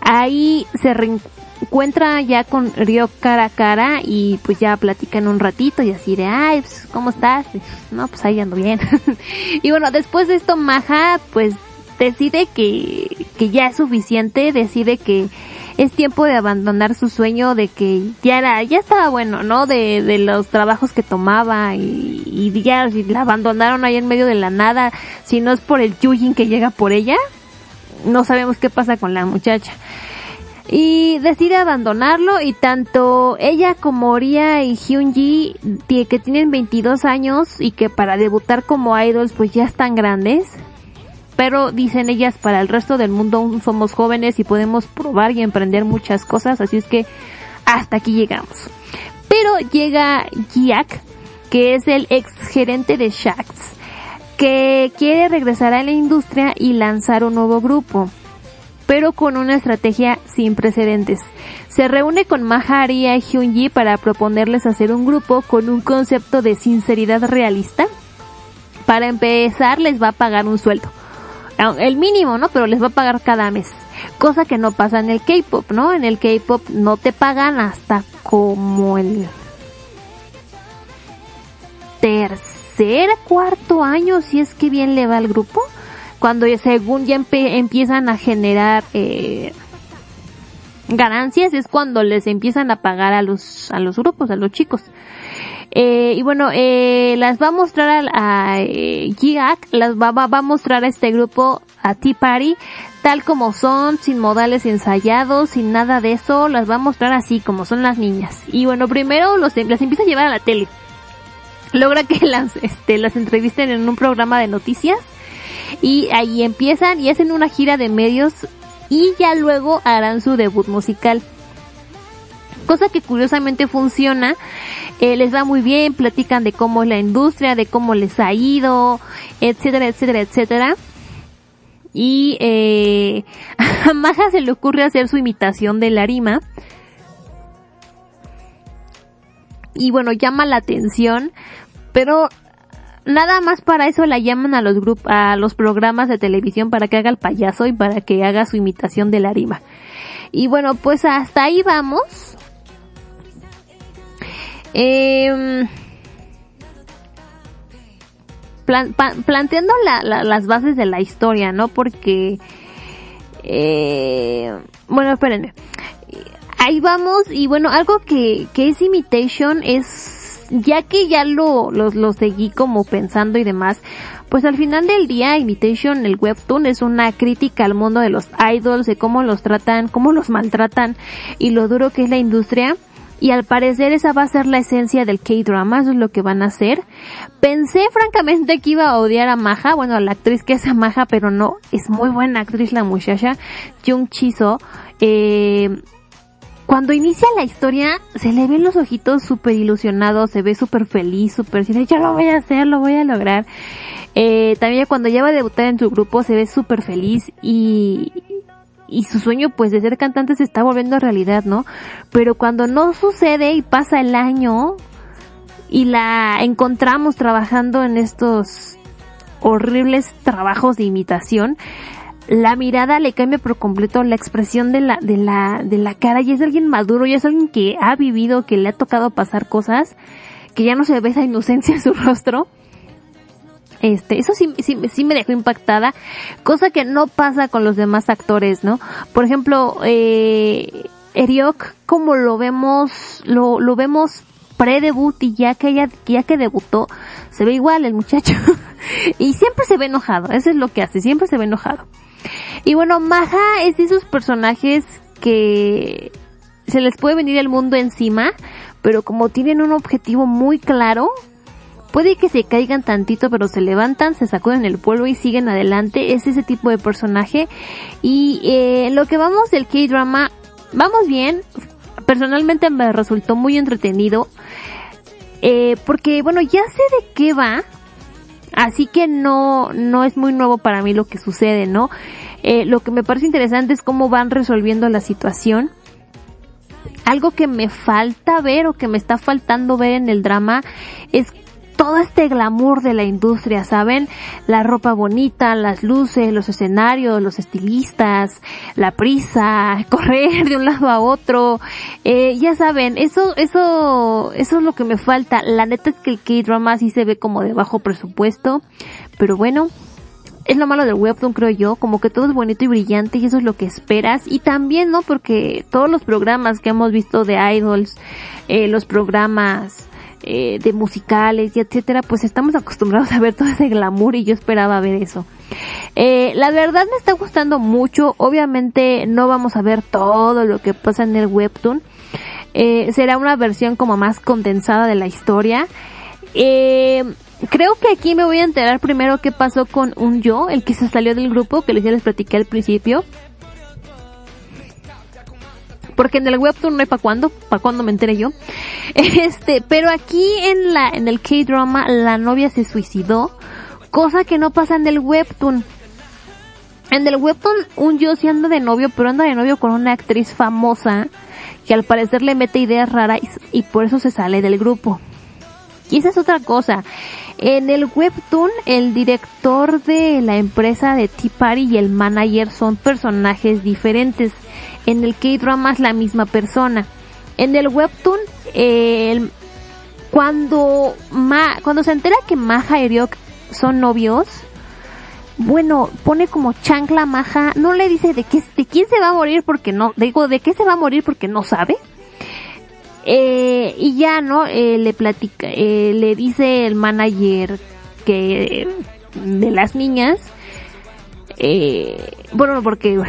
C: Ahí se reencuentra ya con Ryo cara a cara y pues ya platican un ratito y así de ay pues, cómo estás no pues ahí ando bien [LAUGHS] y bueno después de esto Maja pues decide que, que ya es suficiente, decide que es tiempo de abandonar su sueño de que ya era, ya estaba bueno, ¿no? De, de los trabajos que tomaba y, y ya la abandonaron ahí en medio de la nada, si no es por el Yujin que llega por ella, no sabemos qué pasa con la muchacha. Y decide abandonarlo y tanto ella como Ria y Hyunji, que tienen 22 años y que para debutar como idols pues ya están grandes, pero dicen ellas para el resto del mundo somos jóvenes y podemos probar y emprender muchas cosas, así es que hasta aquí llegamos. Pero llega Jack, que es el ex gerente de Shax, que quiere regresar a la industria y lanzar un nuevo grupo, pero con una estrategia sin precedentes. Se reúne con Mahari y Hyunji para proponerles hacer un grupo con un concepto de sinceridad realista, Para empezar, les va a pagar un sueldo. El mínimo, ¿no? Pero les va a pagar cada mes. Cosa que no pasa en el K-pop, ¿no? En el K-pop no te pagan hasta como el tercer, cuarto año, si es que bien le va al grupo. Cuando según ya empiezan a generar eh, ganancias, es cuando les empiezan a pagar a los, a los grupos, a los chicos. Eh, y bueno, eh, las va a mostrar a, eh, Gigac, las va, va, va a mostrar a este grupo, a Tea Party, tal como son, sin modales ensayados, sin nada de eso, las va a mostrar así como son las niñas. Y bueno, primero los, las empieza a llevar a la tele. Logra que [LAUGHS] las, este, las entrevisten en un programa de noticias y ahí empiezan y hacen una gira de medios y ya luego harán su debut musical cosa que curiosamente funciona, eh, les va muy bien, platican de cómo es la industria, de cómo les ha ido, etcétera, etcétera, etcétera. Y eh, [LAUGHS] a Maja se le ocurre hacer su imitación de Larima. Y bueno, llama la atención, pero nada más para eso la llaman a los grup a los programas de televisión para que haga el payaso y para que haga su imitación de Larima. Y bueno, pues hasta ahí vamos. Eh, planteando la- la- las bases de la historia, ¿no? Porque, eh, bueno, espérenme. Ahí vamos y bueno, algo que, que es imitation es, ya que ya lo, lo, lo seguí como pensando y demás, pues al final del día imitation, el webtoon es una crítica al mundo de los idols, de cómo los tratan, cómo los maltratan y lo duro que es la industria. Y al parecer esa va a ser la esencia del K-drama, eso es lo que van a hacer. Pensé francamente que iba a odiar a Maja, bueno, a la actriz que es a Maja, pero no, es muy buena actriz la muchacha, Jung Chiso. Eh, cuando inicia la historia, se le ven los ojitos súper ilusionados, se ve súper feliz, súper, yo lo voy a hacer, lo voy a lograr. Eh, también cuando ya va a debutar en su grupo, se ve súper feliz y, y su sueño pues de ser cantante se está volviendo realidad, ¿no? Pero cuando no sucede y pasa el año y la encontramos trabajando en estos horribles trabajos de imitación, la mirada le cambia por completo la expresión de la, de la, de la cara y es alguien maduro y es alguien que ha vivido, que le ha tocado pasar cosas, que ya no se ve esa inocencia en su rostro. Este, eso sí, me dejó impactada, cosa que no pasa con los demás actores, ¿no? Por ejemplo, eh, Eriok, como lo vemos, lo, lo vemos pre-debut y ya que ella, ya que debutó, se ve igual el muchacho. [LAUGHS] y siempre se ve enojado, eso es lo que hace, siempre se ve enojado. Y bueno, Maja es de esos personajes que se les puede venir el mundo encima, pero como tienen un objetivo muy claro, puede que se caigan tantito, pero se levantan, se sacuden el polvo y siguen adelante. Es ese tipo de personaje. Y eh, lo que vamos del K-drama, vamos bien. Personalmente me resultó muy entretenido. Eh, porque bueno, ya sé de qué va. Así que no, no es muy nuevo para mí lo que sucede, ¿no? Eh, lo que me parece interesante es cómo van resolviendo la situación. Algo que me falta ver o que me está faltando ver en el drama es todo este glamour de la industria, ¿saben? La ropa bonita, las luces, los escenarios, los estilistas, la prisa, [LAUGHS] correr de un lado a otro, eh, ya saben, eso, eso, eso es lo que me falta. La neta es que el K-drama sí se ve como de bajo presupuesto, pero bueno, es lo malo del webtoon, creo yo, como que todo es bonito y brillante y eso es lo que esperas. Y también, ¿no? Porque todos los programas que hemos visto de idols, eh, los programas eh, de musicales y etcétera, pues estamos acostumbrados a ver todo ese glamour y yo esperaba ver eso. Eh, la verdad me está gustando mucho, obviamente no vamos a ver todo lo que pasa en el webtoon. Eh, será una versión como más condensada de la historia. Eh, creo que aquí me voy a enterar primero qué pasó con un yo, el que se salió del grupo, que les ya les platiqué al principio. Porque en el webtoon no hay para cuándo, para cuándo me enteré yo. [LAUGHS] Este, pero aquí en la, en el K-drama, la novia se suicidó, cosa que no pasa en el webtoon. En el webtoon, un yo sí anda de novio, pero anda de novio con una actriz famosa, que al parecer le mete ideas raras y, y por eso se sale del grupo. Y esa es otra cosa. En el webtoon, el director de la empresa de Tea Party y el manager son personajes diferentes. En el K-drama es la misma persona. En el webtoon, el- cuando Ma, cuando se entera que Maja y Ryok son novios, bueno, pone como chancla Maja, no le dice de qué, de quién se va a morir porque no, digo, de qué se va a morir porque no sabe. Eh, y ya, ¿no? Eh, le platica, eh, le dice el manager que de las niñas, eh, bueno, porque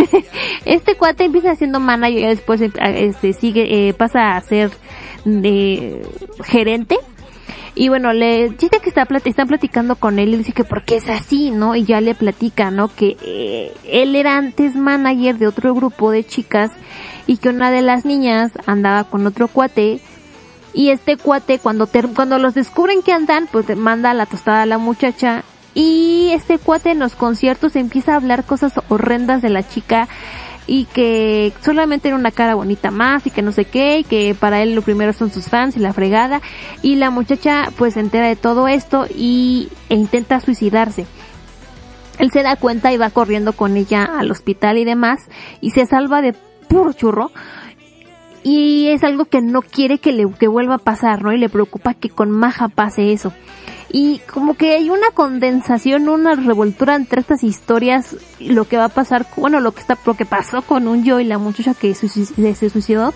C: [LAUGHS] este cuate empieza siendo manager y después eh, este sigue, eh, pasa a ser de gerente. Y bueno, le chiste que está están platicando con él y dice que por qué es así, ¿no? Y ya le platica, ¿no? Que eh, él era antes manager de otro grupo de chicas y que una de las niñas andaba con otro cuate y este cuate cuando cuando los descubren que andan, pues manda la tostada a la muchacha y este cuate en los conciertos empieza a hablar cosas horrendas de la chica y que solamente era una cara bonita más y que no sé qué y que para él lo primero son sus fans y la fregada y la muchacha pues se entera de todo esto y e intenta suicidarse. Él se da cuenta y va corriendo con ella al hospital y demás y se salva de puro churro y es algo que no quiere que le que vuelva a pasar, ¿no? Y le preocupa que con Maja pase eso. Y como que hay una condensación, una revoltura entre estas historias, lo que va a pasar, bueno, lo que está, lo que pasó con un yo y la muchacha que se suicidó.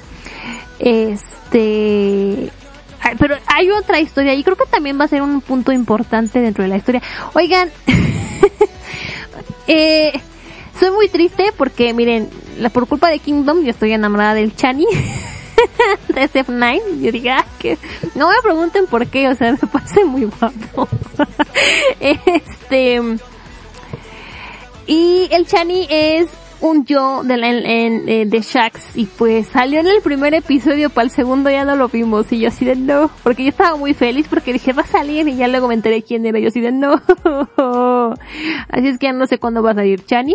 C: Este, pero hay otra historia y creo que también va a ser un punto importante dentro de la historia. Oigan, [LAUGHS] eh, soy muy triste porque miren, la, por culpa de Kingdom yo estoy enamorada del Chani. [LAUGHS] [LAUGHS] de SF9, yo diga "Ah, que no me pregunten por qué, o sea, me parece muy guapo. [LAUGHS] este y el Chani es un yo de la, en- eh, de Shax y pues salió en el primer episodio, para el segundo ya no lo vimos y yo así de no, porque yo estaba muy feliz porque dije va a salir y ya luego me enteré quién era, yo así de no. [LAUGHS] Así es que ya no sé cuándo va a salir Chani.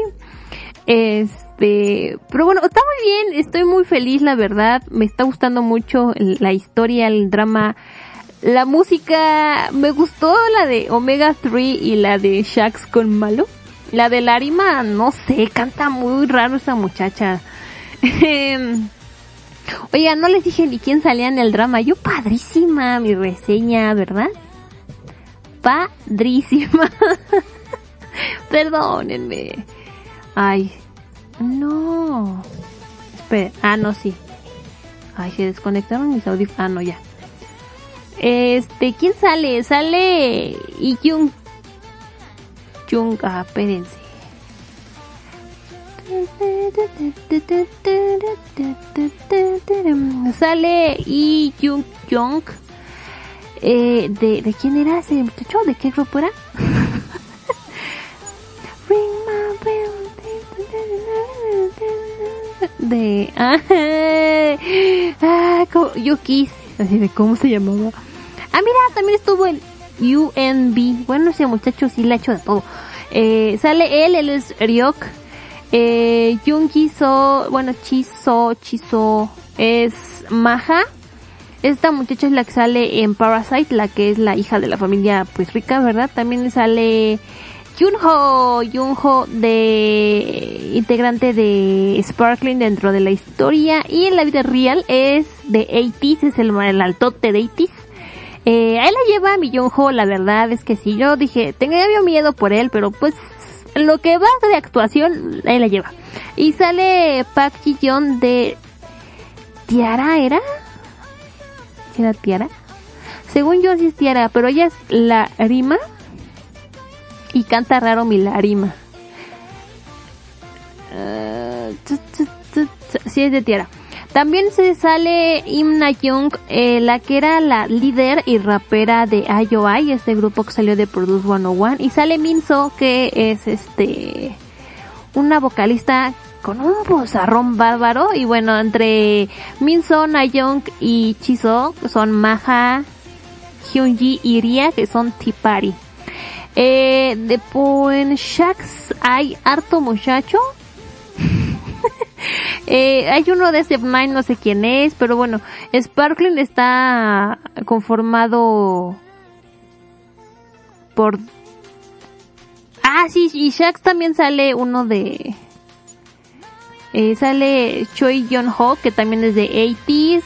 C: Este, pero bueno, está muy bien, estoy muy feliz, la verdad, me está gustando mucho la historia, el drama, la música, me gustó la de Omega 3 y la de Shax con Malo. La de Larima, no sé, canta muy raro esa muchacha. Em, Oiga, no les dije ni quién salía en el drama. Yo padrísima mi reseña, ¿verdad? Padrísima. [LAUGHS] Perdónenme. Ay, no. Espera, ah, no, sí. Ay, se desconectaron mis audífonos. Ah, no, ya. Este, ¿quién sale? Sale Jung. Jung, ah, espérense. Sale Lee Jung Jung. Eh, de, ¿De quién era ese muchacho? ¿De qué grupo era? [LAUGHS] Ring my bell. De. Ah, ah, co- Yukis. Así de cómo se llamaba. Ah, mira, también estuvo en UNB. Bueno, ese muchacho sí le ha hecho de todo. Eh, sale él, él es Ryok. Eh, bueno, Chiso, Chiso es Maja. Esta muchacha es la que sale en Parasite, la que es la hija de la familia pues rica, ¿verdad? También sale Junho, Junho de integrante de Sparkling dentro de la historia y en la vida real es de 80s, es el, altote de 80s. Eh, a él la lleva mi Junho, la verdad es que sí, yo dije, tenía miedo por él, pero pues lo que va de actuación, él la lleva. Y sale Park Ji-yeon de Tiara, ¿era? ¿Sí era Tiara? Según yo sí es Tiara, pero ella es la Rima y canta raro mi tut, sí es de Tiara. También se sale Imna Young, eh, la que era la líder y rapera de IOI, este grupo que salió de Produce 101. Y sale Minso, que es este una vocalista con un bozarrón bárbaro. Y bueno, entre Minso, Nayoung y Chiso son Maja, Hyunji y Ria, que son Tipari. Eh, en Shax hay harto muchacho [LAUGHS] Eh, hay uno de Step9, no sé quién es, pero bueno, Sparkling está conformado por... Ah, sí, y Shax también sale uno de... Eh, sale Choi Yeon Ho, que también es de 80s.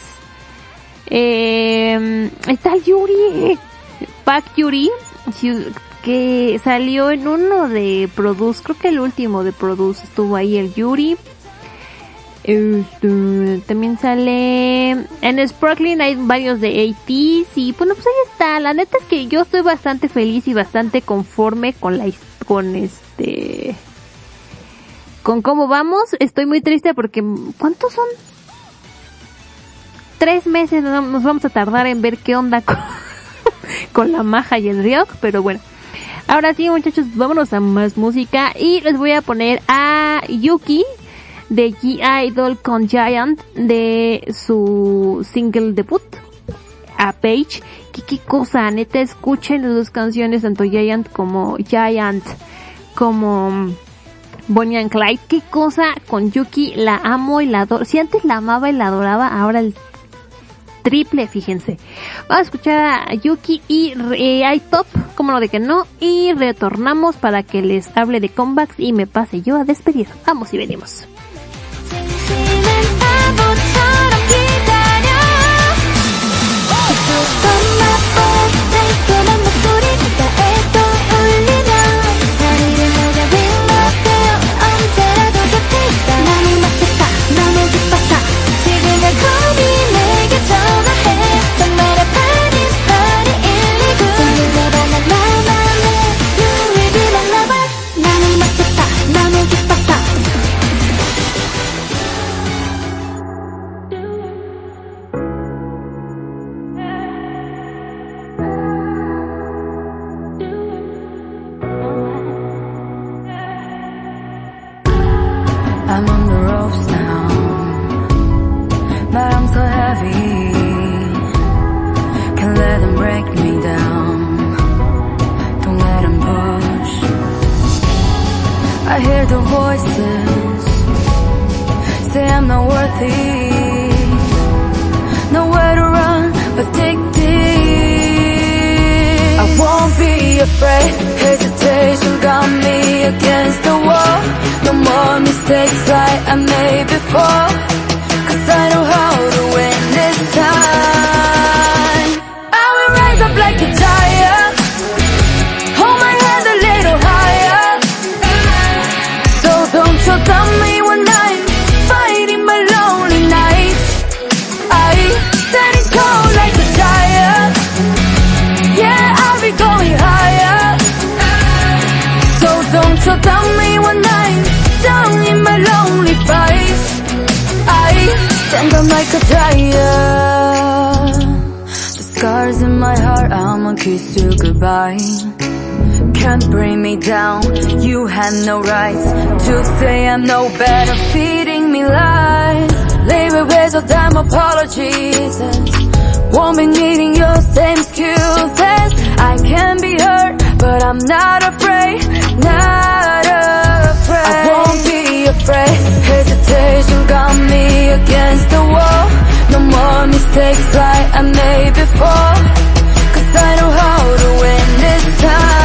C: Eh, está Yuri, Park Yuri, que salió en uno de Produce, creo que el último de Produce estuvo ahí el Yuri. Este, también sale en Sparkling hay varios de 80s y bueno pues ahí está. La neta es que yo estoy bastante feliz y bastante conforme con la con este con cómo vamos. Estoy muy triste porque cuántos son tres meses nos vamos a tardar en ver qué onda [LAUGHS] con, con la maja y el ryok pero bueno ahora sí muchachos vámonos a más música y les voy a poner a Yuki de G-Idol con Giant de su single debut a Page. ¿Qué, qué cosa, neta, escuchen las dos canciones, tanto Giant como Giant, como mm, Bonnie and Clyde. Qué cosa con Yuki, la amo y la adoro. Si antes la amaba y la adoraba, ahora el triple, fíjense. Vamos a escuchar a Yuki y eh, iTop, como lo de que no, y retornamos para que les hable de comebacks y me pase yo a despedir. Vamos y venimos.
I: Nowhere to run but take this. I won't be afraid. Hesitation got me against the wall. No more mistakes like I made before. Bring me down, you had no rights to say I'm no better, feeding me lies. Labor with your damn apologies. Won't be needing your same excuses. I can be hurt, but I'm not afraid, not afraid. I won't be afraid. Hesitation got me against the wall. No more mistakes like I made before. Cause I know how to win this time.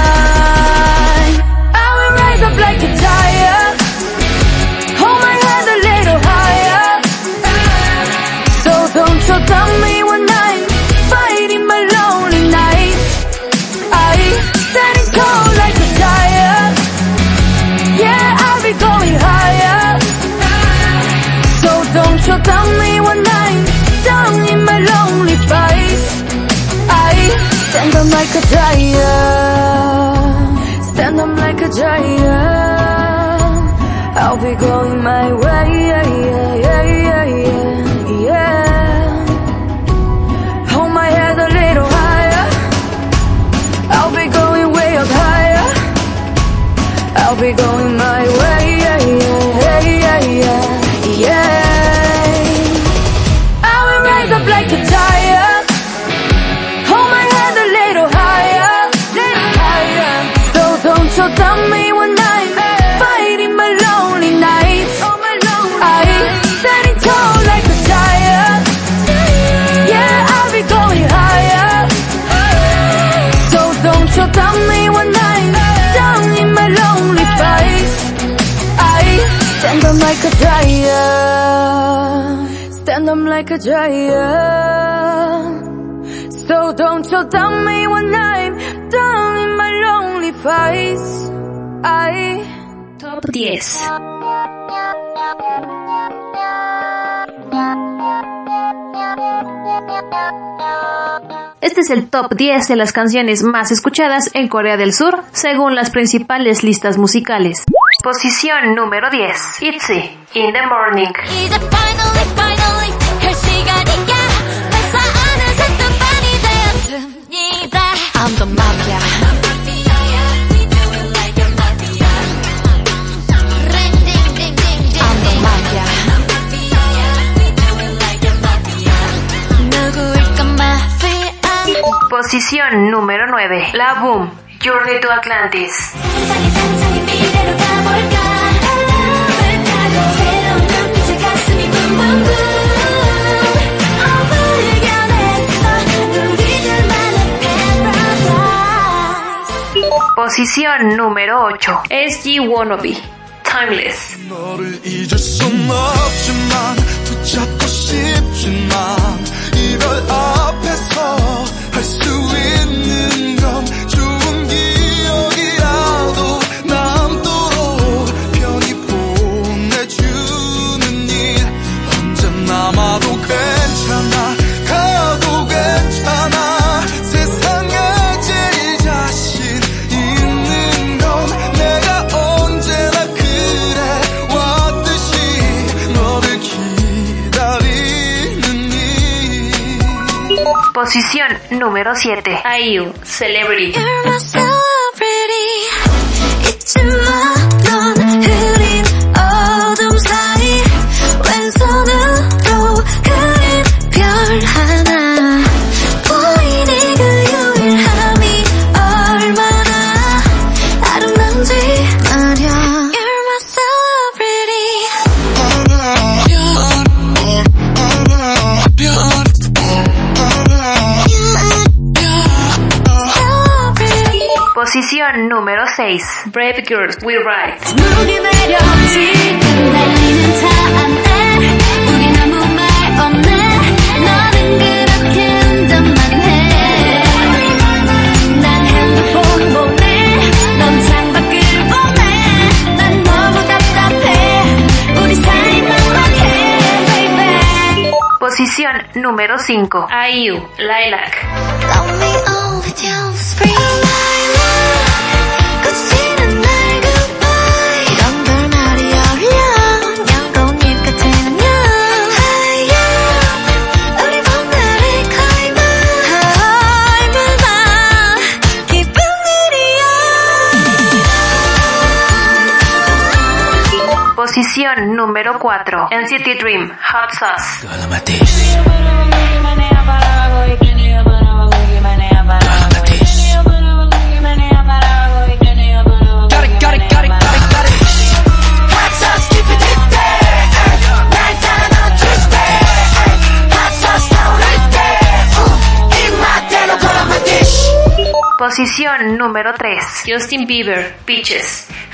I: And I'm like a giant. So don't you tell me when I'm down in my lonely face. I
A: Top 10. Este es el top 10 de las canciones más escuchadas en Corea del Sur, según las principales listas musicales. Posición número 10. ITZY, In the Morning. Posición número 9. La Boom. Journey to Atlantis. Posición número 8. SG Wannabe, Timeless. Posición número 7. IU, Celebrity. Posición número 6. Brave Girls We Ride. Posición número 5. IU, Lilac. Posición número 4. NCT Dream, Hot Sauce. Posición número 3. Justin Bieber, Peaches.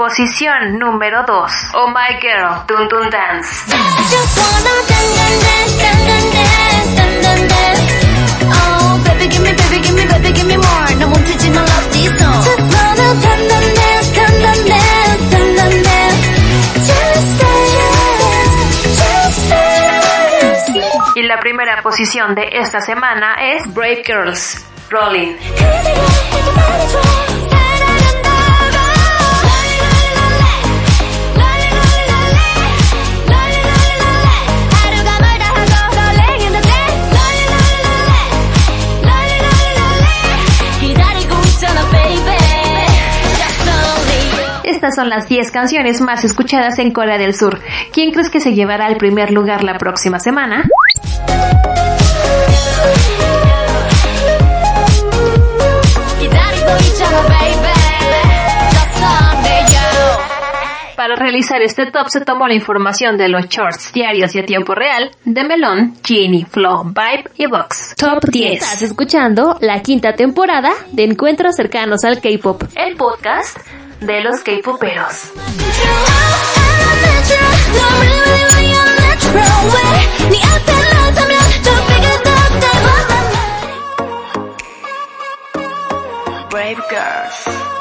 A: Posición número 2. Oh My Girl, Dun Dun Dance.
F: Just wanna dance, dance, dance, dance, dance, dance, dance. Oh, baby, give me, baby, give me, baby, give me more. 너 멈추지 마, love this song. Just wanna dance, dance, dance, dance, dance, dance, dance, dance. Just dance, just dance.
A: Y la primera posición de esta semana es Brave Girls, Estas son las 10 canciones más escuchadas en Corea del Sur. ¿Quién crees que se llevará al primer lugar la próxima semana? Para realizar este top se tomó la información de los charts diarios y a tiempo real de Melon, Genie, Flow, Vibe y Vox. Top 10. Estás escuchando la quinta temporada de Encuentros cercanos al K-pop, el podcast de los K-poperos.
F: Brave girls.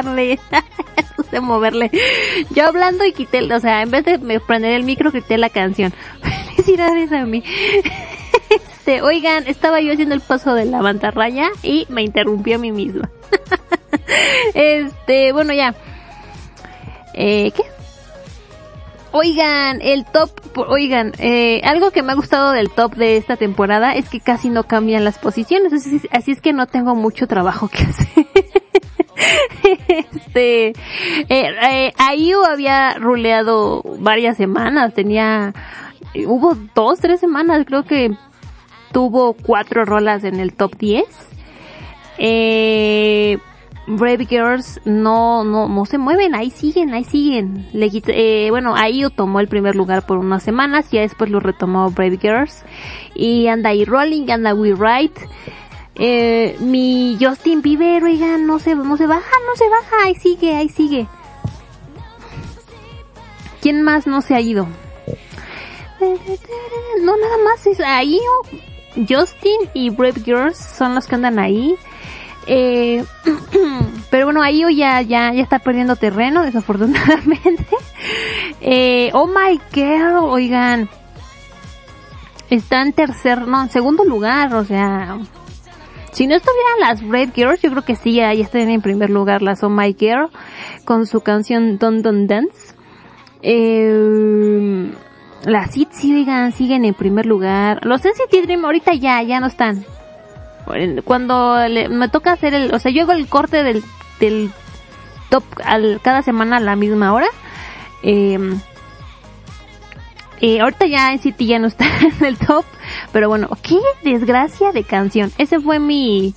C: No sé [LAUGHS] moverle. Yo hablando y quité, o sea, en vez de prender el micro, quité la canción. [LAUGHS] Felicidades a mí. [LAUGHS] Este, oigan, estaba yo haciendo el paso de la mantarraya y me interrumpió a mí misma. este, bueno, ya. Eh, ¿qué? Oigan, el top, oigan, eh, algo que me ha gustado del top de esta temporada es que casi no cambian las posiciones, así es que no tengo mucho trabajo que hacer. Este, eh, eh, Ayu había ruleado varias semanas, tenía, hubo dos, tres semanas, creo que tuvo cuatro rolas en el top 10. Eh, Brave Girls no, no, no se mueven, ahí siguen, ahí siguen. Eh, bueno, Ayu tomó el primer lugar por unas semanas, ya después lo retomó Brave Girls. Y anda ahí Rolling, anda We Right. Eh, mi Justin Bieber, oigan, no se, no se baja, no se baja, ahí sigue, ahí sigue. ¿Quién más no se ha ido? No, nada más es ahí. Justin y Brave Girls son los que andan ahí. Eh, [CLEARS THROAT] pero bueno, ahí ya, ya, ya está perdiendo terreno, desafortunadamente. [LAUGHS] Eh, oh my god, oigan. Está en tercer, no, en segundo lugar, o sea. Si no estuvieran las Brave Girls, yo creo que sí, ya estarían en primer lugar las Oh My Girl con su canción Don Don Dance. Eh, las ITZY, oigan, siguen en primer lugar. Los NCT Dream ahorita ya, ya no están. Cuando le- me toca hacer el, o sea, yo hago el corte del, del top al, cada semana a la misma hora. Eh, eh, ahorita ya NCT ya no está [LAUGHS] en el top, pero bueno, qué desgracia de canción. Ese fue mi,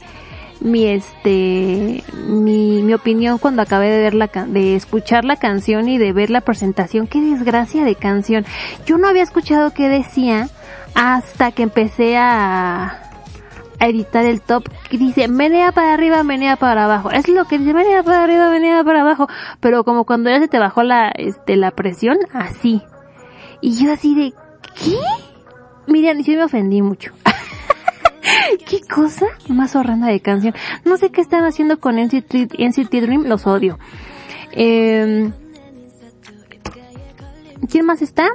C: mi este, mi, mi opinión cuando acabé de ver la, de escuchar la canción y de ver la presentación. Qué desgracia de canción. Yo no había escuchado qué decía hasta que empecé a, editar el top dice menea para arriba, menea para abajo. Es lo que dice menea para arriba, menea para abajo. Pero como cuando ya se te bajó la, este, la presión, así. Y yo así de, ¿qué? Miren, yo me ofendí mucho. [LAUGHS] ¿Qué cosa más horrenda de canción? No sé qué están haciendo con NCT, NCT Dream, los odio. Eh, ¿Quién más está?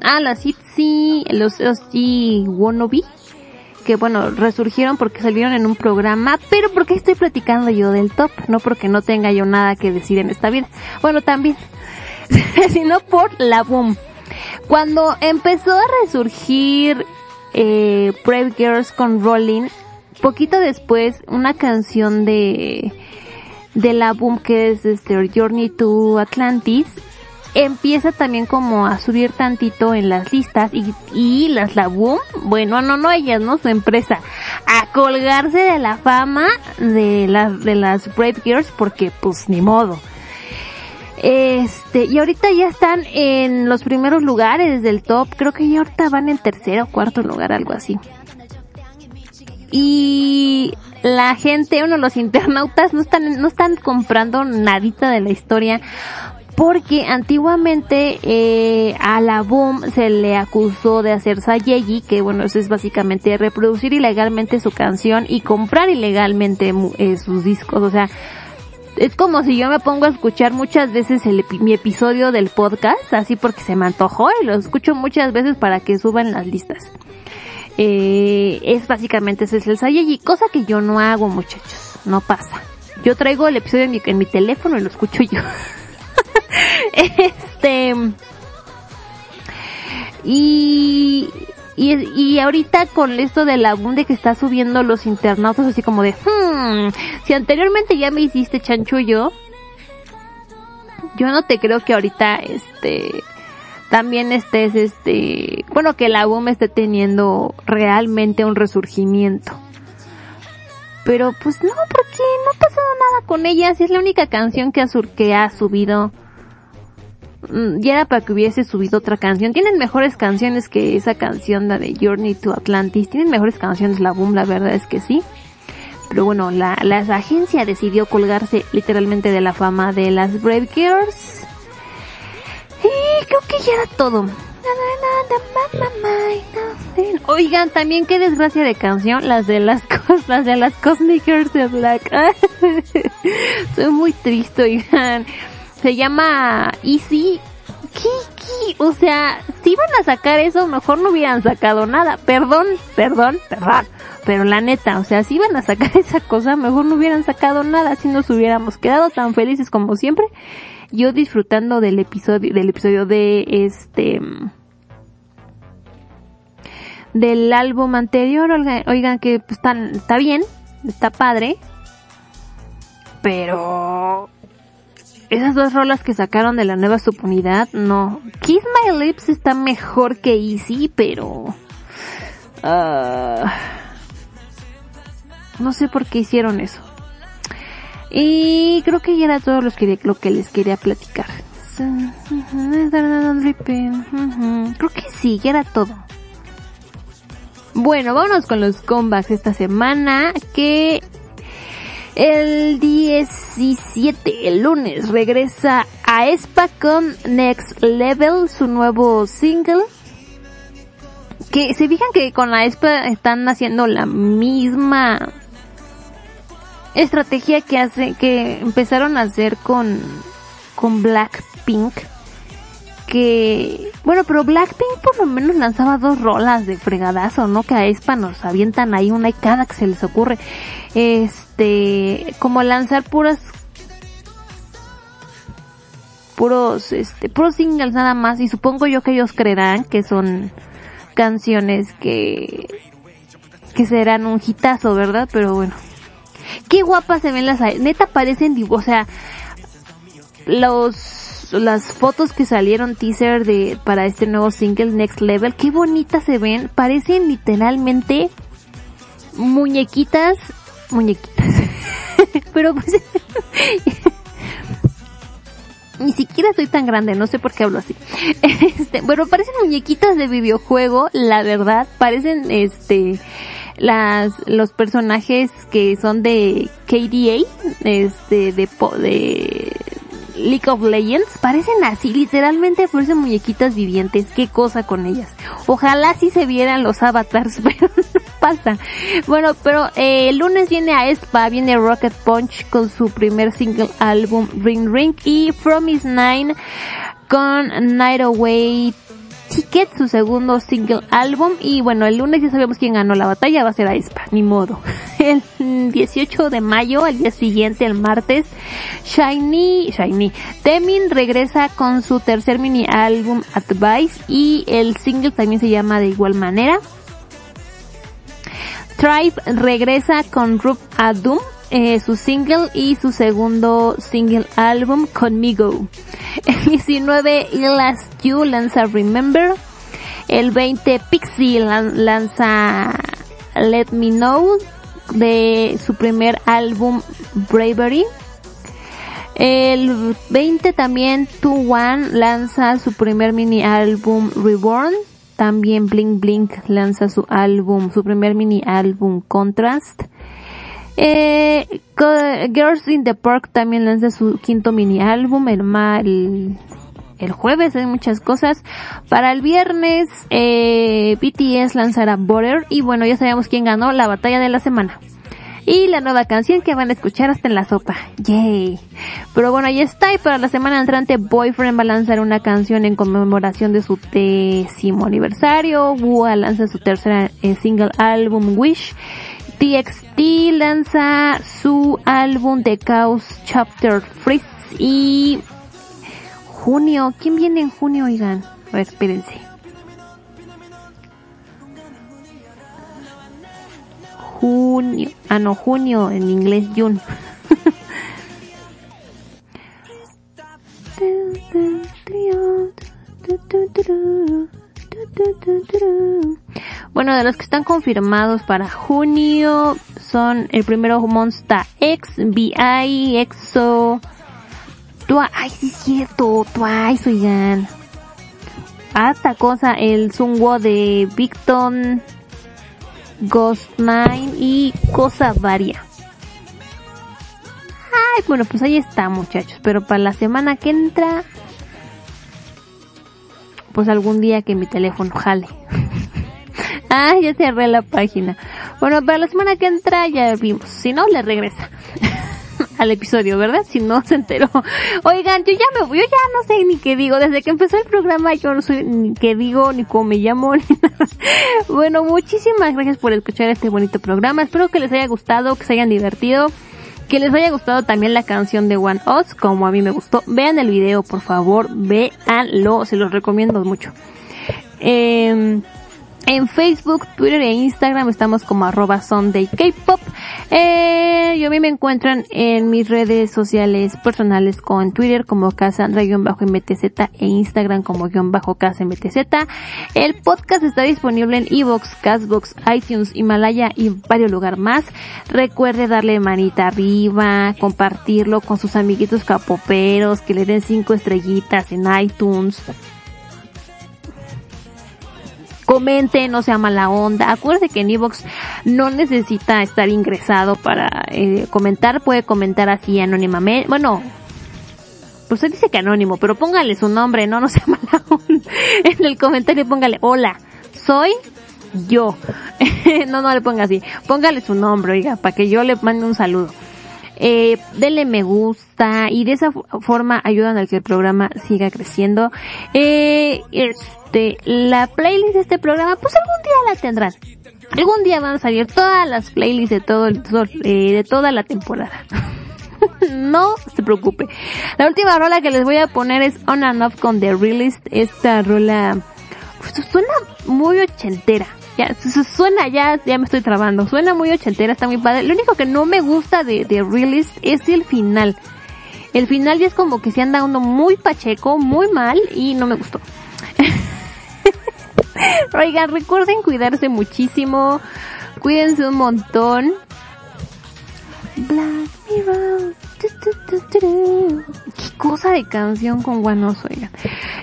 C: Ah, las ITZY, los OG Wannabe, que bueno, resurgieron porque salieron en un programa, pero porque estoy platicando yo del top, no porque no tenga yo nada que decir en esta vida. Bueno, también, [LAUGHS] sino por la boom. Cuando empezó a resurgir eh, Brave Girls con Rolling, poquito después una canción de del álbum que es este Journey to Atlantis empieza también como a subir tantito en las listas y, y las la boom, bueno, no, no ellas, no su empresa, a colgarse de la fama de las, de las Brave Girls porque pues ni modo. Este, y ahorita ya están en los primeros lugares del top, creo que ya ahorita van en tercero o cuarto lugar, algo así. Y la gente, uno, los internautas no están, no están comprando nadita de la historia porque antiguamente eh, a la Boom se le acusó de hacer Sayeji, que bueno, eso es básicamente reproducir ilegalmente su canción y comprar ilegalmente eh, sus discos, o sea, es como si yo me pongo a escuchar muchas veces mi episodio del podcast, así porque se me antojó y lo escucho muchas veces para que suban las listas. Eh, es básicamente ese es el Sayeji, cosa que yo no hago muchachos, no pasa. Yo traigo el episodio en mi teléfono y lo escucho yo. [LAUGHS] este y, y y ahorita con esto del abunde que está subiendo los internautas así como de hmm, si anteriormente ya me hiciste chanchullo yo no te creo que ahorita este también estés este bueno que la boom esté teniendo realmente un resurgimiento pero pues no porque no ha pasado nada con ella si es la única canción que ha, sur- que ha subido ya era para que hubiese subido otra canción. Tienen mejores canciones que esa canción, la de Journey to Atlantis. Tienen mejores canciones la Boom, la verdad es que sí. Pero bueno, la, la agencia decidió colgarse literalmente de la fama de las Brave Girls. Y creo que ya era todo. Oigan, también qué desgracia de canción, las de las [LAUGHS] cosas, de las Cosmic Girls de Black. [LAUGHS] Soy muy triste, oigan. Se llama Easy Kiki. O sea, si iban a sacar eso, mejor no hubieran sacado nada. Perdón, perdón, perdón. Pero la neta, o sea, si iban a sacar [LAUGHS] esa cosa, mejor no hubieran sacado nada. Si nos hubiéramos quedado tan felices como siempre. Yo disfrutando del episodio, del episodio de este, del álbum anterior. Oigan, oigan que pues, está bien, está padre. Pero esas dos rolas que sacaron de la nueva subunidad, no. Kiss My Lips está mejor que Easy, pero... ah, no sé por qué hicieron eso. Y creo que ya era todo lo que les quería platicar. Creo que sí, ya era todo. Bueno, vámonos con los comebacks esta semana que el 17, el lunes, regresa a Espa con Next Level, su nuevo single. Que se fijan que con la Espa están haciendo la misma estrategia que hace, que empezaron a hacer con, con Blackpink. Que, bueno, pero Blackpink por lo menos lanzaba dos rolas de fregadazo, ¿no? Que a Espa nos avientan ahí una y cada que se les ocurre. Este, como lanzar puras puros este puros singles nada más y supongo yo que ellos creerán que son canciones que que serán un hitazo, ¿verdad? Pero bueno. Qué guapas se ven las neta parecen o sea, los las fotos que salieron teaser de para este nuevo single Next Level, qué bonitas se ven, parecen literalmente muñequitas, muñequitas. [LAUGHS] Pero pues [LAUGHS] ni siquiera soy tan grande, no sé por qué hablo así. [LAUGHS] Este, bueno, parecen muñequitas de videojuego, la verdad, parecen este las los personajes que son de KDA, este de de League of Legends, parecen así, literalmente parecen muñequitas vivientes, qué cosa con ellas. Ojalá sí se vieran los avatars, [LAUGHS] pero pasa. Bueno, pero eh, el lunes viene a Espa, viene Rocket Punch con su primer single álbum Ring Ring y From Is Nine con Night Away Ticket, su segundo single álbum. Y bueno, el lunes ya sabemos quién ganó la batalla, va a ser Aespa, ni modo. [LAUGHS] El 18 de mayo, al día siguiente, el martes, Shiny, Shiny, Temin regresa con su tercer mini álbum Advice y el single también se llama de igual manera. Tribe regresa con Rub Adum eh, su single y su segundo single álbum Conmigo. El 19 Last You lanza Remember. El 20 Pixie lan- lanza Let Me Know de su primer álbum Bravery. El 20 también 2-1 lanza su primer mini álbum Reborn. También Blink Blink lanza su álbum, su primer mini álbum Contrast. Eh, Girls in the Park también lanza su quinto mini álbum el, el, el jueves, hay muchas cosas. Para el viernes, eh, BTS lanzará Border y bueno, ya sabemos quién ganó la batalla de la semana. Y la nueva canción que van a escuchar hasta en la sopa. Yay. Pero bueno, ahí está. Y para la semana entrante, Boyfriend va a lanzar una canción en conmemoración de su décimo aniversario. Wua lanza su tercer eh, single álbum Wish. TXT lanza su álbum The Chaos Chapter Freeze. Y junio. ¿Quién viene en junio, oigan? A ver, espérense. Junio. Ah, no, junio, en inglés, June. [LAUGHS] Bueno, de los que están confirmados para junio son el primero Monsta X, BI, EXO, Twice, ay sí es cierto, Twice, oigan. Hasta cosa, el Sunwo de Victon, Ghost Nine y cosa varia. Ay, bueno, pues ahí está muchachos, pero para la semana que entra, pues algún día que mi teléfono jale. [LAUGHS] ah, ya cerré la página. Bueno, para la semana que entra ya vimos, si no, le regresa. [LAUGHS] al episodio, ¿verdad? Si no se enteró. Oigan, yo ya me voy, yo ya no sé ni qué digo. Desde que empezó el programa yo no sé ni qué digo, ni cómo me llamo, [LAUGHS] ni nada. Bueno, muchísimas gracias por escuchar este bonito programa. Espero que les haya gustado, que se hayan divertido. Que les haya gustado también la canción de One Us, como a mí me gustó. Vean el video, por favor, véanlo, se los recomiendo mucho. Eh, en Facebook, Twitter e Instagram estamos como arroba Sunday K-Pop. Eh, y a mí me encuentran en mis redes sociales personales con Twitter como Cassandra-MTZ e Instagram como guion bajo CasaMTZ. El podcast está disponible en Evox, Castbox, iTunes, Himalaya y varios lugares más. Recuerde darle manita arriba, compartirlo con sus amiguitos capoperos, que le den cinco estrellitas en iTunes comente, no sea mala onda. Acuérdese que en Evox no necesita estar ingresado para eh, comentar, puede comentar así anónimamente. Bueno, pues se dice que anónimo, pero póngale su nombre, no, no sea mala onda. [LAUGHS] En el comentario póngale, hola, soy yo. [LAUGHS] no, no le ponga así. Póngale su nombre, oiga, para que yo le mande un saludo. Eh, denle me gusta y de esa forma ayudan a que el programa siga creciendo. Eh, este, la playlist de este programa, pues algún día la tendrán. Algún día van a salir todas las playlists de todo el, eh, de toda la temporada. [LAUGHS] no se preocupe. La última rola que les voy a poner es On and Off con The Realist. Esta rola pues, suena muy ochentera. Ya, suena, ya, ya me estoy trabando. Suena muy ochentera, está muy padre. Lo único que no me gusta de, de Realist es el final. El final ya es como que se anda uno muy pacheco, muy mal y no me gustó. [LAUGHS] Oigan, recuerden cuidarse muchísimo. Cuídense un montón. Black Mirror. Qué cosa de canción con guanos, oigan.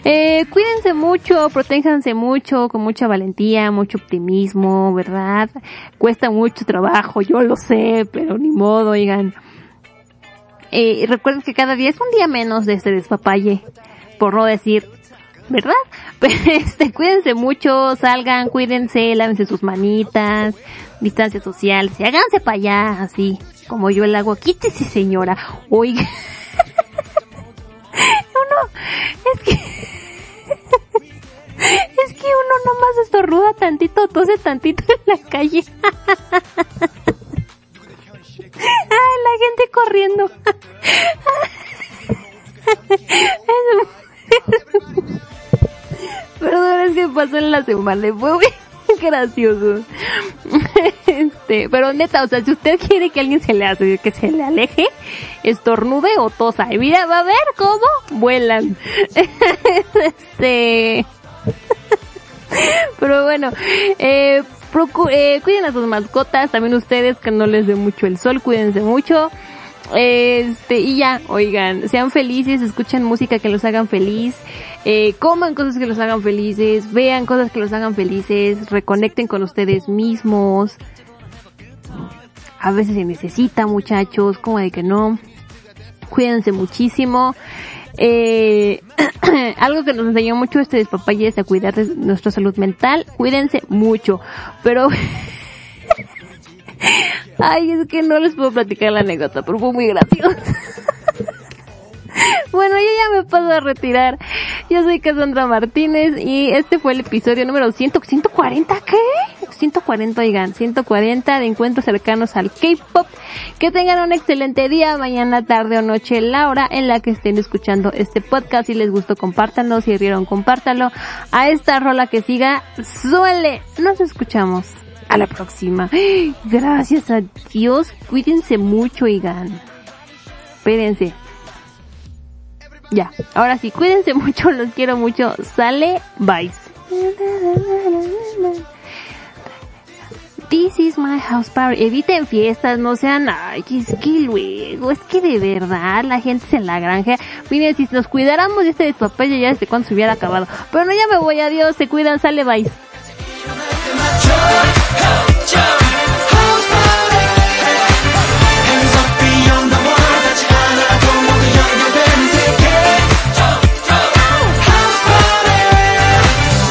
C: Eh, cuídense mucho, protéjanse mucho, con mucha valentía, mucho optimismo, ¿verdad? Cuesta mucho trabajo, yo lo sé, pero ni modo, oigan. Eh, recuerden que cada día es un día menos de este despapalle, por no decir, ¿verdad? [LAUGHS] Pero este, cuídense mucho, salgan, cuídense, lávense sus manitas, distancia social, y háganse para allá, así, como yo el hago. Quítese señora, oiga. [LAUGHS] uno, es que, [LAUGHS] es que uno nomás estornuda tantito, tose tantito en la calle. [LAUGHS] Ay, la gente corriendo. Perdón, es que pasó en la semana, muy [LAUGHS] gracioso. Este, pero neta, o sea, si usted quiere que alguien se le hace, que se le aleje, estornude o tosa. Y mira, va a ver cómo vuelan. [LAUGHS] este, [LAUGHS] pero bueno, eh, eh, cuiden a sus mascotas, también ustedes que no les dé mucho el sol, cuídense mucho. Este, y ya, oigan, sean felices, escuchen música que los hagan feliz, eh, coman cosas que los hagan felices, vean cosas que los hagan felices, reconecten con ustedes mismos. A veces se necesita, muchachos, como de que no. Cuídense muchísimo. Eh, [CLEARS THROAT] algo que nos enseñó mucho este despapalle es a cuidar de nuestra salud mental. Cuídense mucho. Pero [LAUGHS] Ay, es que no les puedo platicar la anécdota, pero fue muy graciosa. bueno, yo ya me paso a retirar. Yo soy Cassandra Martínez y este fue el episodio número 100, 140, ¿qué? 140, oigan, 140 de encuentros cercanos al K-Pop. Que tengan un excelente día, mañana, tarde o noche, la hora en la que estén escuchando este podcast. Si les gustó, compártanlo. Si rieron, compártanlo. A esta rola que siga, suele. Nos escuchamos a la próxima. [GASPS] Gracias a Dios. Cuídense mucho, oigan. Espérense. Ya, ahora sí, cuídense mucho, los quiero mucho. Sale, bye. This is my house party. Eviten fiestas, no sean, ay, es que luego, es que de verdad la gente se la granja. Miren, si nos cuidáramos de este despapalle ya desde cuando se hubiera acabado. Pero no, ya me voy, adiós, se cuidan, sale, bye.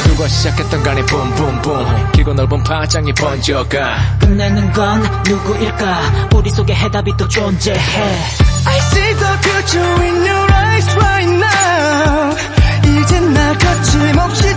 M: 누가 시작했던 간에 붐붐붐 길고 넓은 파장이 번져가.
N: 끝내는 건 누구일까? 우리 속에 해답이 또 존재해.
D: I see the future in your eyes right now. 이젠 날 거침없이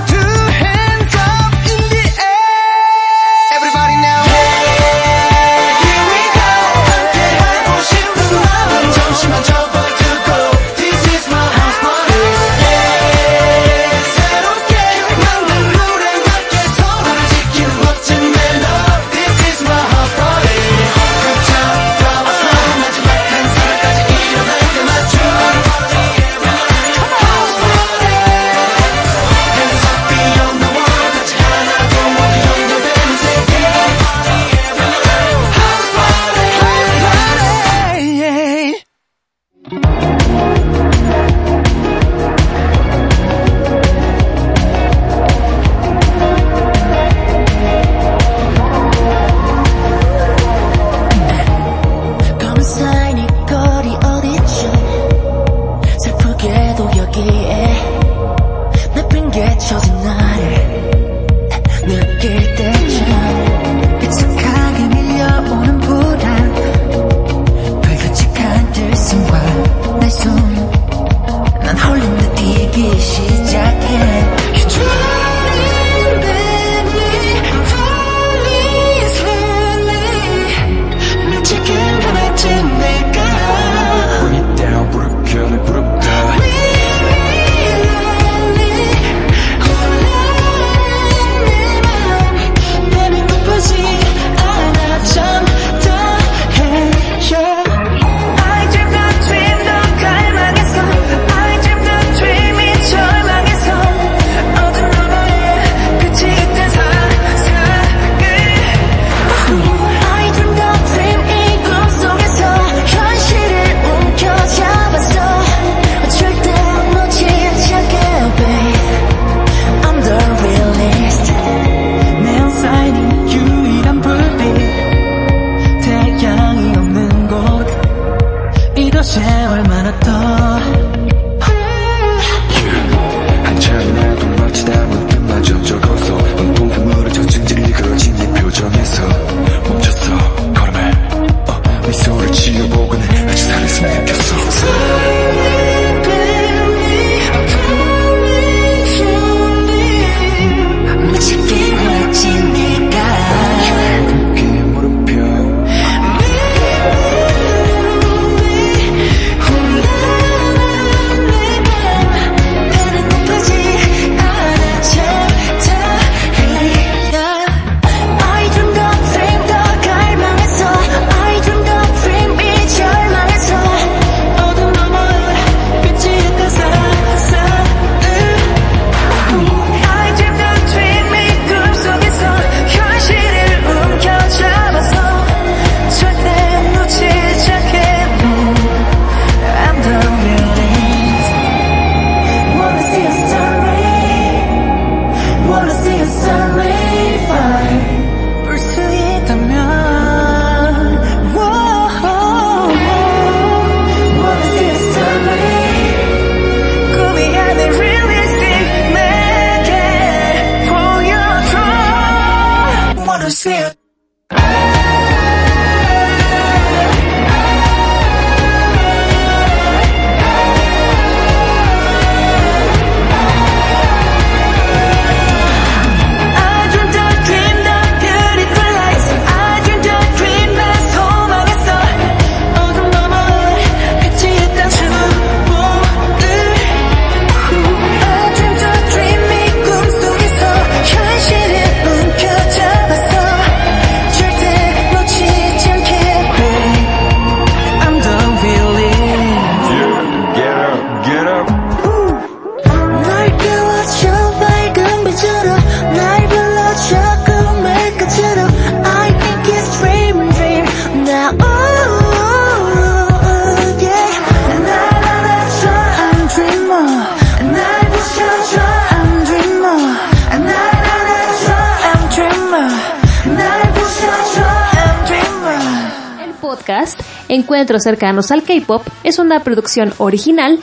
A: cercanos al K-Pop es una producción original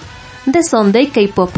A: de Sunday K-Pop.